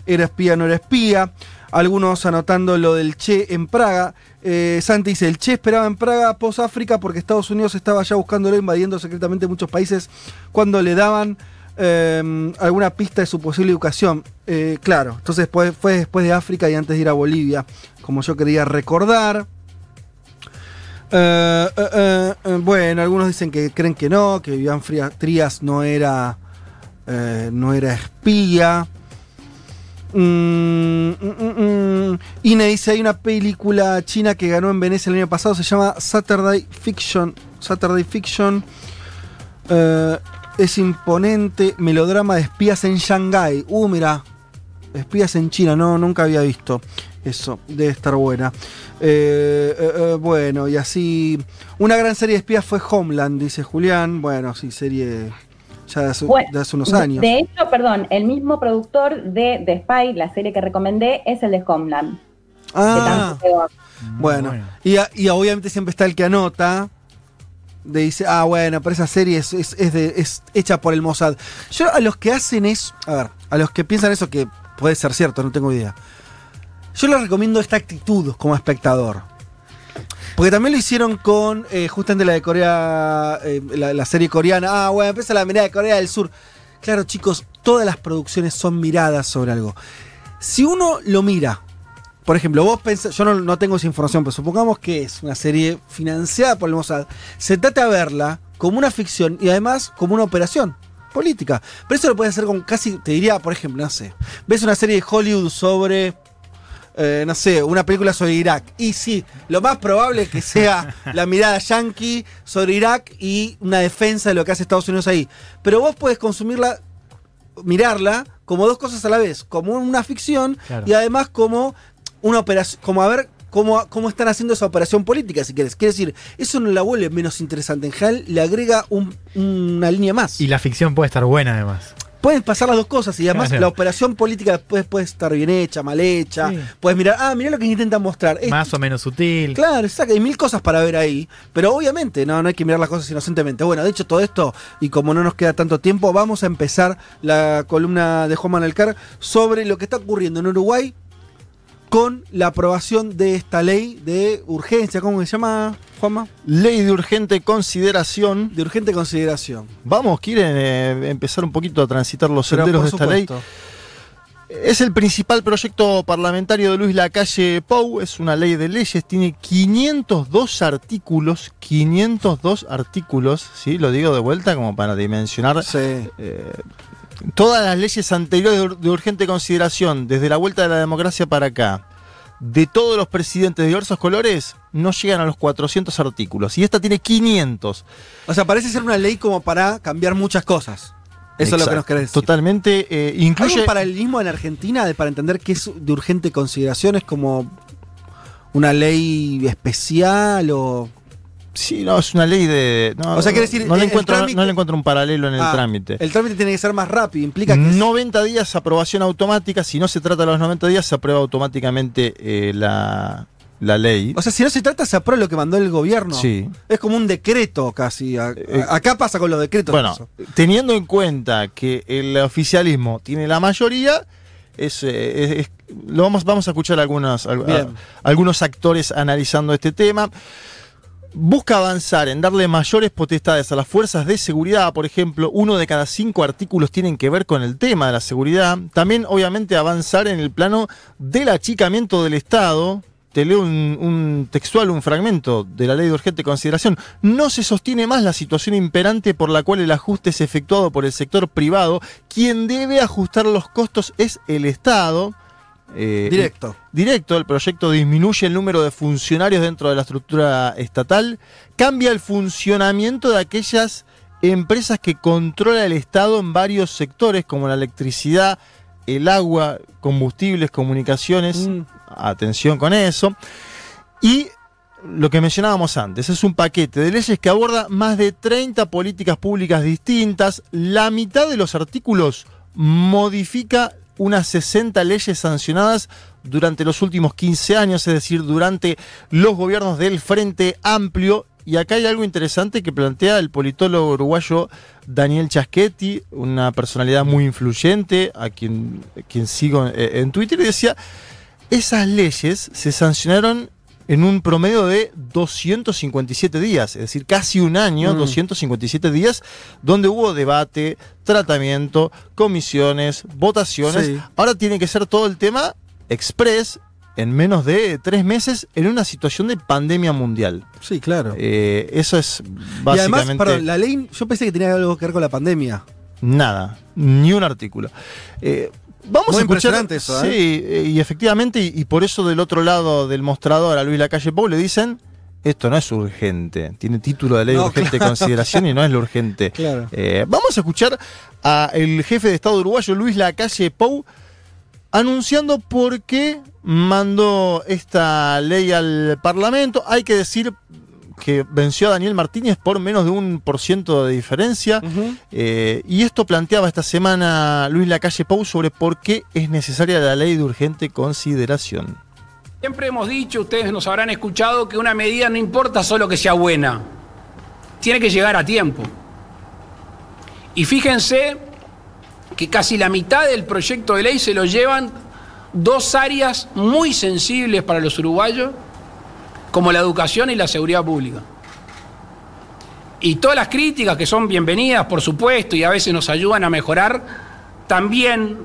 Speaker 3: era espía o no era espía. Algunos anotando lo del Che en Praga. Eh, Santi dice, el Che esperaba en Praga post-África porque Estados Unidos estaba ya buscándolo, invadiendo secretamente muchos países cuando le daban eh, alguna pista de su posible educación. Eh, claro, entonces fue después de África y antes de ir a Bolivia, como yo quería recordar. Eh, eh, eh, bueno, algunos dicen que creen que no, que Fría- Trías no era, eh, no era espía. Mm, mm, mm, mm. Ine dice, hay una película china que ganó en Venecia el año pasado, se llama Saturday Fiction. Saturday Fiction. Eh, es imponente, melodrama de espías en Shanghái. Uh, mira, espías en China, no, nunca había visto eso, debe estar buena. Eh, eh, eh, bueno, y así, una gran serie de espías fue Homeland, dice Julián. Bueno, sí, serie ya de hace,
Speaker 5: Bueno,
Speaker 3: de hace unos años.
Speaker 5: De hecho, perdón, el mismo productor de The Spy, la serie que recomendé, es el de Homeland.
Speaker 3: Ah,
Speaker 5: pegó.
Speaker 3: bueno. Y, obviamente siempre está el que anota. De dice, ah, bueno, pero esa serie es, es- es de- es hecha por el Mossad. Yo a los que hacen eso, a ver, a los que piensan eso, que puede ser cierto, no tengo idea. Yo les recomiendo esta actitud como espectador. Porque también lo hicieron con eh, justamente la de Corea, eh, la, serie coreana. Ah, bueno, empieza la mirada de Corea del Sur. Claro, chicos, todas las producciones son miradas sobre algo. Si uno lo mira, por ejemplo, vos pensás, yo no, no tengo esa información, pero supongamos que es una serie financiada por el Mossad, se trata de verla como una ficción y además como una operación política. Pero eso lo puedes hacer con casi, te diría, por ejemplo, no sé, ves una serie de Hollywood sobre eh, no sé, una película sobre Irak. Y sí, lo más probable es que sea [laughs] la mirada yankee sobre Irak y una defensa de lo que hace Estados Unidos ahí. Pero vos puedes consumirla, mirarla como dos cosas a la vez, como una ficción
Speaker 6: Claro.
Speaker 3: y además como una operación, como a ver cómo, cómo están haciendo esa operación política, si quieres. Quiere decir, eso no la vuelve menos interesante. En general, le agrega un- una línea más.
Speaker 6: Y la ficción puede estar buena además.
Speaker 3: Pueden pasar las dos cosas y además
Speaker 6: Claro. [laughs]
Speaker 3: la operación política después puede estar bien hecha, mal hecha.
Speaker 6: Sí.
Speaker 3: Puedes mirar, ah, mirá lo que intentan mostrar. Es-
Speaker 6: Más o menos sutil.
Speaker 3: Claro, exacto, hay mil cosas para ver ahí. Pero obviamente no, no hay que mirar las cosas inocentemente. Bueno, dicho todo esto, y como no nos queda tanto tiempo, vamos a empezar la columna de Juan Manuel Car sobre lo que está ocurriendo en Uruguay con la aprobación de esta ley de urgencia. ¿Cómo se llama, Juanma?
Speaker 4: Ley de urgente consideración.
Speaker 3: De urgente consideración.
Speaker 4: Vamos, quieren eh, empezar un poquito a transitar los
Speaker 3: Pero,
Speaker 4: senderos de esta ley. Es el principal proyecto parlamentario de Luis Lacalle Pou, es una ley de leyes, tiene 502 artículos, 502 artículos, ¿sí? Lo digo de vuelta como para dimensionar. eh, todas las leyes anteriores de, ur- de urgente consideración, desde la vuelta de la democracia para acá, de todos los presidentes de diversos colores, no llegan a los 400 artículos. Y esta tiene 500.
Speaker 3: O sea, parece ser una ley como para cambiar muchas cosas. Eso es lo que nos querés decir.
Speaker 4: Totalmente. eh, incluye.
Speaker 3: ¿Hay un paralelismo en Argentina de, para entender que es de urgente consideración? ¿Es como una ley especial o...?
Speaker 4: Sí, no, es una ley de... No,
Speaker 3: O sea, quiere decir,
Speaker 4: no, le encuentro,
Speaker 3: trámite-
Speaker 4: no le encuentro un paralelo en el
Speaker 3: Ah,
Speaker 4: trámite.
Speaker 3: El trámite tiene que ser más rápido, implica que... es-
Speaker 4: 90 días aprobación automática, si no se trata de los 90 días, se aprueba automáticamente eh, la, la ley.
Speaker 3: O sea, si no se trata, se aprueba lo que mandó el gobierno.
Speaker 4: Sí.
Speaker 3: Es como un decreto casi. A- a- acá pasa con los decretos.
Speaker 4: Bueno,
Speaker 3: eso.
Speaker 4: teniendo en cuenta que el oficialismo tiene la mayoría, es, eh, es- es- lo vamos, vamos a escuchar algunos, al-
Speaker 3: Bien.
Speaker 4: a- algunos actores analizando este tema. Busca avanzar en darle mayores potestades a las fuerzas de seguridad, por ejemplo, uno de cada cinco artículos tienen que ver con el tema de la seguridad. También, obviamente, avanzar en el plano del achicamiento del Estado. Te leo un, un textual, un fragmento de la ley de urgente consideración. No se sostiene más la situación imperante por la cual el ajuste es efectuado por el sector privado. Quien debe ajustar los costos es el Estado. Eh,
Speaker 3: Directo.
Speaker 4: Directo, el proyecto disminuye el número de funcionarios dentro de la estructura estatal, cambia el funcionamiento de aquellas empresas que controla el Estado en varios sectores, como la electricidad, el agua, combustibles, comunicaciones. Atención con eso. Y lo que mencionábamos antes, es un paquete de leyes que aborda más de 30 políticas públicas distintas. La mitad de los artículos modifica unas 60 leyes sancionadas durante los últimos 15 años, es decir, durante los gobiernos del Frente Amplio. Y acá hay algo interesante que plantea el politólogo uruguayo Daniel Chaschetti, una personalidad muy influyente, a quien, quien sigo en Twitter, y decía, esas leyes se sancionaron en un promedio de 257 días, es decir, casi un año,
Speaker 3: Mm.
Speaker 4: 257 días, donde hubo debate, tratamiento, comisiones, votaciones.
Speaker 3: Sí.
Speaker 4: Ahora tiene que ser todo el tema express en menos de tres meses en una situación de pandemia mundial.
Speaker 3: Sí, claro.
Speaker 4: Eh, eso es
Speaker 3: Y
Speaker 4: básicamente
Speaker 3: además, perdón, la ley, yo pensé que tenía algo que ver con la pandemia.
Speaker 4: nada, ni un artículo. Eh, Vamos
Speaker 3: Muy
Speaker 4: a escuchar.
Speaker 3: impresionante eso, ¿eh?
Speaker 4: Sí, eh, y efectivamente, y, y por eso del otro lado del mostrador a Luis Lacalle Pou le dicen. Esto no es urgente, tiene título de ley
Speaker 3: No,
Speaker 4: de urgente
Speaker 3: claro.
Speaker 4: consideración y no es lo urgente.
Speaker 3: Claro.
Speaker 4: Eh, vamos a escuchar al jefe de Estado uruguayo, Luis Lacalle Pou, anunciando por qué mandó esta ley al Parlamento. Hay que decir que venció a Daniel Martínez por menos de un por ciento de diferencia. Eh, y esto planteaba esta semana Luis Lacalle Pou sobre por qué es necesaria la ley de urgente consideración.
Speaker 24: Siempre hemos dicho, ustedes nos habrán escuchado, que una medida no importa solo que sea buena, tiene que llegar a tiempo. Y fíjense que casi la mitad del proyecto de ley se lo llevan dos áreas muy sensibles para los uruguayos, como la educación y la seguridad pública. Y todas las críticas que son bienvenidas, por supuesto, y a veces nos ayudan a mejorar, también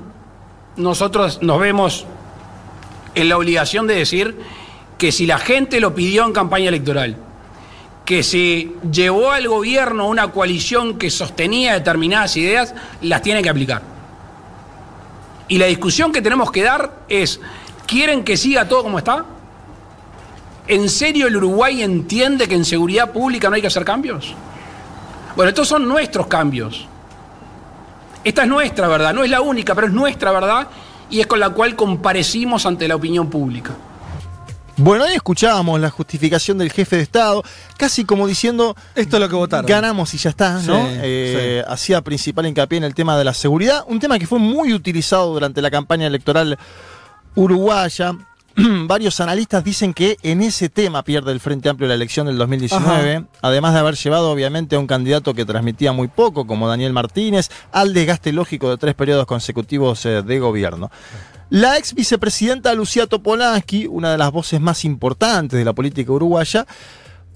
Speaker 24: nosotros nos vemos en la obligación de decir que si la gente lo pidió en campaña electoral, que si llevó al gobierno una coalición que sostenía determinadas ideas, las tiene que aplicar. Y la discusión que tenemos que dar es ¿Quieren que siga todo como está? ¿En serio el Uruguay entiende que en seguridad pública no hay que hacer cambios? Bueno, estos son nuestros cambios. Esta es nuestra verdad, no es la única, pero es nuestra verdad y es con la cual comparecimos ante la opinión pública.
Speaker 4: Bueno, ahí escuchábamos la justificación del jefe de Estado, casi como diciendo,
Speaker 3: esto es lo que votaron.
Speaker 4: Ganamos y ya está, ¿no?
Speaker 3: Sí,
Speaker 4: Eh, Hacía principal hincapié en el tema de la seguridad, un tema que fue muy utilizado durante la campaña electoral uruguaya. [clears throat] Varios analistas dicen que en ese tema pierde el Frente Amplio la elección del 2019, además de haber llevado obviamente a un candidato que transmitía muy poco, como Daniel Martínez, al desgaste lógico de tres periodos consecutivos eh, de gobierno. La ex vicepresidenta Lucía Topolansky, una de las voces más importantes de la política uruguaya,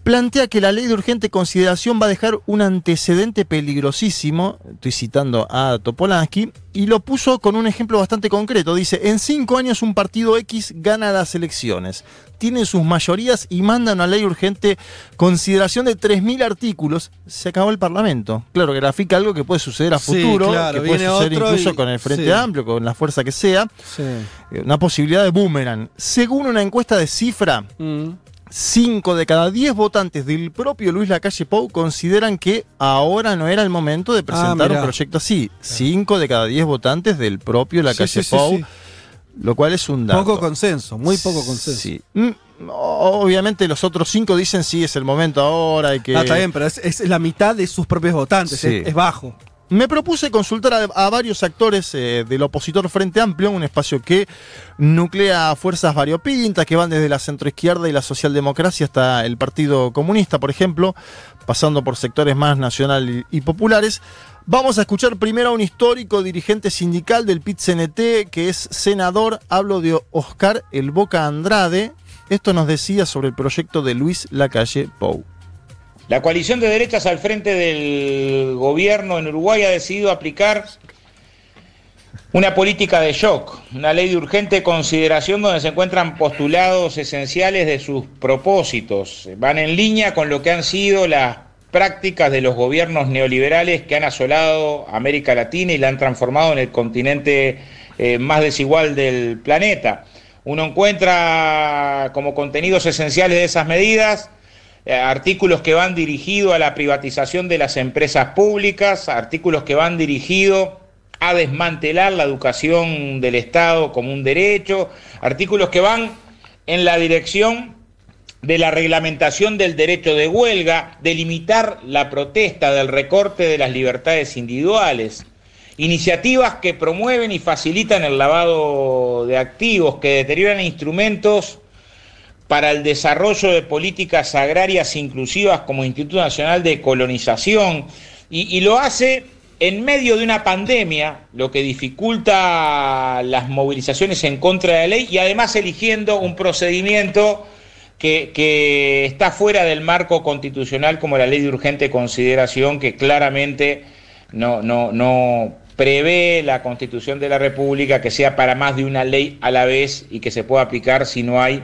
Speaker 4: plantea que la ley de urgente consideración va a dejar un antecedente peligrosísimo, estoy citando a Topolansky, y lo puso con un ejemplo bastante concreto. Dice, en cinco años un partido X gana las elecciones, tiene sus mayorías y manda una ley urgente consideración de 3.000 artículos, se acabó el Parlamento. Claro, grafica algo que puede suceder a
Speaker 3: Sí,
Speaker 4: futuro,
Speaker 3: claro,
Speaker 4: que puede suceder incluso
Speaker 3: y-
Speaker 4: con el Frente
Speaker 3: sí.
Speaker 4: Amplio, con la fuerza que sea. Eh, Una posibilidad de boomerang. Según una encuesta de cifra,
Speaker 3: Mm.
Speaker 4: 5 de cada 10 votantes del propio Luis Lacalle Pou consideran que ahora no era el momento de presentar un proyecto así. 5 de cada 10 votantes del propio Lacalle
Speaker 3: Sí, sí,
Speaker 4: Pou,
Speaker 3: sí.
Speaker 4: lo cual es un dato.
Speaker 3: Poco consenso, muy poco consenso.
Speaker 4: Sí. Mm, Obviamente los otros 5 dicen sí, es el momento ahora, hay que...
Speaker 3: Ah, está bien, pero es, es la mitad de sus propios votantes, es bajo.
Speaker 4: Me propuse consultar a, varios actores eh, del opositor Frente Amplio, un espacio que nuclea fuerzas variopintas que van desde la centroizquierda y la socialdemocracia hasta el Partido Comunista, por ejemplo, pasando por sectores más nacional y, y populares. Vamos a escuchar primero a un histórico dirigente sindical del PIT-CNT, que es senador, hablo de Oscar El Boca Andrade. Esto nos decía sobre el proyecto de Luis Lacalle Pou.
Speaker 25: La coalición de derechas al frente del gobierno en Uruguay ha decidido aplicar una política de shock, una ley de urgente consideración donde se encuentran postulados esenciales de sus propósitos. Van en línea con lo que han sido las prácticas de los gobiernos neoliberales que han asolado América Latina y la han transformado en el continente eh, más desigual del planeta. Uno encuentra como contenidos esenciales de esas medidas artículos que van dirigidos a la privatización de las empresas públicas, artículos que van dirigidos a desmantelar la educación del Estado como un derecho, artículos que van en la dirección de la reglamentación del derecho de huelga, de limitar la protesta, del recorte de las libertades individuales, iniciativas que promueven y facilitan el lavado de activos, que deterioran instrumentos para el desarrollo de políticas agrarias inclusivas como Instituto Nacional de Colonización, y, lo hace en medio de una pandemia, lo que dificulta las movilizaciones en contra de la ley y además eligiendo un procedimiento que, que está fuera del marco constitucional como la ley de urgente consideración que claramente no, no, no prevé la constitución de la República que sea para más de una ley a la vez y que se pueda aplicar si no hay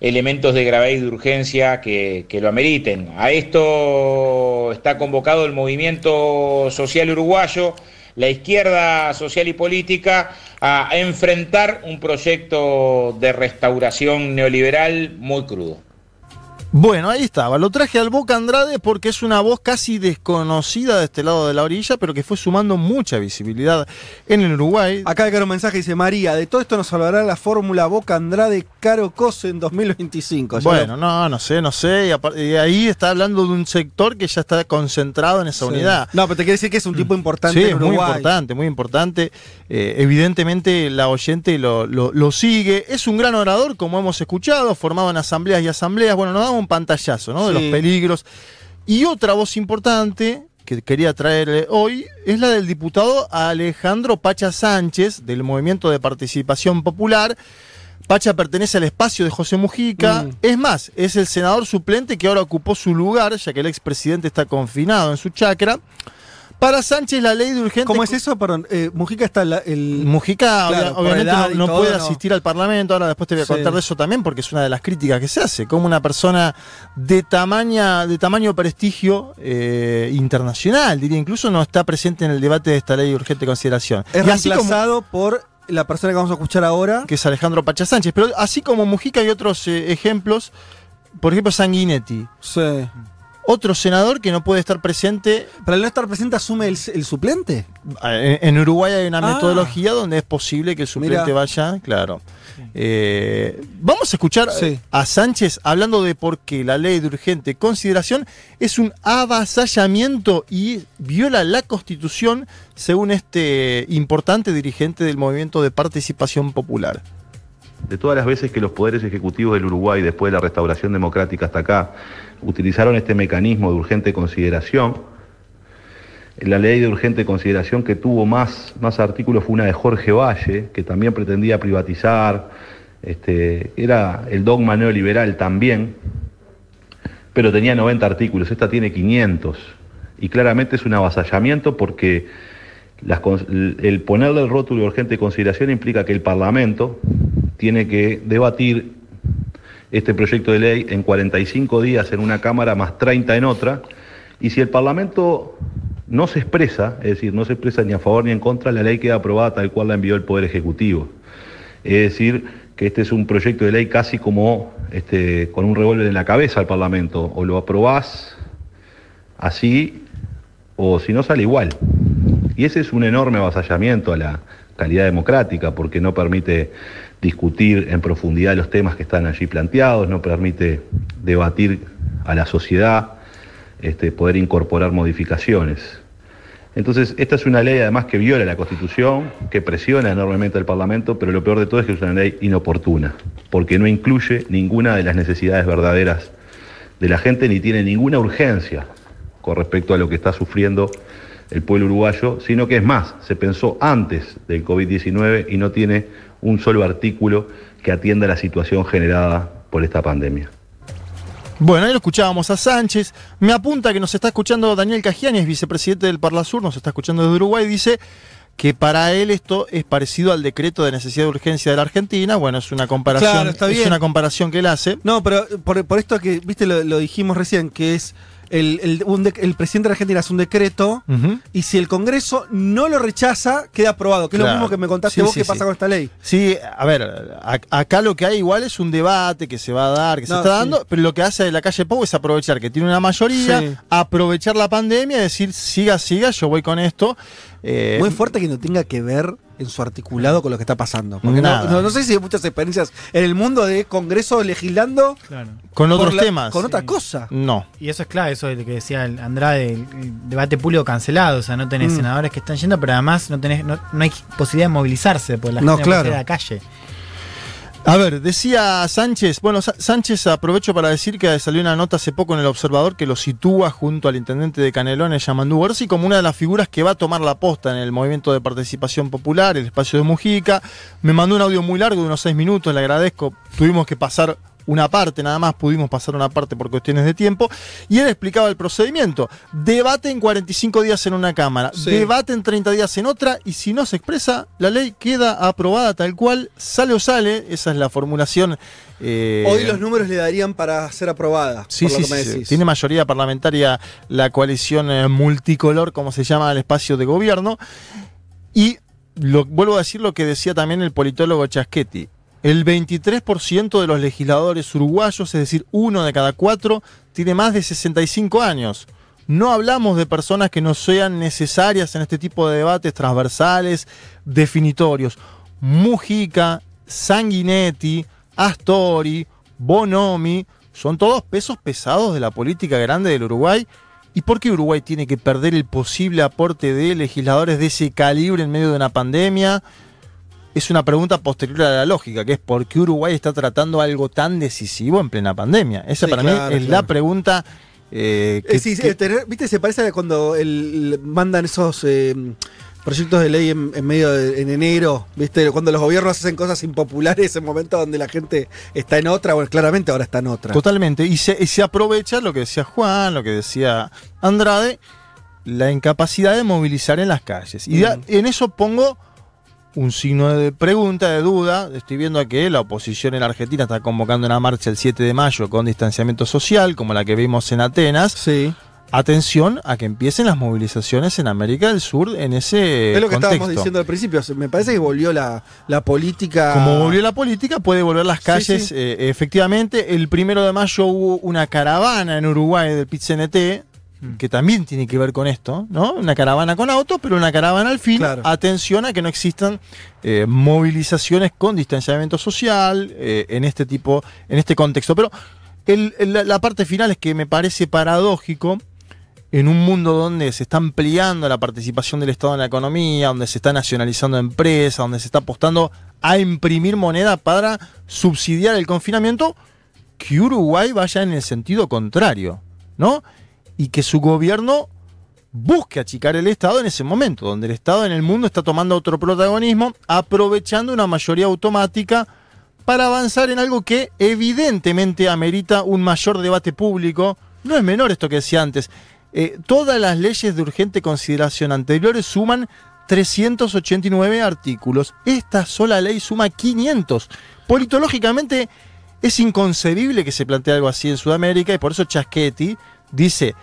Speaker 25: elementos de gravedad y de urgencia que, que lo ameriten. A esto está convocado el movimiento social uruguayo, la izquierda social y política, a enfrentar un proyecto de restauración neoliberal muy crudo.
Speaker 4: Bueno, ahí estaba. Lo traje al Boca Andrade porque es una voz casi desconocida de este lado de la orilla, pero que fue sumando mucha visibilidad en el Uruguay.
Speaker 3: Acá hay un mensaje dice María, de todo esto nos hablará la fórmula Boca Andrade Caro Cose en 2025. Ya
Speaker 4: Bueno, no, no sé, no sé. Y, y ahí está hablando de un sector que ya está concentrado en esa
Speaker 3: Sí.
Speaker 4: unidad.
Speaker 3: No, pero te quiere decir que es un tipo importante
Speaker 4: Sí,
Speaker 3: en
Speaker 4: es muy
Speaker 3: Uruguay.
Speaker 4: importante, muy importante. Eh, evidentemente la oyente lo, lo- lo sigue. Es un gran orador, como hemos escuchado, formado en asambleas y asambleas. Bueno, nos daba un pantallazo ¿no? de los peligros. Y otra voz importante que quería traer hoy es la del diputado Alejandro Pacha Sánchez, del Movimiento de Participación Popular. Pacha pertenece al espacio de José Mujica.
Speaker 3: Mm.
Speaker 4: Es más, es el senador suplente que ahora ocupó su lugar, ya que el expresidente está confinado en su chacra. Para Sánchez, la ley de urgente.
Speaker 3: ¿Cómo es eso? Perdón, eh, Mujica está la- el.
Speaker 4: Mujica
Speaker 3: Claro,
Speaker 4: obviamente no,
Speaker 3: y
Speaker 4: puede
Speaker 3: no.
Speaker 4: asistir al Parlamento, ahora después te voy a
Speaker 3: Sí.
Speaker 4: contar de eso también, porque es una de las críticas que se hace, como una persona de, tamaña, de tamaño prestigio eh, internacional, diría, incluso no está presente en el debate de esta ley de urgente consideración.
Speaker 3: Es
Speaker 4: Y así como-
Speaker 3: reemplazado por la persona que vamos a escuchar ahora.
Speaker 4: que es Alejandro Pacha Sánchez. Pero así como Mujica hay otros eh, ejemplos, por ejemplo Sanguinetti,
Speaker 3: Sí.
Speaker 4: Otro senador que no puede estar presente.
Speaker 3: Para no estar presente, asume el, el suplente.
Speaker 4: En, en Uruguay hay una
Speaker 3: Ah.
Speaker 4: metodología donde es posible que el suplente
Speaker 3: Mira.
Speaker 4: vaya, claro. Eh, vamos a escuchar
Speaker 3: Sí.
Speaker 4: a Sánchez hablando de por qué la ley de urgente consideración es un avasallamiento y viola la constitución, según este importante dirigente del movimiento de participación popular.
Speaker 26: De todas las veces que los poderes ejecutivos del Uruguay, después de la restauración democrática hasta acá, utilizaron este mecanismo de urgente consideración, la ley de urgente consideración que tuvo más, más artículos fue una de Jorge Valle, que también pretendía privatizar, este, era el dogma neoliberal también, pero tenía 90 artículos, esta tiene 500, y claramente es un avasallamiento porque el ponerle el rótulo de urgente consideración implica que el Parlamento tiene que debatir este proyecto de ley en 45 días en una Cámara más 30 en otra, y si el Parlamento no se expresa, es decir, no se expresa ni a favor ni en contra, la ley queda aprobada tal cual la envió el Poder Ejecutivo. Es decir, que este es un proyecto de ley casi como este, con un revólver en la cabeza al Parlamento, o lo aprobás así, o si no sale igual. Y ese es un enorme avasallamiento a la calidad democrática, porque no permite discutir en profundidad los temas que están allí planteados, no permite debatir a la sociedad, este, poder incorporar modificaciones. Entonces, esta es una ley además que viola la Constitución, que presiona enormemente al Parlamento, pero lo peor de todo es que es una ley inoportuna, porque no incluye ninguna de las necesidades verdaderas de la gente ni tiene ninguna urgencia con respecto a lo que está sufriendo el pueblo uruguayo, sino que es más, se pensó antes del COVID-19 y no tiene un solo artículo que atienda la situación generada por esta pandemia.
Speaker 4: Bueno, ahí lo escuchábamos a Sánchez. Me apunta que nos está escuchando Daniel Cajiani, es vicepresidente del Parlasur, nos está escuchando desde Uruguay. Dice que para él esto es parecido al decreto de necesidad de urgencia de la Argentina. Bueno, es una comparación,
Speaker 3: Claro, está
Speaker 4: es
Speaker 3: bien.
Speaker 4: una comparación que él hace.
Speaker 3: No, pero por, por esto que, viste, lo, lo dijimos recién, que es el, el, un de- el presidente de Argentina hace un decreto y si el Congreso no lo rechaza, queda aprobado. Que es lo mismo que me contaste
Speaker 4: Sí,
Speaker 3: vos
Speaker 4: sí,
Speaker 3: que
Speaker 4: sí.
Speaker 3: pasa con esta ley.
Speaker 4: Sí, a ver, a- acá lo que hay igual es un debate que se va a dar, que se está dando, pero lo que hace la calle Pau es aprovechar que tiene una mayoría, aprovechar la pandemia y decir, siga, siga, yo voy con esto. Eh,
Speaker 3: Muy fuerte que no tenga que ver en su articulado con lo que está pasando. Porque no, no- no sé si hay muchas experiencias en el mundo de Congreso legislando
Speaker 4: con otros
Speaker 3: la-
Speaker 4: temas.
Speaker 3: Con otra cosa.
Speaker 4: No.
Speaker 6: Y eso es clave, eso de lo que decía el Andrade, el, el debate público cancelado. O sea, no tenés
Speaker 3: Mm.
Speaker 6: senadores que están yendo, pero además no tenés, no, no hay posibilidad de movilizarse, porque la
Speaker 4: No,
Speaker 6: gente no
Speaker 4: claro.
Speaker 6: a la calle.
Speaker 4: A ver, decía Sánchez, bueno, Sánchez aprovecho para decir que salió una nota hace poco en el Observador que lo sitúa junto al intendente de Canelones, Yamandú Gorsi, como una de las figuras que va a tomar la posta en el movimiento de participación popular, el espacio de Mujica. Me mandó un audio muy largo de unos seis minutos, le agradezco. Tuvimos que pasar una parte, nada más pudimos pasar una parte por cuestiones de tiempo. Y él explicaba el procedimiento. Debate en 45 días en una Cámara,
Speaker 3: Sí.
Speaker 4: debate en 30 días en otra, y si no se expresa, la ley queda aprobada tal cual, sale o sale, esa es la formulación. eh,
Speaker 3: Hoy los números le darían para ser aprobada.
Speaker 4: Sí,
Speaker 3: por lo
Speaker 4: sí,
Speaker 3: que me decís.
Speaker 4: Tiene mayoría parlamentaria la coalición eh, multicolor, como se llama el espacio de gobierno. Y lo, vuelvo a decir lo que decía también el politólogo Chaschetti. El 23% de los legisladores uruguayos, es decir, uno de cada cuatro, tiene más de 65 años. No hablamos de personas que no sean necesarias en este tipo de debates transversales, definitorios. Mujica, Sanguinetti, Astori, Bonomi, son todos pesos pesados de la política grande del Uruguay. ¿Y por qué Uruguay tiene que perder el posible aporte de legisladores de ese calibre en medio de una pandemia? Es una pregunta posterior a la lógica, que es por qué Uruguay está tratando algo tan decisivo en plena pandemia. Esa
Speaker 3: Sí,
Speaker 4: para
Speaker 3: claro,
Speaker 4: mí es la pregunta eh, que-
Speaker 3: sí, sí,
Speaker 4: que-
Speaker 3: tener- ¿Viste? Se parece a cuando el- mandan esos eh, proyectos de ley en, en medio de en enero, ¿viste? Cuando los gobiernos hacen cosas impopulares en momentos donde la gente está en otra, bueno, claramente ahora está en otra.
Speaker 4: Totalmente. Y se, y se aprovecha lo que decía Juan, lo que decía Andrade, la incapacidad de movilizar en las calles. Y da- en eso pongo un signo de pregunta, de duda. Estoy viendo que la oposición en Argentina está convocando una marcha el 7 de mayo con distanciamiento social, como la que vimos en Atenas.
Speaker 3: Sí.
Speaker 4: atención a que empiecen las movilizaciones en América del Sur en ese
Speaker 3: es lo que
Speaker 4: contexto.
Speaker 3: estábamos diciendo al principio. Me parece que volvió la, la política.
Speaker 4: Como volvió la política, puede volver las
Speaker 3: Sí,
Speaker 4: calles.
Speaker 3: sí.
Speaker 4: eh, efectivamente, el primero de mayo hubo una caravana en Uruguay del PIT-CNT, que también tiene que ver con esto, ¿no? Una caravana con autos, pero una caravana al fin. Atención a que no existan eh, movilizaciones con distanciamiento social eh, en este tipo, en este contexto. Pero el- el- la- la parte final es que me parece paradójico en un mundo donde se está ampliando la participación del Estado en la economía, donde se está nacionalizando empresas, donde se está apostando a imprimir moneda para subsidiar el confinamiento, que Uruguay vaya en el sentido contrario, ¿no? Y que su gobierno busque achicar el Estado en ese momento, donde el Estado en el mundo está tomando otro protagonismo, aprovechando una mayoría automática para avanzar en algo que evidentemente amerita un mayor debate público. No es menor esto que decía antes. Eh, todas las leyes de urgente consideración anteriores suman 389 artículos. Esta sola ley suma 500. Politológicamente es inconcebible que se plantee algo así en Sudamérica y por eso Chaschetti dice,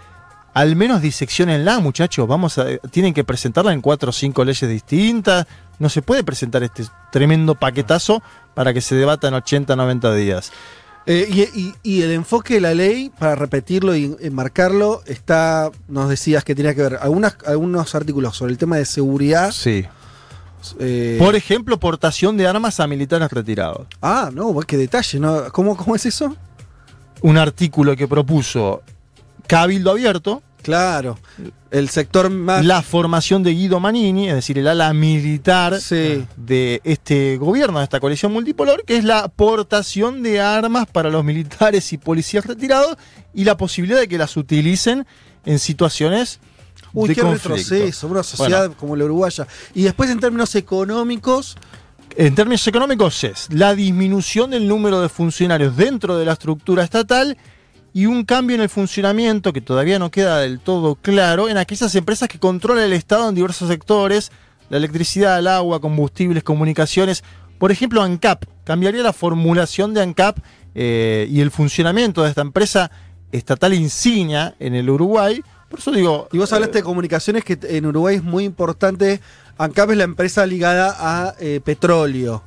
Speaker 4: al menos diseccionenla, muchachos, vamos a, tienen que presentarla en cuatro o cinco leyes distintas. No se puede presentar este tremendo paquetazo para que se debata en 80, 90 días.
Speaker 3: Eh, y, y- y el enfoque de la ley, para repetirlo y enmarcarlo, está, nos decías que tenía que ver algunas, algunos artículos sobre el tema de seguridad.
Speaker 4: Sí.
Speaker 3: Eh,
Speaker 4: Por ejemplo, portación de armas a militares retirados.
Speaker 3: ah, no, qué detalle, ¿no? ¿Cómo, ¿Cómo es eso?
Speaker 4: Un artículo que propuso Cabildo Abierto.
Speaker 3: Claro. El sector más.
Speaker 4: La formación de Guido Manini, es decir, el ala militar de este gobierno, de esta coalición multipolar, que es la aportación de armas para los militares y policías retirados y la posibilidad de que las utilicen en situaciones
Speaker 3: Uy,
Speaker 4: de
Speaker 3: qué
Speaker 4: conflicto.
Speaker 3: retroceso, una sociedad
Speaker 4: Bueno,
Speaker 3: como la uruguaya. Y después, en términos económicos,
Speaker 4: En términos económicos es la disminución del número de funcionarios dentro de la estructura estatal y un cambio en el funcionamiento que todavía no queda del todo claro en aquellas empresas que controla el Estado en diversos sectores, la electricidad, el agua, combustibles, comunicaciones. Por ejemplo, ANCAP. Cambiaría la formulación de ANCAP eh, y el funcionamiento de esta empresa estatal insignia en el Uruguay. Por eso digo...
Speaker 3: y vos hablaste de comunicaciones que en Uruguay es muy importante. ANCAP es la empresa ligada a eh, petróleo.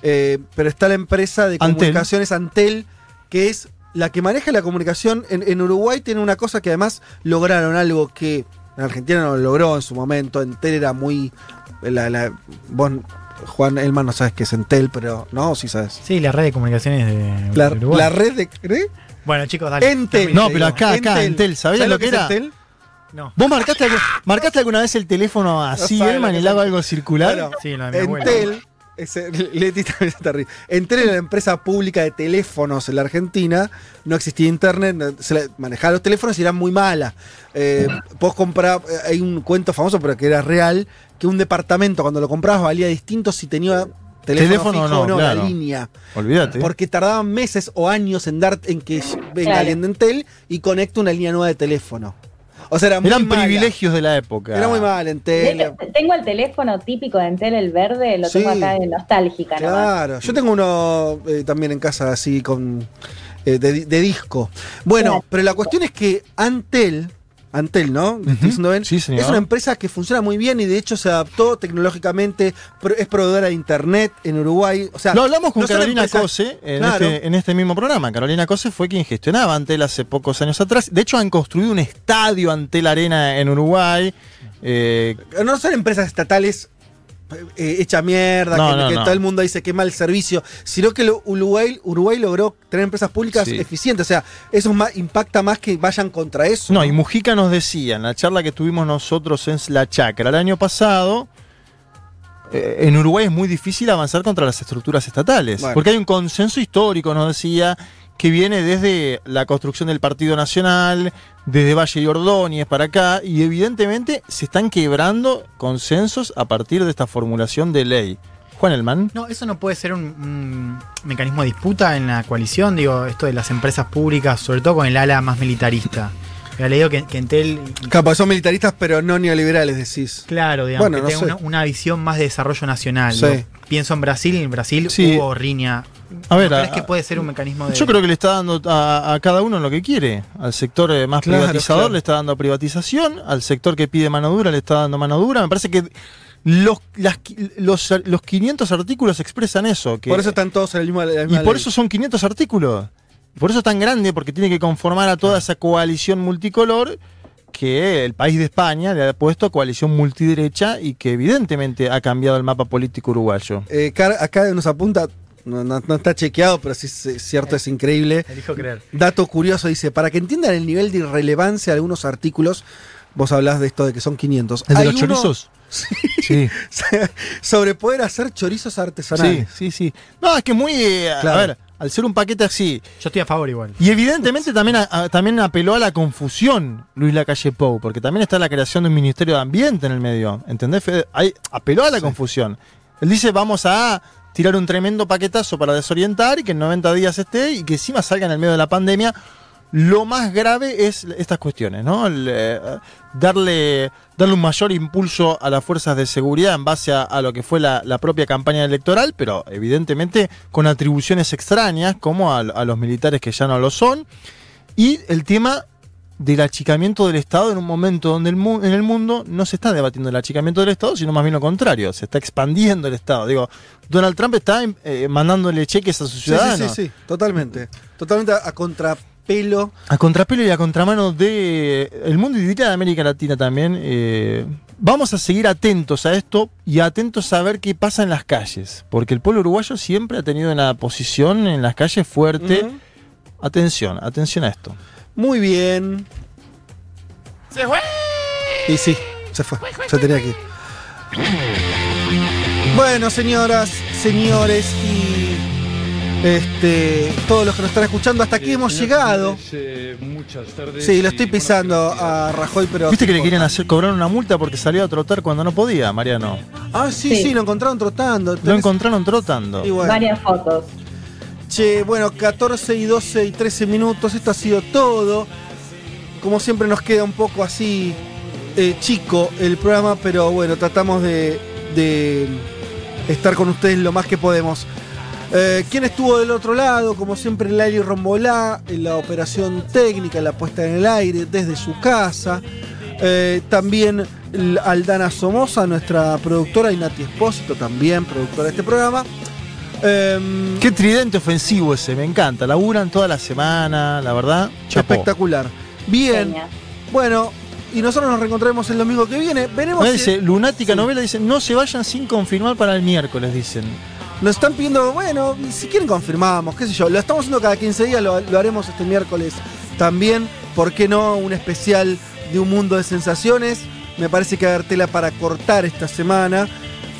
Speaker 3: Eh, pero está la empresa de
Speaker 4: Antel.
Speaker 3: comunicaciones Antel, que es la que maneja la comunicación. En, en Uruguay tiene una cosa que además lograron algo que en Argentina no lo logró en su momento. Entel era muy. La, la- vos, Juan Elman, no sabes qué es Entel, pero no, sí sabes.
Speaker 6: Sí, la red de comunicaciones de,
Speaker 3: La,
Speaker 6: Uruguay.
Speaker 3: la red de. ¿eh?
Speaker 6: Bueno, chicos, dale.
Speaker 3: Entel.
Speaker 4: No, pero acá, acá, Entel, ¿sabías lo que
Speaker 3: es
Speaker 4: era?
Speaker 3: Entel?
Speaker 6: No.
Speaker 4: ¿Vos marcaste, marcaste alguna vez el teléfono así,
Speaker 3: No
Speaker 4: Elman,
Speaker 3: lo
Speaker 4: y
Speaker 3: que
Speaker 4: le hago
Speaker 3: es.
Speaker 4: algo circular?
Speaker 3: Bueno,
Speaker 6: Sí, lo de mi abuela.
Speaker 3: Ese- [laughs] Leti también se está riendo. Entel era la empresa pública de teléfonos en la Argentina. No existía internet, no- se la- manejaba los teléfonos y era muy mala. Eh, vos comprabas, eh, hay un cuento famoso, pero que era real, que un departamento cuando lo comprabas valía distinto si tenía teléfono,
Speaker 4: Teléfono
Speaker 3: fijo
Speaker 4: no,
Speaker 3: o no,
Speaker 4: claro.
Speaker 3: la línea.
Speaker 4: Olvídate.
Speaker 3: Porque tardaban meses o años en dar en que venga
Speaker 5: Claro.
Speaker 3: alguien de Entel y conecte una línea nueva de teléfono. O sea, era muy
Speaker 4: Eran
Speaker 3: mala.
Speaker 4: privilegios de la época.
Speaker 3: Era muy mal
Speaker 5: De
Speaker 3: Entel.
Speaker 5: hecho, tengo el teléfono típico de Entel, el verde, lo tengo acá de nostálgica nomás.
Speaker 3: Claro, yo tengo uno eh, también en casa así con eh, de, di- de disco. Bueno, pero la cuestión es que Antel, Antel, ¿no?
Speaker 4: Sí, señor.
Speaker 3: Es una empresa que funciona muy bien y de hecho se adaptó tecnológicamente, es proveedora de internet en Uruguay. O sea,
Speaker 4: Lo hablamos con
Speaker 3: no
Speaker 4: Carolina
Speaker 3: empresas-
Speaker 4: Cose en,
Speaker 3: Claro.
Speaker 4: este, en este mismo programa. Carolina Cose fue quien gestionaba Antel hace pocos años atrás. De hecho, han construido un estadio Antel Arena en Uruguay. Eh,
Speaker 3: No son empresas estatales eh, hecha mierda,
Speaker 4: No,
Speaker 3: que,
Speaker 4: no,
Speaker 3: que
Speaker 4: no.
Speaker 3: todo el mundo dice que mal servicio, sino que lo- Uruguay, Uruguay logró tener empresas públicas
Speaker 4: Sí.
Speaker 3: eficientes. O sea, eso es más, impacta más que vayan contra eso.
Speaker 4: no, y Mujica nos decía en la charla que tuvimos nosotros en La Chacra el año pasado. eh, en Uruguay es muy difícil avanzar contra las estructuras estatales.
Speaker 3: Bueno.
Speaker 4: Porque hay un consenso histórico, nos decía, que viene desde la construcción del Partido Nacional, desde Valle y Ordóñez para acá, y evidentemente se están quebrando consensos a partir de esta formulación de ley. Juan Elman.
Speaker 6: No, eso no puede ser un, un mecanismo de disputa en la coalición, digo, esto de las empresas públicas, sobre todo con el ala más militarista. Había leído que, que Entel,
Speaker 3: Capaz son militaristas, pero no neoliberales, decís.
Speaker 6: claro, digamos,
Speaker 3: Bueno,
Speaker 6: que
Speaker 3: no
Speaker 6: tenga una, una visión más de desarrollo nacional.
Speaker 3: Sí.
Speaker 6: Digo, pienso en Brasil, en Brasil
Speaker 4: Sí.
Speaker 6: hubo riña
Speaker 4: A ver,
Speaker 6: ¿Crees
Speaker 4: a-
Speaker 6: que puede ser un mecanismo de.?
Speaker 4: Yo creo que le está dando a, a cada uno lo que quiere. Al sector eh, más
Speaker 3: Claro,
Speaker 4: privatizador
Speaker 3: claro.
Speaker 4: le está dando privatización, al sector que pide mano dura le está dando mano dura. Me parece que los, las los, los 500 artículos expresan eso. Que,
Speaker 3: Por eso están todos en el mismo.
Speaker 4: y por
Speaker 3: ley.
Speaker 4: eso son 500 artículos. Por eso es tan grande, porque tiene que conformar a toda esa coalición multicolor que el país de España le ha puesto coalición multiderecha y que evidentemente ha cambiado el mapa político uruguayo.
Speaker 3: Eh, acá nos apunta, no, no- no está chequeado, pero sí es cierto, es increíble.
Speaker 6: Elijo creer.
Speaker 3: Dato curioso, dice, para que entiendan el nivel de irrelevancia de algunos artículos, vos hablás de esto de que son 500.
Speaker 4: ¿El de
Speaker 3: Hay
Speaker 4: los
Speaker 3: uno-
Speaker 4: chorizos?
Speaker 3: Sí. [laughs] Sobre poder hacer chorizos artesanales.
Speaker 4: Sí, sí, sí. No, es que muy. eh, a-
Speaker 3: Claro.
Speaker 4: A ver, al ser un paquete así.
Speaker 6: Yo estoy a favor igual.
Speaker 4: Y evidentemente también, a- a- también apeló a la confusión Luis Lacalle Pou, porque también está la creación de un Ministerio de Ambiente en el medio. ¿Entendés, Fede? Ahí apeló a la confusión. Él dice: vamos a tirar un tremendo paquetazo para desorientar y que en 90 días esté y que encima salga en el medio de la pandemia. Lo más grave es estas cuestiones, ¿no? Eh, darle, darle un mayor impulso a las fuerzas de seguridad en base a, lo que fue la, propia campaña electoral, pero evidentemente con atribuciones extrañas, como a los militares que ya no lo son. Y el tema del achicamiento del Estado en un momento donde el mu- en el mundo no se está debatiendo el achicamiento del Estado, sino más bien lo contrario, se está expandiendo el Estado. Digo, Donald Trump está eh, mandándole cheques a sus ciudadanos.
Speaker 3: sí, sí, sí, totalmente. Totalmente a, a contrapelo.
Speaker 4: A contrapelo y a contramano de el mundo y diría de América Latina también. eh, vamos a seguir atentos a esto y atentos a ver qué pasa en las calles. Porque el pueblo uruguayo siempre ha tenido una posición en las calles fuerte. Atención, atención a esto.
Speaker 3: Muy bien.
Speaker 27: ¡Se fue!
Speaker 3: Y sí, se fue. Se tenía que ir. Bueno, señoras, señores y este, todos los que nos están escuchando, hasta aquí hemos llegado. Sí, lo estoy pisando a Rajoy, pero.
Speaker 4: ¿Viste que le querían hacer cobrar una multa porque salió a trotar cuando no podía, Mariano?
Speaker 3: Ah, sí, sí, lo encontraron trotando.
Speaker 4: Lo encontraron trotando.
Speaker 3: Y bueno.
Speaker 5: Varias fotos.
Speaker 3: Bueno, 14 y 12 y 13 minutos, esto ha sido todo. Como siempre nos queda un poco así eh, chico el programa, pero bueno, tratamos de, estar con ustedes lo más que podemos. Eh, ¿Quién estuvo del otro lado? Como siempre, Lali Rombolá, en la operación técnica, la puesta en el aire, desde su casa. Eh, también Aldana Somoza, nuestra productora, y Nati Espósito, también productora de este programa. Em,
Speaker 4: Qué tridente ofensivo ese, me encanta. Laburan toda la semana, la verdad. Chapó.
Speaker 3: Espectacular. Bien.
Speaker 5: Genia.
Speaker 3: Bueno, y nosotros nos reencontraremos el domingo que viene. Veremos si-
Speaker 4: dice, Lunática Novela dice, no se vayan sin confirmar para el miércoles, dicen.
Speaker 3: Nos están pidiendo, bueno, si quieren confirmamos, qué sé yo. Lo estamos haciendo cada 15 días, lo, lo haremos este miércoles también. ¿Por qué no? Un especial de un mundo de sensaciones. Me parece que va a haber tela para cortar esta semana.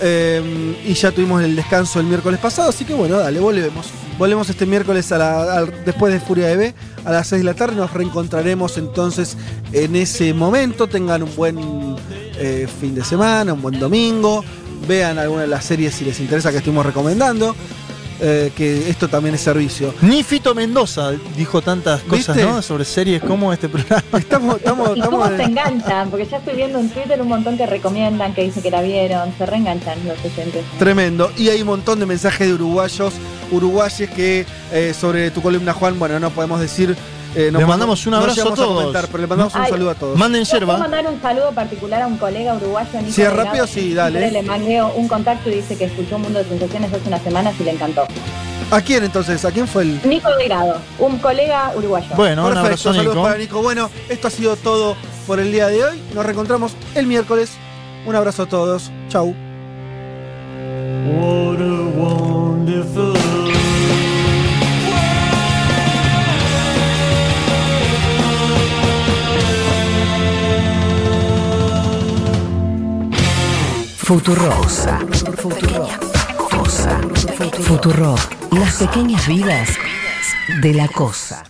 Speaker 3: Eh, y ya tuvimos el descanso el miércoles pasado, así que bueno, dale, volvemos. Volvemos este miércoles a la- al- después de Furia de B a las 6 de la tarde. Nos reencontraremos entonces en ese momento. Tengan un buen eh, fin de semana, un buen domingo. Vean alguna de las series si les interesa que estuvimos recomendando. Eh, que esto también es servicio.
Speaker 4: Ni Fito Mendoza dijo tantas cosas,
Speaker 3: ¿Viste?
Speaker 4: ¿no? Sobre series como este programa.
Speaker 3: Estamos, estamos,
Speaker 5: ¿Y cómo
Speaker 3: estamos
Speaker 5: se enganchan? Porque ya estoy viendo en Twitter un montón que recomiendan, que dicen que la vieron. Se reenganchan los oyentes.
Speaker 3: Tremendo. Y hay un montón de mensajes de uruguayos, uruguayes que eh, sobre tu columna, Juan, bueno, no podemos decir. Eh, no
Speaker 4: Le mandamos un abrazo a todos.
Speaker 3: comentar, pero le mandamos un
Speaker 5: Ay,
Speaker 3: saludo a todos.
Speaker 4: Manden
Speaker 5: ¿Yo ¿Puedo
Speaker 4: yerba.
Speaker 5: mandar un saludo particular a un colega uruguayo? Nico
Speaker 3: Si es
Speaker 5: Delgado,
Speaker 3: rápido, sí, dale.
Speaker 5: Le mandé un contacto y dice que escuchó Mundo de Sensaciones hace unas semanas y le encantó.
Speaker 3: ¿A quién entonces? ¿A quién fue el.?
Speaker 5: Nico Delgado, un colega uruguayo.
Speaker 4: Bueno, un
Speaker 3: Perfecto,
Speaker 4: abrazo,
Speaker 3: saludos
Speaker 4: Nico.
Speaker 3: para Nico. Bueno, esto ha sido todo por el día de hoy. Nos reencontramos el miércoles. Un abrazo a todos. Chau.
Speaker 14: What a wonderful
Speaker 1: Futurosa. Futurosa. Futuro. Las pequeñas vidas de la cosa.